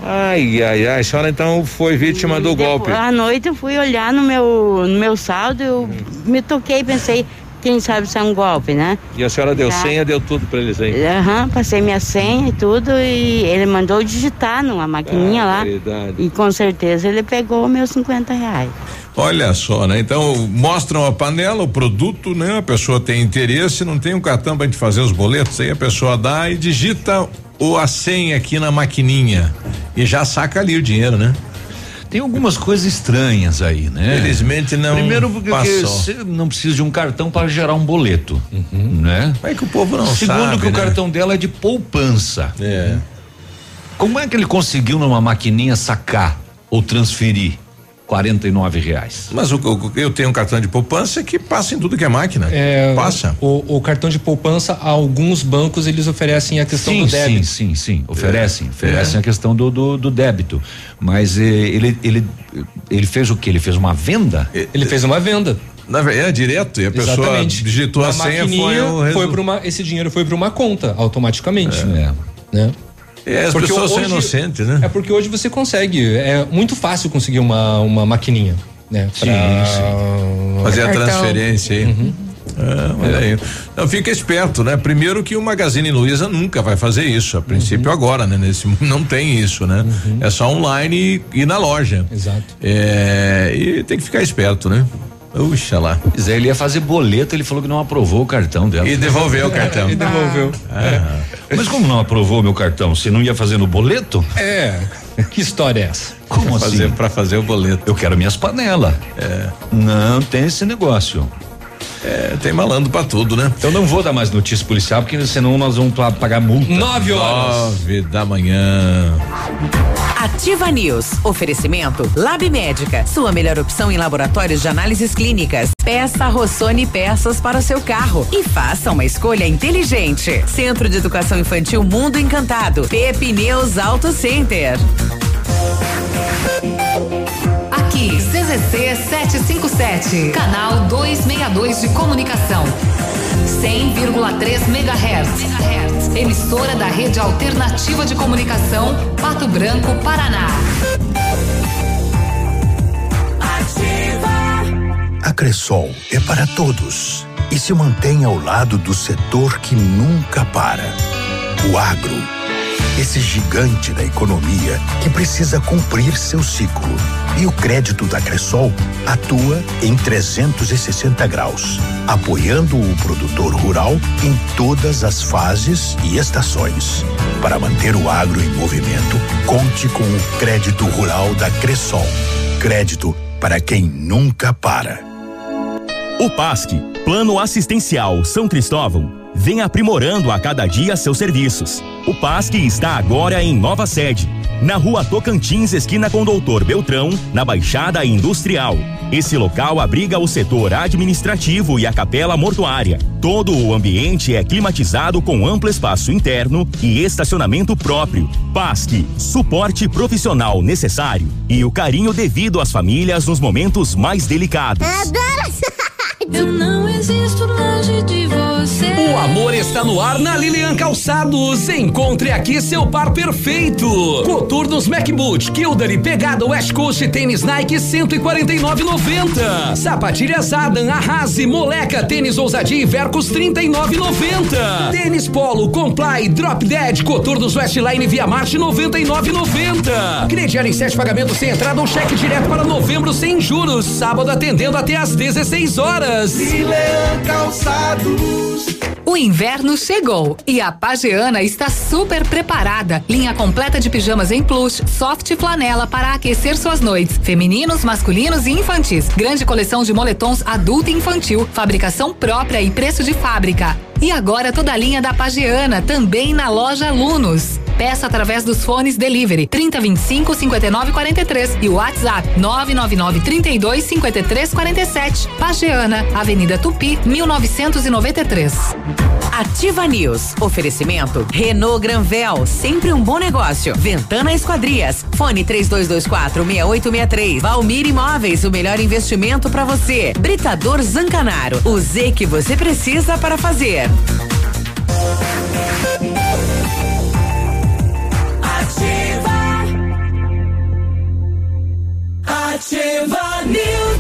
Speaker 4: Ai, ai, ai. A senhora então foi vítima do golpe.
Speaker 32: À noite eu fui olhar no meu, no meu saldo, eu me toquei, pensei, quem sabe se é um golpe, né?
Speaker 4: E a senhora deu
Speaker 32: Tá.
Speaker 4: senha, deu tudo pra eles aí.
Speaker 32: Aham, passei minha senha e tudo, e ele mandou digitar numa maquininha lá.
Speaker 4: Verdade.
Speaker 32: E com certeza ele pegou meus 50 reais.
Speaker 4: Olha só, né? Então mostram a panela, o produto, né? A pessoa tem interesse, não tem um cartão pra gente fazer os boletos, aí a pessoa dá e digita o a senha aqui na maquininha e já saca ali o dinheiro, né?
Speaker 6: Tem algumas coisas estranhas aí, né?
Speaker 4: Felizmente não
Speaker 6: Primeiro porque você não precisa de um cartão para gerar um boleto, né?
Speaker 4: Como é que o povo não
Speaker 6: Segundo
Speaker 4: sabe,
Speaker 6: que o
Speaker 4: né?
Speaker 6: cartão dela é de poupança.
Speaker 4: É.
Speaker 6: Como é que ele conseguiu numa maquininha sacar ou transferir 49 reais?
Speaker 4: Mas o- o- eu tenho um cartão de poupança que passa em tudo que é máquina.
Speaker 5: É,
Speaker 4: Passa.
Speaker 5: O, o cartão de poupança, alguns bancos eles oferecem a questão
Speaker 6: Sim,
Speaker 5: do débito.
Speaker 6: sim, sim, sim. Oferecem, oferecem
Speaker 5: É.
Speaker 6: a questão do, do, do débito. Mas eh, ele, ele, ele fez o que? Ele fez uma venda?
Speaker 5: Ele fez uma venda.
Speaker 4: Na verdade, é direto. E a pessoa
Speaker 5: Exatamente.
Speaker 4: digitou
Speaker 5: Na
Speaker 4: a senha, foi o
Speaker 5: foi
Speaker 4: resultado.
Speaker 5: pra uma, esse dinheiro foi para uma conta automaticamente.
Speaker 6: É.
Speaker 5: Né?
Speaker 4: É, as
Speaker 5: Porque
Speaker 4: pessoas são
Speaker 5: hoje-
Speaker 4: inocentes, né?
Speaker 5: É porque hoje você consegue, é muito fácil conseguir uma, uma maquininha, né?
Speaker 4: Sim,
Speaker 5: sim.
Speaker 4: Fazer a transferência aí. É, olha aí. Então fica esperto, né? Primeiro que o Magazine Luiza nunca vai fazer isso. A princípio agora, né? Nesse não tem isso, né? É só online e, e na loja.
Speaker 5: Exato.
Speaker 4: É, e tem que ficar esperto, né? Puxa lá.
Speaker 6: Pois é, ele ia fazer boleto, ele falou que não aprovou o cartão dela.
Speaker 4: E devolveu o cartão.
Speaker 5: E devolveu.
Speaker 4: Ah.
Speaker 6: Mas como não aprovou meu cartão? Você não ia fazer no boleto?
Speaker 5: É. Que história é essa?
Speaker 6: Como
Speaker 4: Pra fazer-
Speaker 6: assim?
Speaker 4: Pra fazer o boleto.
Speaker 6: Eu quero minhas panelas.
Speaker 4: É.
Speaker 6: Não tem esse negócio.
Speaker 4: É, tem malandro pra tudo, né?
Speaker 6: Eu não vou dar mais notícia policial, porque senão nós vamos pra pagar multa.
Speaker 5: Nove horas.
Speaker 4: Nove da manhã.
Speaker 2: Ativa News. Oferecimento Lab Médica. Sua melhor opção em laboratórios de análises clínicas. Peça Rossoni peças para o seu carro e faça uma escolha inteligente. Centro de Educação Infantil Mundo Encantado. Pepineus Auto Center.
Speaker 9: CZC 757, canal 262 de comunicação. 100,3 MHz. Emissora da Rede Alternativa de Comunicação, Pato Branco, Paraná.
Speaker 11: A Cressol é para todos e se mantém ao lado do setor que nunca para. O agro. Esse gigante da economia que precisa cumprir seu ciclo. E o crédito da Cressol atua em 360 graus, apoiando o produtor rural em todas as fases e estações. Para manter o agro em movimento, conte com o crédito rural da Cressol. Crédito para quem nunca para.
Speaker 28: O PASC, Plano Assistencial São Cristóvão, vem aprimorando a cada dia seus serviços. O PASC está agora em nova sede, na rua Tocantins, esquina com Doutor Beltrão, na Baixada Industrial. Esse local abriga o setor administrativo e a capela mortuária. Todo o ambiente é climatizado com amplo espaço interno e estacionamento próprio. PASC, suporte profissional necessário e o carinho devido às famílias nos momentos mais delicados.
Speaker 33: Eu não existo longe de você.
Speaker 34: O amor está no ar na Lilian Calçados. Encontre aqui seu par perfeito. Coturnos MacBoot, Kildare, Pegada West Coast tênis Nike 149,90. Sapatilhas Adam, Arrase, Moleca, tênis Ousadia e Vercos 39,90. Tênis Polo, Comply, Drop Dead, Coturnos Westline Via Marte 99,90. Crediário em sete pagamentos sem entrada ou cheque direto para novembro sem juros. Sábado atendendo até às 16 horas.
Speaker 33: Lilian Calçados.
Speaker 9: O inverno chegou e a Pageana está super preparada. Linha completa de pijamas em plush, soft flanela para aquecer suas noites. Femininos, masculinos e infantis. Grande coleção de moletons adulto e infantil. Fabricação própria e preço de fábrica. E agora toda a linha da Pageana também na loja Alunos. Peça através dos fones Delivery 3025 5943 e WhatsApp 999 32 53 47. Pageana, Avenida Tupi, 1993.
Speaker 2: Ativa News. Oferecimento Renault Granvel, sempre um bom negócio. Ventana Esquadrias. Fone 3224 6863. Valmir Imóveis, o melhor investimento para você. Britador Zancanaro. O Z que você precisa para fazer.
Speaker 33: Ativa News.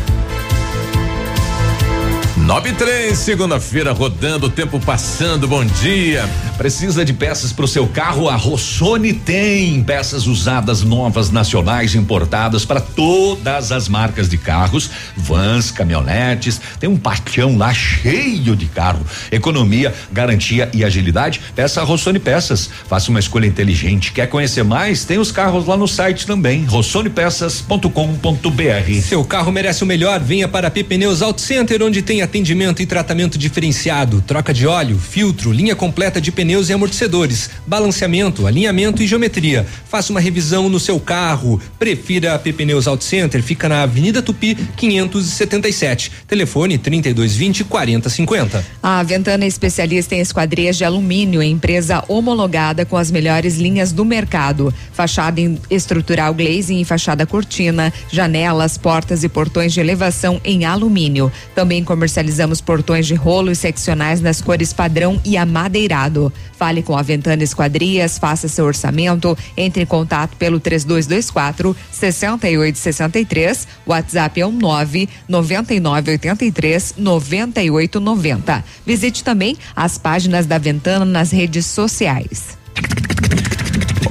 Speaker 4: 9 e 3, segunda-feira rodando, tempo passando, bom dia.
Speaker 6: Precisa de peças para o seu carro? A Rossoni tem peças usadas novas nacionais importadas para todas as marcas de carros, vans, caminhonetes. Tem um patião lá cheio de carro. Economia, garantia e agilidade. Peça a Rossoni Peças. Faça uma escolha inteligente. Quer conhecer mais? Tem os carros lá no site também. rossonepeças.com.br.
Speaker 5: Seu carro merece o melhor. Venha para a Pneus Auto Center, onde tem atendimento e tratamento diferenciado, troca de óleo, filtro, linha completa de pneus e amortecedores, balanceamento, alinhamento e geometria. Faça uma revisão no seu carro. Prefira a P Pneus Auto Center, fica na Avenida Tupi 577. Telefone 3220 4050.
Speaker 7: A Ventana é especialista em esquadrias de alumínio, empresa homologada com as melhores linhas do mercado. Fachada estrutural glazing e fachada cortina, janelas, portas e portões de elevação em alumínio. Também comercializamos portões de rolo e seccionais nas cores padrão e amadeirado. Fale com a Ventana Esquadrias, faça seu orçamento, entre em contato pelo 3224 6863. WhatsApp é um 9 9983 9890. Visite também as páginas da Ventana nas redes sociais.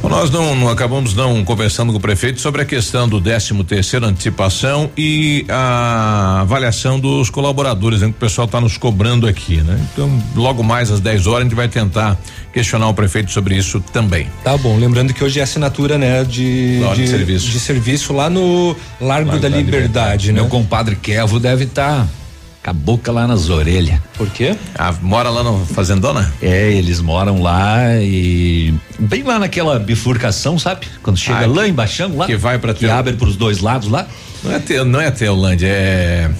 Speaker 4: Nós não, não, acabamos não conversando com o prefeito sobre a questão do 13 terceiro antecipação e a avaliação dos colaboradores, né, que o pessoal está nos cobrando aqui, né? Então, logo mais às 10 horas a gente vai tentar questionar o prefeito sobre isso também.
Speaker 5: Tá bom, lembrando que hoje é assinatura, né, de, de, de, serviço. de serviço lá no Largo, Largo da, da, Liberdade, Liberdade né?
Speaker 6: Meu compadre Kevo deve estar tá com a boca lá nas orelhas.
Speaker 5: Por quê?
Speaker 4: Ah, mora lá no Fazendona?
Speaker 6: É, eles moram lá e bem lá naquela bifurcação, sabe? Quando chega ah, lá embaixo, lá.
Speaker 4: Que vai para
Speaker 6: Que abre para os dois lados lá.
Speaker 4: Não é, te, não é Teolândia, é,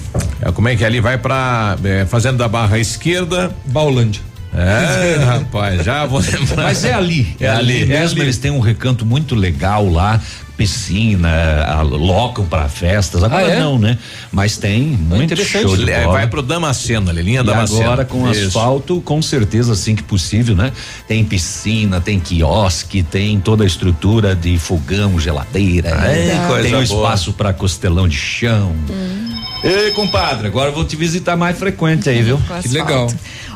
Speaker 4: é, Como é que é ali vai para é, Fazenda da Barra Esquerda.
Speaker 5: Baulândia.
Speaker 4: É, rapaz, já vou lembrar.
Speaker 6: Mas é ali, é, é ali, ali mesmo. É ali. Eles têm um recanto muito legal lá piscina, alocam para festas. Agora ah, é? não, né? Mas tem muito show de
Speaker 4: é, bola. Vai pro Damasceno, ali, linha Damasceno.
Speaker 6: Agora com Isso. asfalto, com certeza assim que possível, né? Tem piscina, tem quiosque, tem toda a estrutura de fogão, geladeira.
Speaker 4: É,
Speaker 6: tem um espaço para costelão de chão. Hum. Ei, compadre, agora vou te visitar mais frequente aí, viu?
Speaker 5: Que legal.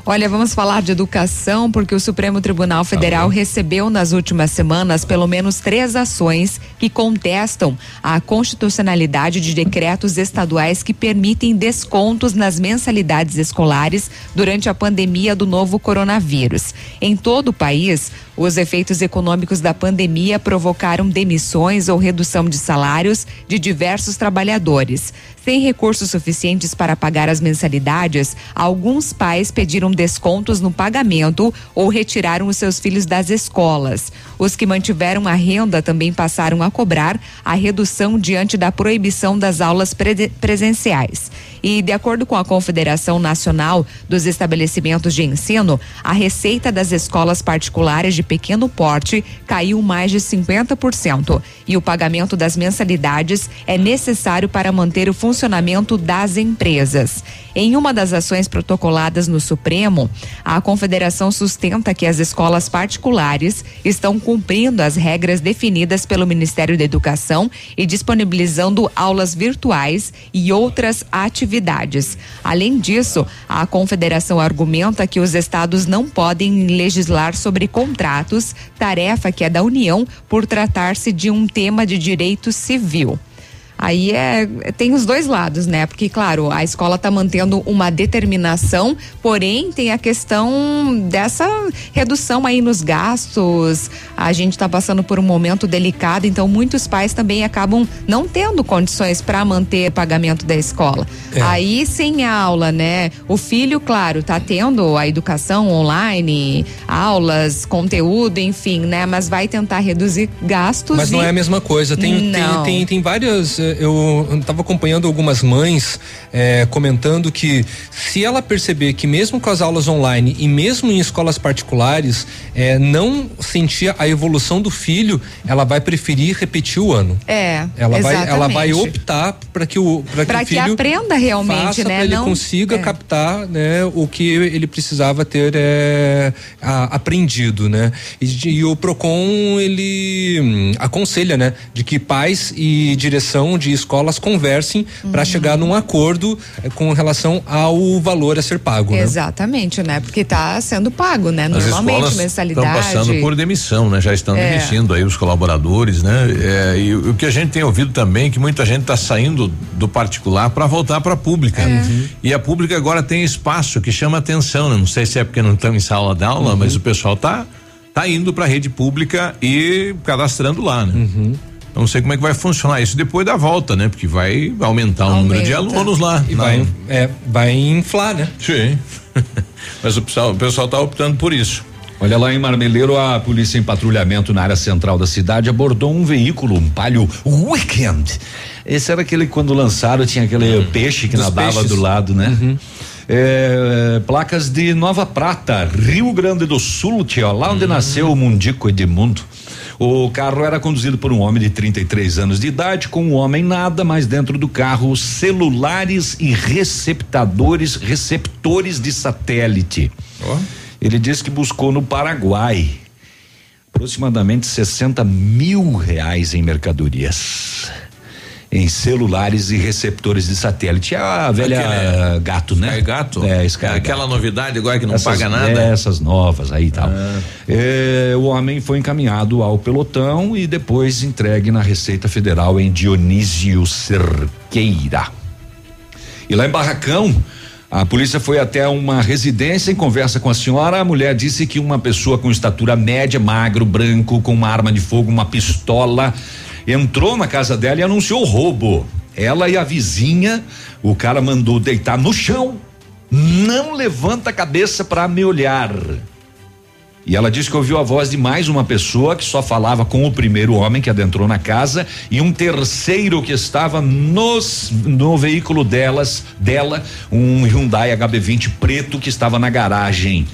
Speaker 7: Olha, vamos falar de educação, porque o Supremo Tribunal Federal tá recebeu nas últimas semanas pelo menos três ações que contestam a constitucionalidade de decretos estaduais que permitem descontos nas mensalidades escolares durante a pandemia do novo coronavírus. Em todo o país, os efeitos econômicos da pandemia provocaram demissões ou redução de salários de diversos trabalhadores. Sem recursos suficientes para pagar as mensalidades, alguns pais pediram descontos no pagamento ou retiraram os seus filhos das escolas. Os que mantiveram a renda também passaram a cobrar a redução diante da proibição das aulas pre presenciais. E, de acordo com a Confederação Nacional dos Estabelecimentos de Ensino, a receita das escolas particulares de pequeno porte caiu mais de 50% e o pagamento das mensalidades é necessário para manter o funcionamento das empresas. Em uma das ações protocoladas no Supremo, a Confederação sustenta que as escolas particulares estão cumprindo as regras definidas pelo Ministério da Educação e disponibilizando aulas virtuais e outras atividades. Além disso, a Confederação argumenta que os estados não podem legislar sobre contratos, tarefa que é da União por tratar-se de um tema de direito civil. Aí é, tem os dois lados, né? Porque, claro, a escola está mantendo uma determinação, porém tem a questão dessa redução aí nos gastos. A gente está passando por um momento delicado, então muitos pais também acabam não tendo condições para manter pagamento da escola. É. Aí sem aula, né? O filho, claro, está tendo a educação online, aulas, conteúdo, enfim, né? Mas vai tentar reduzir gastos.
Speaker 5: Mas não é a mesma coisa. Tem, tem, tem, tem várias eh, eu estava acompanhando algumas mães é, comentando que se ela perceber que mesmo com as aulas online e mesmo em escolas particulares é, não sentir a evolução do filho, ela vai preferir repetir o ano.
Speaker 7: É.
Speaker 5: Ela exatamente. vai, ela vai optar para que o para que, que
Speaker 7: aprenda realmente,
Speaker 5: faça,
Speaker 7: né?
Speaker 5: Ele não, consiga é. captar, né, o que ele precisava ter é, a, aprendido, né? E, e o Procon ele hum, aconselha, né, de que pais e direção de escolas conversem uhum. para chegar num acordo eh, com relação ao valor a ser pago.
Speaker 7: Né? Exatamente, né? Porque está sendo pago, né? As Normalmente mensalidade.
Speaker 4: Estão passando por demissão, né? Já estão é. demitindo aí os colaboradores, né? É, e o que a gente tem ouvido também é que muita gente está saindo do particular para voltar para a pública. É. Uhum. E a pública agora tem espaço que chama atenção, né? Não sei se é porque não estão em sala de aula, uhum. mas o pessoal tá tá indo para a rede pública e cadastrando lá, né? Uhum. Não sei como é que vai funcionar isso depois da volta, né? Porque vai aumentar Aumenta. o número de alunos lá.
Speaker 5: E vai, é, vai inflar, né?
Speaker 4: Sim. Mas o pessoal, o pessoal tá optando por isso.
Speaker 6: Olha lá em Marmeleiro, a polícia em patrulhamento na área central da cidade abordou um veículo, um palio Weekend. Esse era aquele que quando lançaram tinha aquele hum. peixe que nadava peixes. do lado, né? Uhum. É, placas de Nova Prata, Rio Grande do Sul, tia, lá onde uhum. nasceu o Mundico Edmundo. O carro era conduzido por um homem de 33 anos de idade, com um homem nada, mas dentro do carro celulares e receptadores, receptores de satélite. Oh. Ele disse que buscou no Paraguai aproximadamente 60 mil reais em mercadorias. Em celulares e receptores de satélite. É a velha
Speaker 4: Aquele
Speaker 6: gato, né?
Speaker 4: Sky Gato?
Speaker 6: É, Sky
Speaker 4: É
Speaker 6: Gato.
Speaker 4: aquela novidade agora que não
Speaker 6: Essas-
Speaker 4: paga nada.
Speaker 6: é, essas novas aí e tal.
Speaker 4: Ah.
Speaker 6: É, o homem foi encaminhado ao pelotão e depois entregue na Receita Federal em Dionísio Cerqueira. E lá em Barracão, a polícia foi até uma residência em conversa com a senhora. A mulher disse que uma pessoa com estatura média, magro, branco, com uma arma de fogo, uma pistola, entrou na casa dela e anunciou roubo. Ela e a vizinha, o cara mandou deitar no chão. Não levanta a cabeça para me olhar. E ela disse que ouviu a voz de mais uma pessoa que só falava com o primeiro homem que adentrou na casa e um terceiro que estava nos, no veículo delas, dela, um Hyundai HB20 preto que estava na garagem.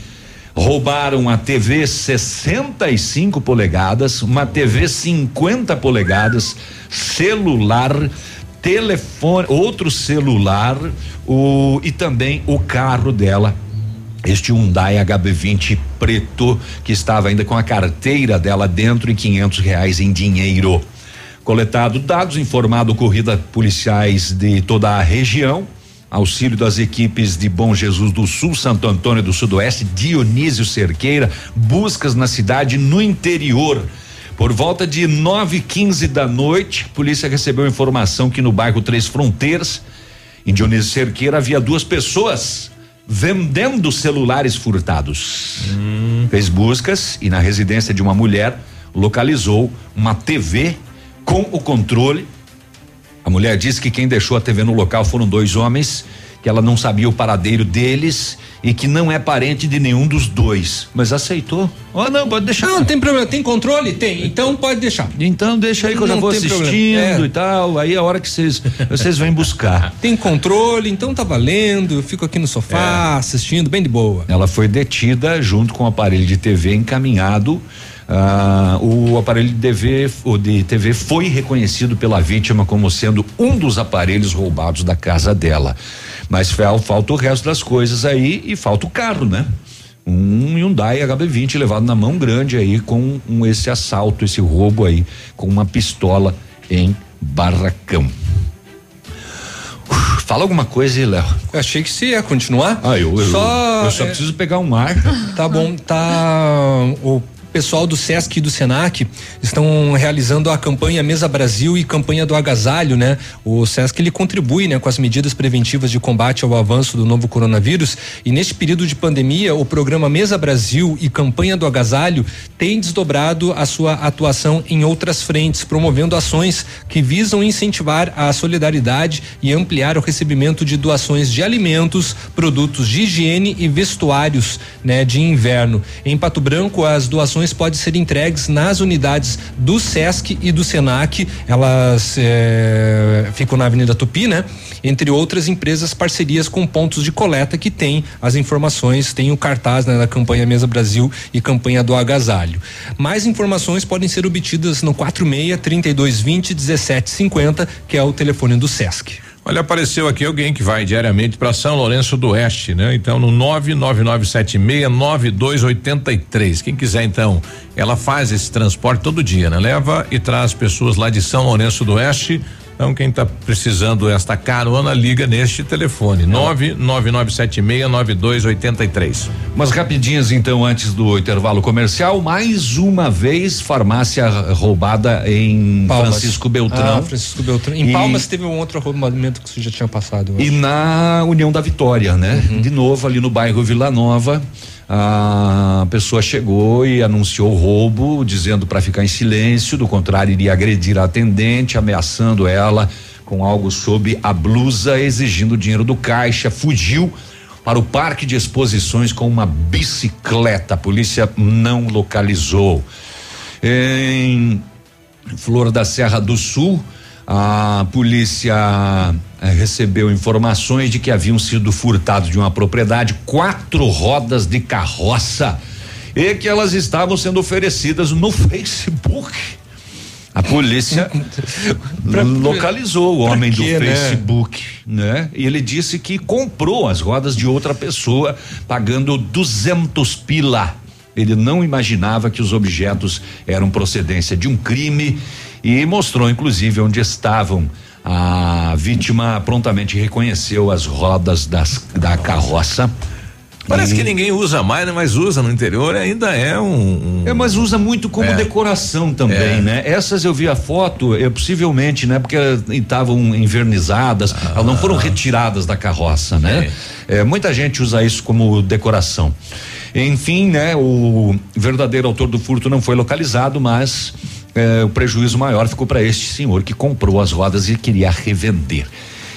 Speaker 6: Roubaram a TV 65 polegadas, uma TV 50 polegadas, celular, telefone, outro celular, o e também o carro dela este Hyundai HB20 preto que estava ainda com a carteira dela dentro e quinhentos reais em dinheiro. Coletado dados, informado corrida policiais de toda a região, auxílio das equipes de Bom Jesus do Sul, Santo Antônio do Sudoeste, Dionísio Cerqueira, buscas na cidade no interior. Por volta de nove e quinze da noite, a polícia recebeu informação que no bairro Três Fronteiras, em Dionísio Cerqueira, havia duas pessoas vendendo celulares furtados. Fez buscas e na residência de uma mulher localizou uma TV com o controle. A mulher disse que quem deixou a TV no local foram dois homens, que ela não sabia o paradeiro deles e que não é parente de nenhum dos dois. Mas aceitou. Oh, não, pode deixar.
Speaker 5: Não, tem problema. Tem controle? Tem. Então pode deixar.
Speaker 6: Então deixa aí que eu já
Speaker 5: Não
Speaker 6: vou
Speaker 5: tem
Speaker 6: assistindo.
Speaker 5: É.
Speaker 6: e tal. Aí a hora que vocês vocês vêm buscar.
Speaker 5: Tem controle, então tá valendo. Eu fico aqui no sofá
Speaker 6: É.
Speaker 5: assistindo, bem de boa.
Speaker 6: Ela foi detida junto com o aparelho de TV encaminhado. Ah, o aparelho de TV, o de TV foi reconhecido pela vítima como sendo um dos aparelhos roubados da casa dela. Mas falta o resto das coisas aí e falta o carro, né? Um Hyundai HB20 levado na mão grande aí com um, esse assalto, esse roubo aí com uma pistola em Barracão. Uf, Fala alguma coisa aí, Léo.
Speaker 5: Achei que você ia continuar.
Speaker 6: Ah, eu, eu,
Speaker 5: Só,
Speaker 6: eu só
Speaker 5: é,
Speaker 6: preciso pegar um ar.
Speaker 5: Tá bom, tá. O pessoal do SESC e do SENAC estão realizando a campanha Mesa Brasil e campanha do agasalho, né? O SESC ele contribui, né, com as medidas preventivas de combate ao avanço do novo coronavírus e neste período de pandemia, o programa Mesa Brasil e campanha do agasalho tem desdobrado a sua atuação em outras frentes, promovendo ações que visam incentivar a solidariedade e ampliar o recebimento de doações de alimentos, produtos de higiene e vestuários, né, de inverno. Em Pato Branco, as doações podem ser entregues nas unidades do SESC e do SENAC. Elas eh, ficam na Avenida Tupi, né? Entre outras empresas, parcerias com pontos de coleta que tem as informações, tem o cartaz né, da campanha Mesa Brasil e campanha do agasalho. Mais informações podem ser obtidas no 46 3220 1750, que é o telefone do SESC.
Speaker 4: Olha, apareceu aqui alguém que vai diariamente para São Lourenço do Oeste, né? Então no 999769283. Quem quiser então, ela faz esse transporte todo dia, né? Leva e traz pessoas lá de São Lourenço do Oeste. Então quem está precisando esta carona liga neste telefone 999769283.
Speaker 6: Umas rapidinhas então antes do intervalo comercial. Mais uma vez, farmácia roubada em
Speaker 5: Palmas.
Speaker 6: Francisco Beltrão.
Speaker 5: Ah, Francisco Beltrão. Em
Speaker 6: E-
Speaker 5: Palmas teve um outro arrombamento que você já tinha passado.
Speaker 6: E na União da Vitória, né?
Speaker 5: Uhum.
Speaker 6: De novo, ali no bairro Vila Nova, a pessoa chegou e anunciou o roubo, dizendo para ficar em silêncio, do contrário, iria agredir a atendente, ameaçando ela com algo sob a blusa, exigindo dinheiro do caixa, fugiu para o parque de exposições com uma bicicleta. A polícia não localizou. Em Flor da Serra do Sul, a polícia eh, recebeu informações de que haviam sido furtados de uma propriedade quatro rodas de carroça e que elas estavam sendo oferecidas no Facebook. A polícia
Speaker 5: Pra-
Speaker 6: localizou o homem
Speaker 5: quê,
Speaker 6: do
Speaker 5: né?
Speaker 6: Facebook, né? E ele disse que comprou as rodas de outra pessoa pagando 200 pila. Ele não imaginava que os objetos eram procedência de um crime e mostrou inclusive onde estavam A vítima prontamente reconheceu as rodas das, da carroça.
Speaker 4: Parece que ninguém usa mais, né? Mas usa no interior ainda é um. um...
Speaker 6: É, mas usa muito como
Speaker 4: É.
Speaker 6: decoração também,
Speaker 4: É.
Speaker 6: né? Essas eu vi a foto, é, possivelmente, né? Porque estavam envernizadas, elas não foram retiradas da carroça, né? É, muita gente usa isso como decoração. Enfim, né? O verdadeiro autor do furto não foi localizado, mas é, o prejuízo maior ficou para este senhor que comprou as rodas e queria revender.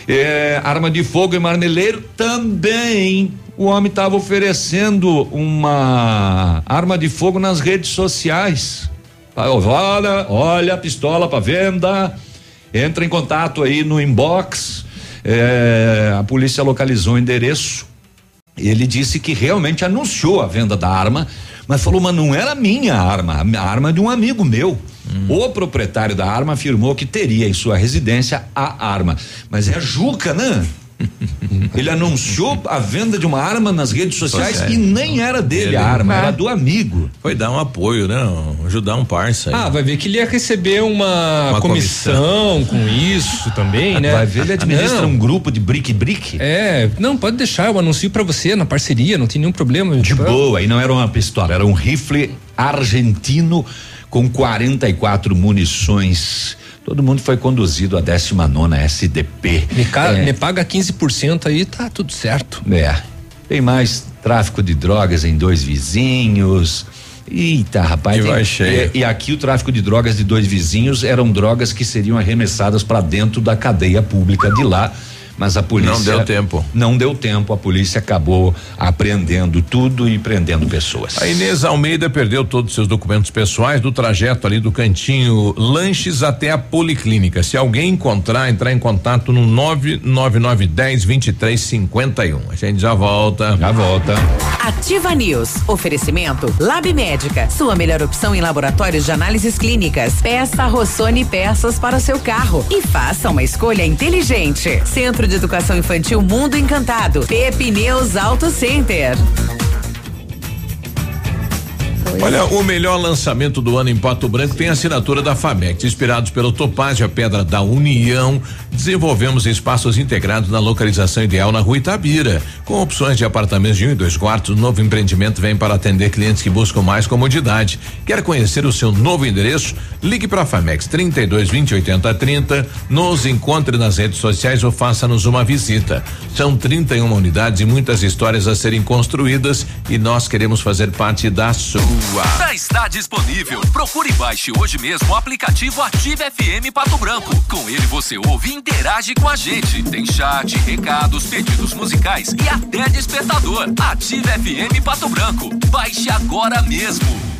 Speaker 6: É, arma de fogo e marmeleiro também. O homem estava oferecendo uma arma de fogo nas redes sociais. Olha, olha a pistola para venda. Entra em contato aí no inbox. É, a polícia localizou o endereço. Ele disse que realmente anunciou a venda da arma, mas falou, mas não era minha arma, a arma é de um amigo meu. O proprietário da arma afirmou que teria em sua residência a arma. Mas é a Juca, né? Ele anunciou a venda de uma arma nas redes sociais
Speaker 4: Sociais.
Speaker 6: e nem era dele
Speaker 4: Ele-
Speaker 6: a arma, era do amigo.
Speaker 4: Foi dar um apoio, né? Ajudar um parça aí.
Speaker 5: Ah, vai ver que ele ia receber uma,
Speaker 4: Uma
Speaker 5: comissão, com isso também, né?
Speaker 6: Vai ver, ele administra
Speaker 5: Não.
Speaker 6: um grupo de brique-brique.
Speaker 5: É, não, pode deixar, eu anuncio pra você na parceria, não tem nenhum problema.
Speaker 6: De boa, e não era uma pistola, era um rifle argentino com 44 munições. Todo mundo foi conduzido à 19 SDP.
Speaker 5: Me, ca-
Speaker 6: É.
Speaker 5: me paga 15% aí, tá tudo certo.
Speaker 6: É. Tem mais tráfico de drogas em dois vizinhos. Eita, rapaz.
Speaker 4: Que
Speaker 6: tem-
Speaker 4: vai cheio.
Speaker 6: E, e aqui o tráfico de drogas de dois vizinhos eram drogas que seriam arremessadas para dentro da cadeia pública de lá. Mas a polícia.
Speaker 4: Não deu tempo.
Speaker 6: Não deu tempo. A polícia acabou apreendendo tudo e prendendo pessoas.
Speaker 4: A Inês Almeida perdeu todos os seus documentos pessoais do trajeto ali do cantinho Lanches até a Policlínica. Se alguém encontrar, entrar em contato no 99910 2351. A gente já volta.
Speaker 6: Já volta.
Speaker 2: Ativa News. Oferecimento Lab Médica. Sua melhor opção em laboratórios de análises clínicas. Peça Rossoni peças para o seu carro e faça uma escolha inteligente. Centro de Educação Infantil Mundo Encantado. Pepineus Auto Center.
Speaker 4: Olha, o melhor lançamento do ano em Pato Branco tem a assinatura da FAMEC. Inspirados pelo Topázio, a Pedra da União, desenvolvemos espaços integrados na localização ideal na rua Itabira. Com opções de apartamentos de um e dois quartos, o novo empreendimento vem para atender clientes que buscam mais comodidade. Quer conhecer o seu novo endereço? Ligue para a FAMEX 32 20 80 30, nos encontre nas redes sociais ou faça-nos uma visita. São 31 unidades e muitas histórias a serem construídas e nós queremos fazer parte da sua.
Speaker 18: Já está disponível. Procure e baixe hoje mesmo o aplicativo Ative FM Pato Branco. Com ele você ouve interage com a gente. Tem chat, recados, pedidos musicais e até despertador. Ative FM Pato Branco. Baixe agora mesmo.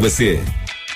Speaker 28: você.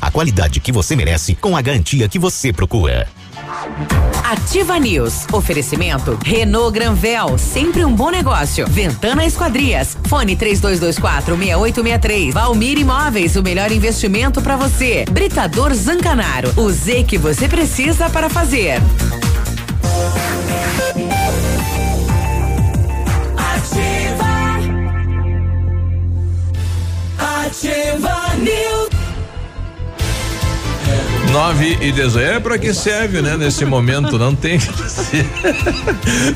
Speaker 35: a qualidade que você merece com a garantia que você procura.
Speaker 2: Ativa News. Oferecimento Renault Granvel, sempre um bom negócio. Ventana Esquadrias. Fone 3224 6863. Valmir Imóveis, o melhor investimento para você. Britador Zancanaro. O Z que você precisa para fazer.
Speaker 20: Ativa. Ativa News.
Speaker 4: 9 e 18. É pra que serve, né? Nesse momento, não tem.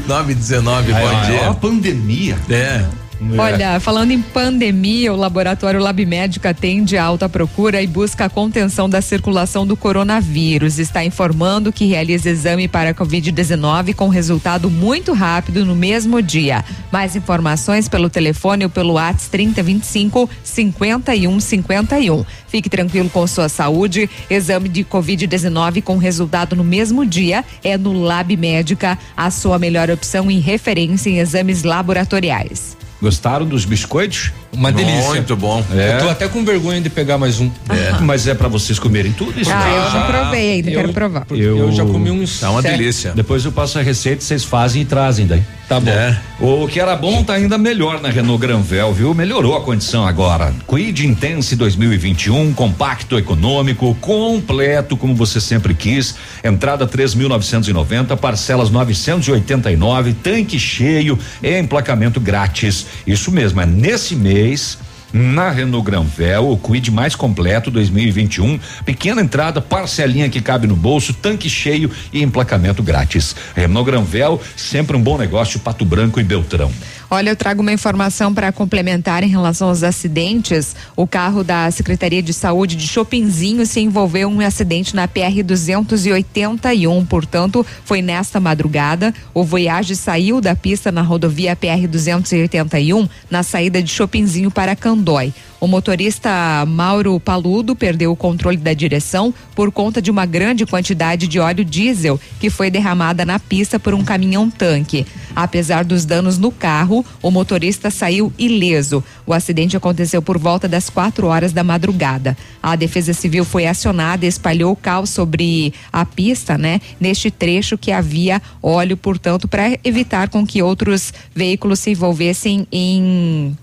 Speaker 4: 9 e 19,
Speaker 6: Aí,
Speaker 4: bom dia.
Speaker 6: ó a pandemia.
Speaker 4: É.
Speaker 7: É. Olha, falando em pandemia, o laboratório Lab Médica atende alta procura e busca a contenção da circulação do coronavírus. Está informando que realiza exame para Covid-19 com resultado muito rápido no mesmo dia. Mais informações pelo telefone ou pelo WhatsApp 3025 5151. Fique tranquilo com sua saúde. Exame de Covid-19 com resultado no mesmo dia é no Lab Médica, a sua melhor opção em referência em exames laboratoriais.
Speaker 6: Gostaram dos biscoitos?
Speaker 5: Uma delícia.
Speaker 4: Muito bom.
Speaker 5: É. Eu tô até com vergonha de pegar mais um.
Speaker 6: É. Mas é para vocês comerem tudo isso?
Speaker 7: Ah, eu não provei ainda, eu, quero provar.
Speaker 6: Eu,
Speaker 5: eu, já comi uns.
Speaker 6: Tá uma delícia. Depois eu passo a receita, vocês fazem e trazem daí.
Speaker 5: Tá bom. É.
Speaker 6: O que era bom tá ainda melhor na Renault Granvel, viu? Melhorou a condição agora. Quid Intense 2021, compacto, econômico, completo, como você sempre quis. Entrada 3.990, parcelas 989, tanque cheio e emplacamento grátis. Isso mesmo, é nesse mês na Renault Granvel, o Quid mais completo 2021, pequena entrada, parcelinha que cabe no bolso, tanque cheio e emplacamento grátis. Renault Granvel, sempre um bom negócio, Pato Branco e Beltrão.
Speaker 7: Olha, eu trago uma informação para complementar em relação aos acidentes. O carro da Secretaria de Saúde de Chopinzinho se envolveu em um acidente na PR 281, portanto, foi nesta madrugada. O Voyage saiu da pista na rodovia PR 281, na saída de Chopinzinho para Candói. O motorista Mauro Paludo perdeu o controle da direção por conta de uma grande quantidade de óleo diesel que foi derramada na pista por um caminhão-tanque. Apesar dos danos no carro, o motorista saiu ileso. O acidente aconteceu por volta das quatro horas da madrugada. A Defesa Civil foi acionada e espalhou o caos sobre a pista, né? Neste trecho que havia óleo, portanto, para evitar com que outros veículos se envolvessem em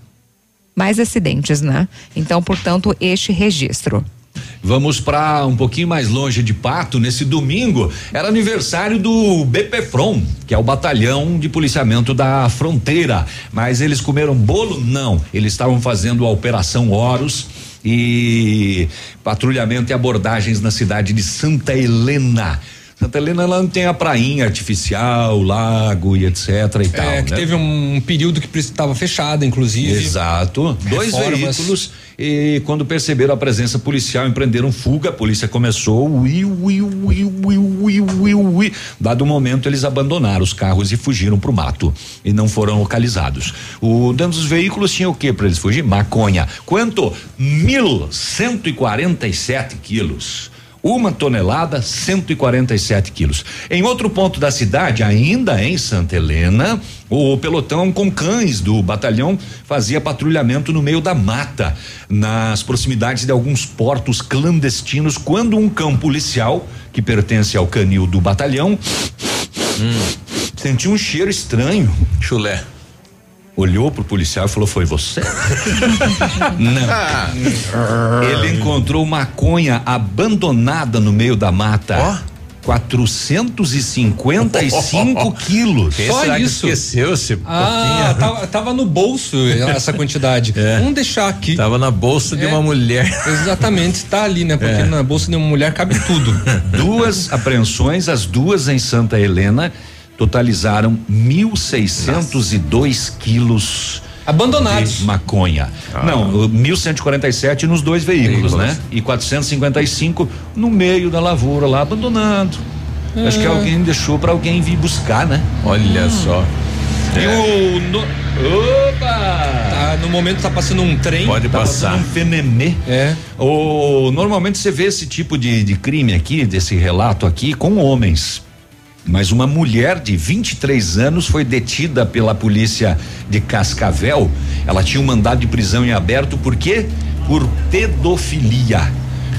Speaker 7: mais acidentes, né? Então, portanto, este registro.
Speaker 6: Vamos para um pouquinho mais longe de Pato. Nesse domingo era aniversário do BPFROM, que é o Batalhão de Policiamento da Fronteira. Mas eles comeram bolo? Não. Eles estavam fazendo a Operação Horus e patrulhamento e abordagens na cidade de Santa Helena. Santa Helena ela não tem a prainha artificial, lago e etc e é, tal.
Speaker 5: É, que né? teve um período que estava fechada, inclusive.
Speaker 6: Exato. Dois veículos e quando perceberam a presença policial, empreenderam fuga, a polícia começou, ui, ui, ui, ui, ui, ui, ui. Dado o momento, eles abandonaram os carros e fugiram para o mato e não foram localizados. O dentro dos veículos tinha o que para eles fugir? Maconha. Quanto? Mil cento e quarenta e sete quilos uma tonelada, 147 quilos. Em outro ponto da cidade, ainda em Santa Helena, o pelotão com cães do batalhão fazia patrulhamento no meio da mata, nas proximidades de alguns portos clandestinos, quando um cão policial, que pertence ao canil do batalhão, hum. sentiu um cheiro estranho.
Speaker 4: Chulé
Speaker 6: olhou pro policial e falou: Foi você? Não. Ah. Ele encontrou maconha abandonada no meio da mata. Ó. Oh. 455 quilos.
Speaker 5: Quem Só isso.
Speaker 4: Esqueceu-se.
Speaker 5: Ah, tava, tava, no bolso essa quantidade. É. Vamos deixar aqui.
Speaker 4: Tava na bolsa é. de uma mulher.
Speaker 5: Exatamente, está ali, né? Porque é. na bolsa de uma mulher cabe tudo.
Speaker 6: duas apreensões, as duas em Santa Helena totalizaram 1.602 quilos
Speaker 5: abandonados
Speaker 6: de maconha. Ah. Não, 1.147 nos dois veículos, veículos, né? E 455 no meio da lavoura lá abandonado. É. Acho que alguém deixou para alguém vir buscar, né?
Speaker 4: Olha hum. só.
Speaker 6: E é. o no, opa!
Speaker 5: Tá, no momento tá passando um trem.
Speaker 4: Pode
Speaker 5: tá
Speaker 4: passar.
Speaker 6: um fenemê.
Speaker 5: É.
Speaker 6: O normalmente você vê esse tipo de, de crime aqui, desse relato aqui com homens. Mas uma mulher de 23 anos foi detida pela polícia de Cascavel. Ela tinha um mandado de prisão em aberto por quê? Por pedofilia.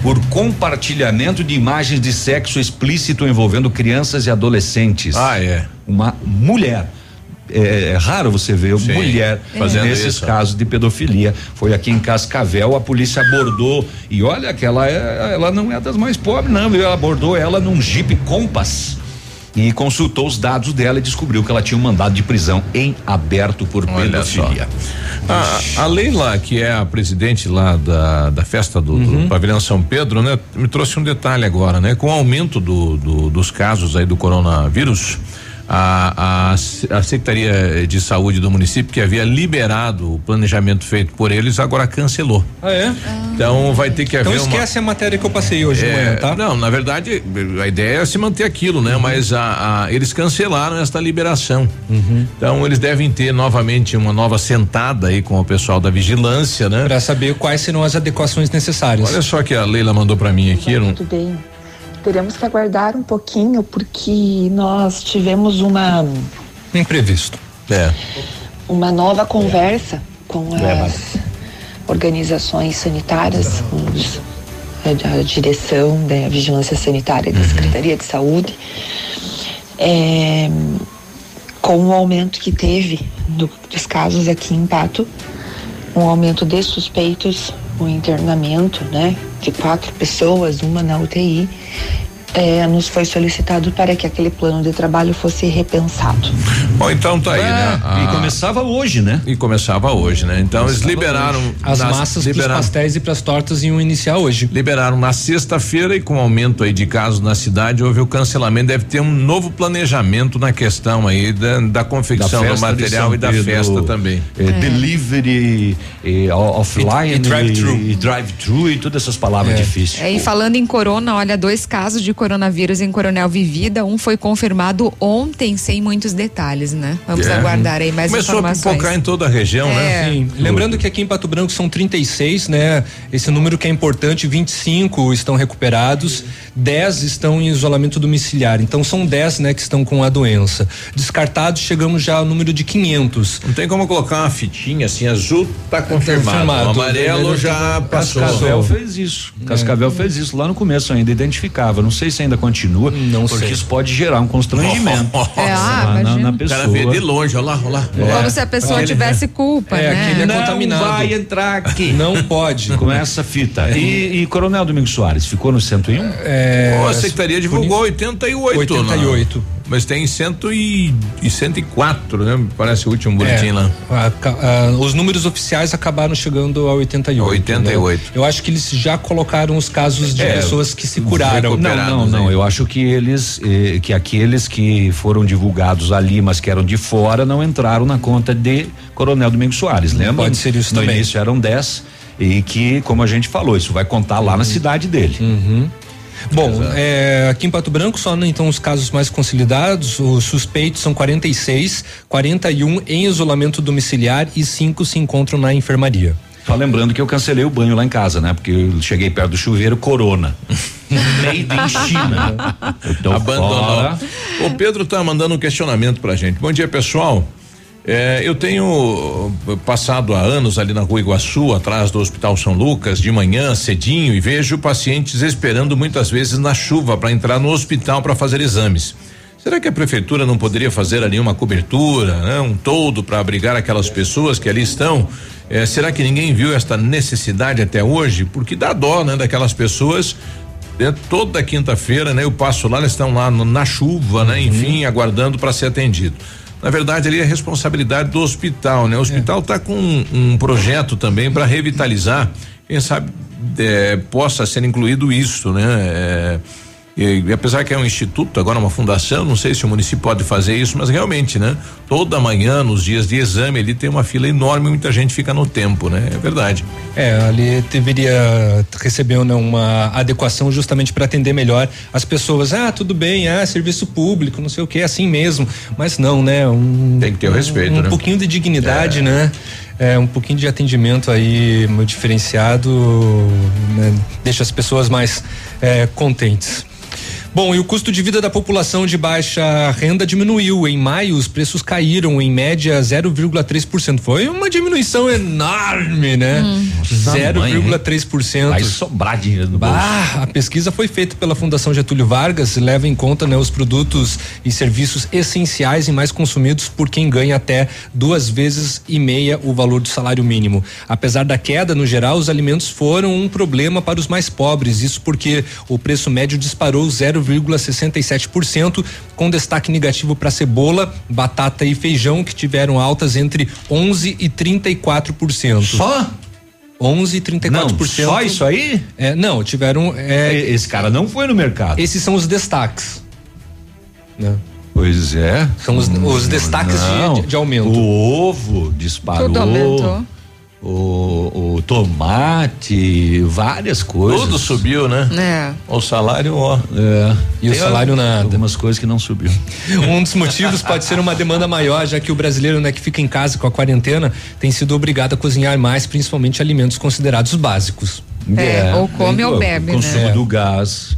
Speaker 6: Por compartilhamento de imagens de sexo explícito envolvendo crianças e adolescentes.
Speaker 4: Ah, é.
Speaker 6: Uma mulher. É, é, raro você ver Sim, mulher fazendo nesses isso. casos de pedofilia. Foi aqui em Cascavel, a polícia abordou e olha que ela, é, ela não é das mais pobres, não, viu? Ela abordou ela num Jeep Compass e consultou os dados dela e descobriu que ela tinha um mandado de prisão em aberto por Olha pedofilia.
Speaker 4: A, a Leila, que é a presidente lá da, da festa do, uhum. do, Pavilhão São Pedro, né? Me trouxe um detalhe agora, né? Com o aumento do, do, dos casos aí do coronavírus, a, a, a Secretaria de Saúde do município, que havia liberado o planejamento feito por eles, agora cancelou.
Speaker 5: Ah, é?
Speaker 4: Então vai ter que haver.
Speaker 5: Então esquece
Speaker 4: uma...
Speaker 5: a matéria que eu passei hoje
Speaker 4: é,
Speaker 5: de manhã, tá?
Speaker 4: Não, na verdade, a ideia é se manter aquilo, né? Uhum. Mas a, a, eles cancelaram esta liberação.
Speaker 5: Uhum.
Speaker 4: Então eles devem ter novamente uma nova sentada aí com o pessoal da vigilância, né?
Speaker 5: Para saber quais serão as adequações necessárias.
Speaker 4: Olha só que a Leila mandou para mim aqui.
Speaker 36: Não... Tudo bem teremos que aguardar um pouquinho porque nós tivemos uma
Speaker 5: imprevisto.
Speaker 4: É.
Speaker 36: Uma nova conversa com
Speaker 4: é,
Speaker 36: as organizações sanitárias, os, a, a, direção da vigilância sanitária da uhum. Secretaria de Saúde, é, com o aumento que teve do, dos casos aqui em Pato, um aumento de suspeitos, o internamento, né, de quatro pessoas, uma na UTI, é, nos foi solicitado para que aquele plano de trabalho fosse repensado.
Speaker 4: Bom, então tá aí, né?
Speaker 6: Ah, e começava hoje, né?
Speaker 4: E começava hoje, né? Então começava eles liberaram hoje.
Speaker 5: as nas, massas liberaram, pros pastéis e pras tortas iam iniciar hoje.
Speaker 4: Liberaram na sexta-feira e com o aumento aí de casos na cidade houve o cancelamento, deve ter um novo planejamento na questão aí da, da confecção da do material e da Pedro, festa também.
Speaker 6: É, é. Delivery, é, offline e, e drive-thru e, drive e todas essas palavras difíceis.
Speaker 7: É, e falando em corona, olha, dois casos de coronavírus em Coronel Vivida. Um foi confirmado ontem, sem muitos detalhes, né? Vamos é. aguardar aí mais
Speaker 4: Começou
Speaker 7: informações.
Speaker 4: Começou a pipocar em toda a região, né?
Speaker 5: é. né? Sim. Lembrando que aqui em Pato Branco são 36, né? Esse número que é importante, 25 estão recuperados, 10 estão em isolamento domiciliar. Então são 10, né, que estão com a doença. Descartados, chegamos já ao número de 500.
Speaker 4: Não tem como colocar uma fitinha assim, azul tá confirmado. confirmado. O amarelo já passou.
Speaker 6: Cascavel fez isso. É. Cascavel fez isso lá no começo ainda, identificava. Não sei se ainda continua,
Speaker 5: não
Speaker 6: porque
Speaker 5: sei.
Speaker 6: isso pode gerar um constrangimento
Speaker 7: é, ah,
Speaker 6: na, na, pessoa. O cara
Speaker 4: vê de longe, olha lá, olha lá.
Speaker 7: É. Como se a pessoa aquele, tivesse culpa,
Speaker 5: é,
Speaker 7: né?
Speaker 5: Aquele é
Speaker 6: não
Speaker 5: contaminado.
Speaker 6: vai entrar aqui.
Speaker 5: Não pode.
Speaker 6: Com essa fita. E, e, Coronel Domingos Soares, ficou no 101?
Speaker 4: É, a Secretaria divulgou 88.
Speaker 5: 88.
Speaker 4: Né? Mas tem cento e, e 104, né? Parece o último boletim é, lá.
Speaker 5: A, a, os números oficiais acabaram chegando a 88.
Speaker 4: 88.
Speaker 5: Né? Eu acho que eles já colocaram os casos de é, pessoas que se curaram.
Speaker 6: Não, não, não. Eu acho que eles, eh, que aqueles que foram divulgados ali, mas que eram de fora, não entraram na conta de Coronel Domingos Soares, lembra?
Speaker 5: Pode ser isso
Speaker 6: no
Speaker 5: também.
Speaker 6: No início eram 10 e que, como a gente falou, isso vai contar lá uhum. na cidade dele.
Speaker 5: Uhum. Bom, é, aqui em Pato Branco, só né, então os casos mais consolidados, os suspeitos são 46, 41 em isolamento domiciliar e cinco se encontram na enfermaria.
Speaker 6: Só lembrando que eu cancelei o banho lá em casa, né? Porque eu cheguei perto do chuveiro, corona. Made in China.
Speaker 4: Abandonou. O Pedro tá mandando um questionamento pra gente. Bom dia, pessoal. É, eu tenho passado há anos ali na Rua Iguaçu, atrás do Hospital São Lucas, de manhã, cedinho, e vejo pacientes esperando muitas vezes na chuva para entrar no hospital para fazer exames. Será que a prefeitura não poderia fazer ali uma cobertura, né? um todo para abrigar aquelas pessoas que ali estão? É, será que ninguém viu esta necessidade até hoje? Porque dá dó, né, daquelas pessoas é, toda quinta-feira, né? Eu passo lá, eles estão lá no, na chuva, né? Uhum. Enfim, aguardando para ser atendido na verdade ali é responsabilidade do hospital, né? O hospital está com um, um, projeto também para revitalizar, quem sabe é, possa ser incluído isso, né? É, e, e, apesar que é um instituto, agora uma fundação, não sei se o município pode fazer isso, mas realmente, né? Toda manhã, nos dias de exame, ele tem uma fila enorme, muita gente fica no tempo, né? É verdade.
Speaker 5: É, ali deveria receber né, uma adequação justamente para atender melhor as pessoas. Ah, tudo bem, ah, serviço público, não sei o que, assim mesmo. Mas não, né? Um,
Speaker 4: tem que ter o respeito,
Speaker 5: um,
Speaker 4: né?
Speaker 5: Um pouquinho de dignidade, é. né? É, um pouquinho de atendimento aí diferenciado né? deixa as pessoas mais é, contentes. Bom, e o custo de vida da população de baixa renda diminuiu. Em maio, os preços caíram em média 0,3%. Foi uma diminuição enorme, né? Hum. 0,3%.
Speaker 6: Vai sobrar dinheiro no bolso.
Speaker 5: Ah, a pesquisa foi feita pela Fundação Getúlio Vargas, leva em conta né, os produtos e serviços essenciais e mais consumidos por quem ganha até duas vezes e meia o valor do salário mínimo. Apesar da queda, no geral, os alimentos foram um problema para os mais pobres. Isso porque o preço médio disparou 0, 0,67%, com destaque negativo para cebola, batata e feijão, que tiveram altas entre 11 e 34%.
Speaker 6: Só?
Speaker 5: 11 e 34%. Não,
Speaker 6: só isso aí?
Speaker 5: É, não, tiveram. É,
Speaker 6: Esse cara não foi no mercado.
Speaker 5: Esses são os destaques. Né?
Speaker 6: Pois é.
Speaker 5: São os, os destaques de, de, aumento.
Speaker 6: O ovo disparou. Tudo aumentou. O, o, tomate, várias coisas.
Speaker 4: Tudo subiu, né?
Speaker 7: É.
Speaker 4: O salário, ó.
Speaker 6: É.
Speaker 5: E Tem o salário nada.
Speaker 6: Algumas coisas que não subiu.
Speaker 5: um dos motivos pode ser uma demanda maior, já que o brasileiro, né, que fica em casa com a quarentena, tem sido obrigado a cozinhar mais, principalmente alimentos considerados básicos.
Speaker 7: É, é ou come ou bebe,
Speaker 6: o consumo
Speaker 7: né?
Speaker 6: do gás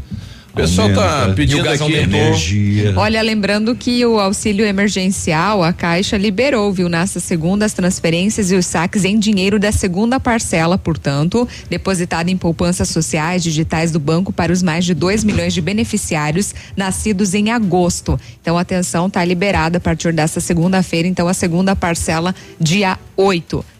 Speaker 4: pessoal tá pedindo aqui
Speaker 6: energia.
Speaker 7: Olha, lembrando que o auxílio emergencial, a Caixa liberou, viu, nessa segunda as transferências e os saques em dinheiro da segunda parcela, portanto, depositada em poupanças sociais digitais do banco para os mais de 2 milhões de beneficiários nascidos em agosto. Então, atenção, tá liberada a partir dessa segunda-feira, então a segunda parcela dia 8.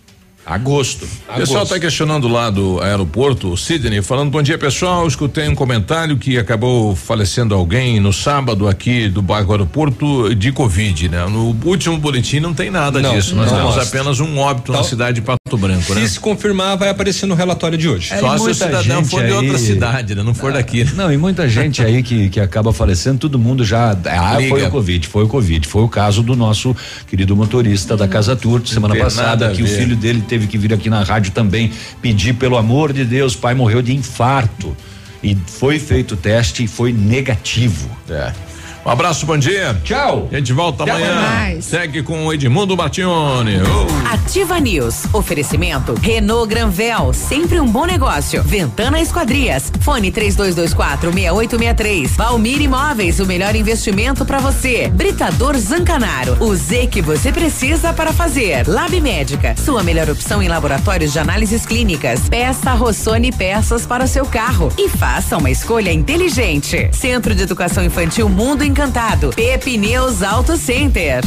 Speaker 6: Agosto.
Speaker 4: O pessoal está questionando lá do aeroporto, Sidney, falando bom dia pessoal, escutei um comentário que acabou falecendo alguém no sábado aqui do bairro aeroporto de Covid, né? No último boletim não tem nada não, disso, nós temos apenas um óbito na cidade de Pato Branco, né?
Speaker 5: Se se confirmar, vai aparecer no relatório de hoje.
Speaker 4: É, Só se o cidadão for de outra cidade, né? Não for daqui. Né?
Speaker 6: Não, e muita gente aí que, que acaba falecendo, todo mundo já, ah, Liga. foi o Covid, foi o Covid, foi o caso do nosso querido motorista da Casa Tour semana passada, que o filho dele teve que vir aqui na rádio também pedir pelo amor de Deus, pai morreu de infarto e foi feito o teste e foi negativo.
Speaker 4: É. Um abraço, bom dia.
Speaker 6: Tchau.
Speaker 4: A gente volta Até amanhã. Mais. Segue com o Edmundo Martione.
Speaker 2: Oh. Ativa News. Oferecimento Renault Granvel, sempre um bom negócio. Ventana Esquadrias. Fone 3224 6863. Valmir Imóveis, o melhor investimento para você. Britador Zancanaro. O Z que você precisa para fazer. Lab Médica, sua melhor opção em laboratórios de análises clínicas. Peça Rossoni peças para o seu carro e faça uma escolha inteligente. Centro de Educação Infantil Mundo em Encantado. Pepineus Auto Center.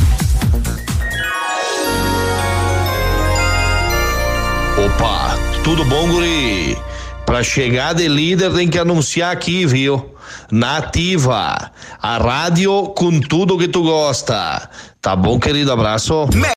Speaker 37: Opa, tudo bom, guri? Pra chegar de líder tem que anunciar aqui, viu? Nativa, a rádio com tudo que tu gosta. Tá bom, querido? Abraço.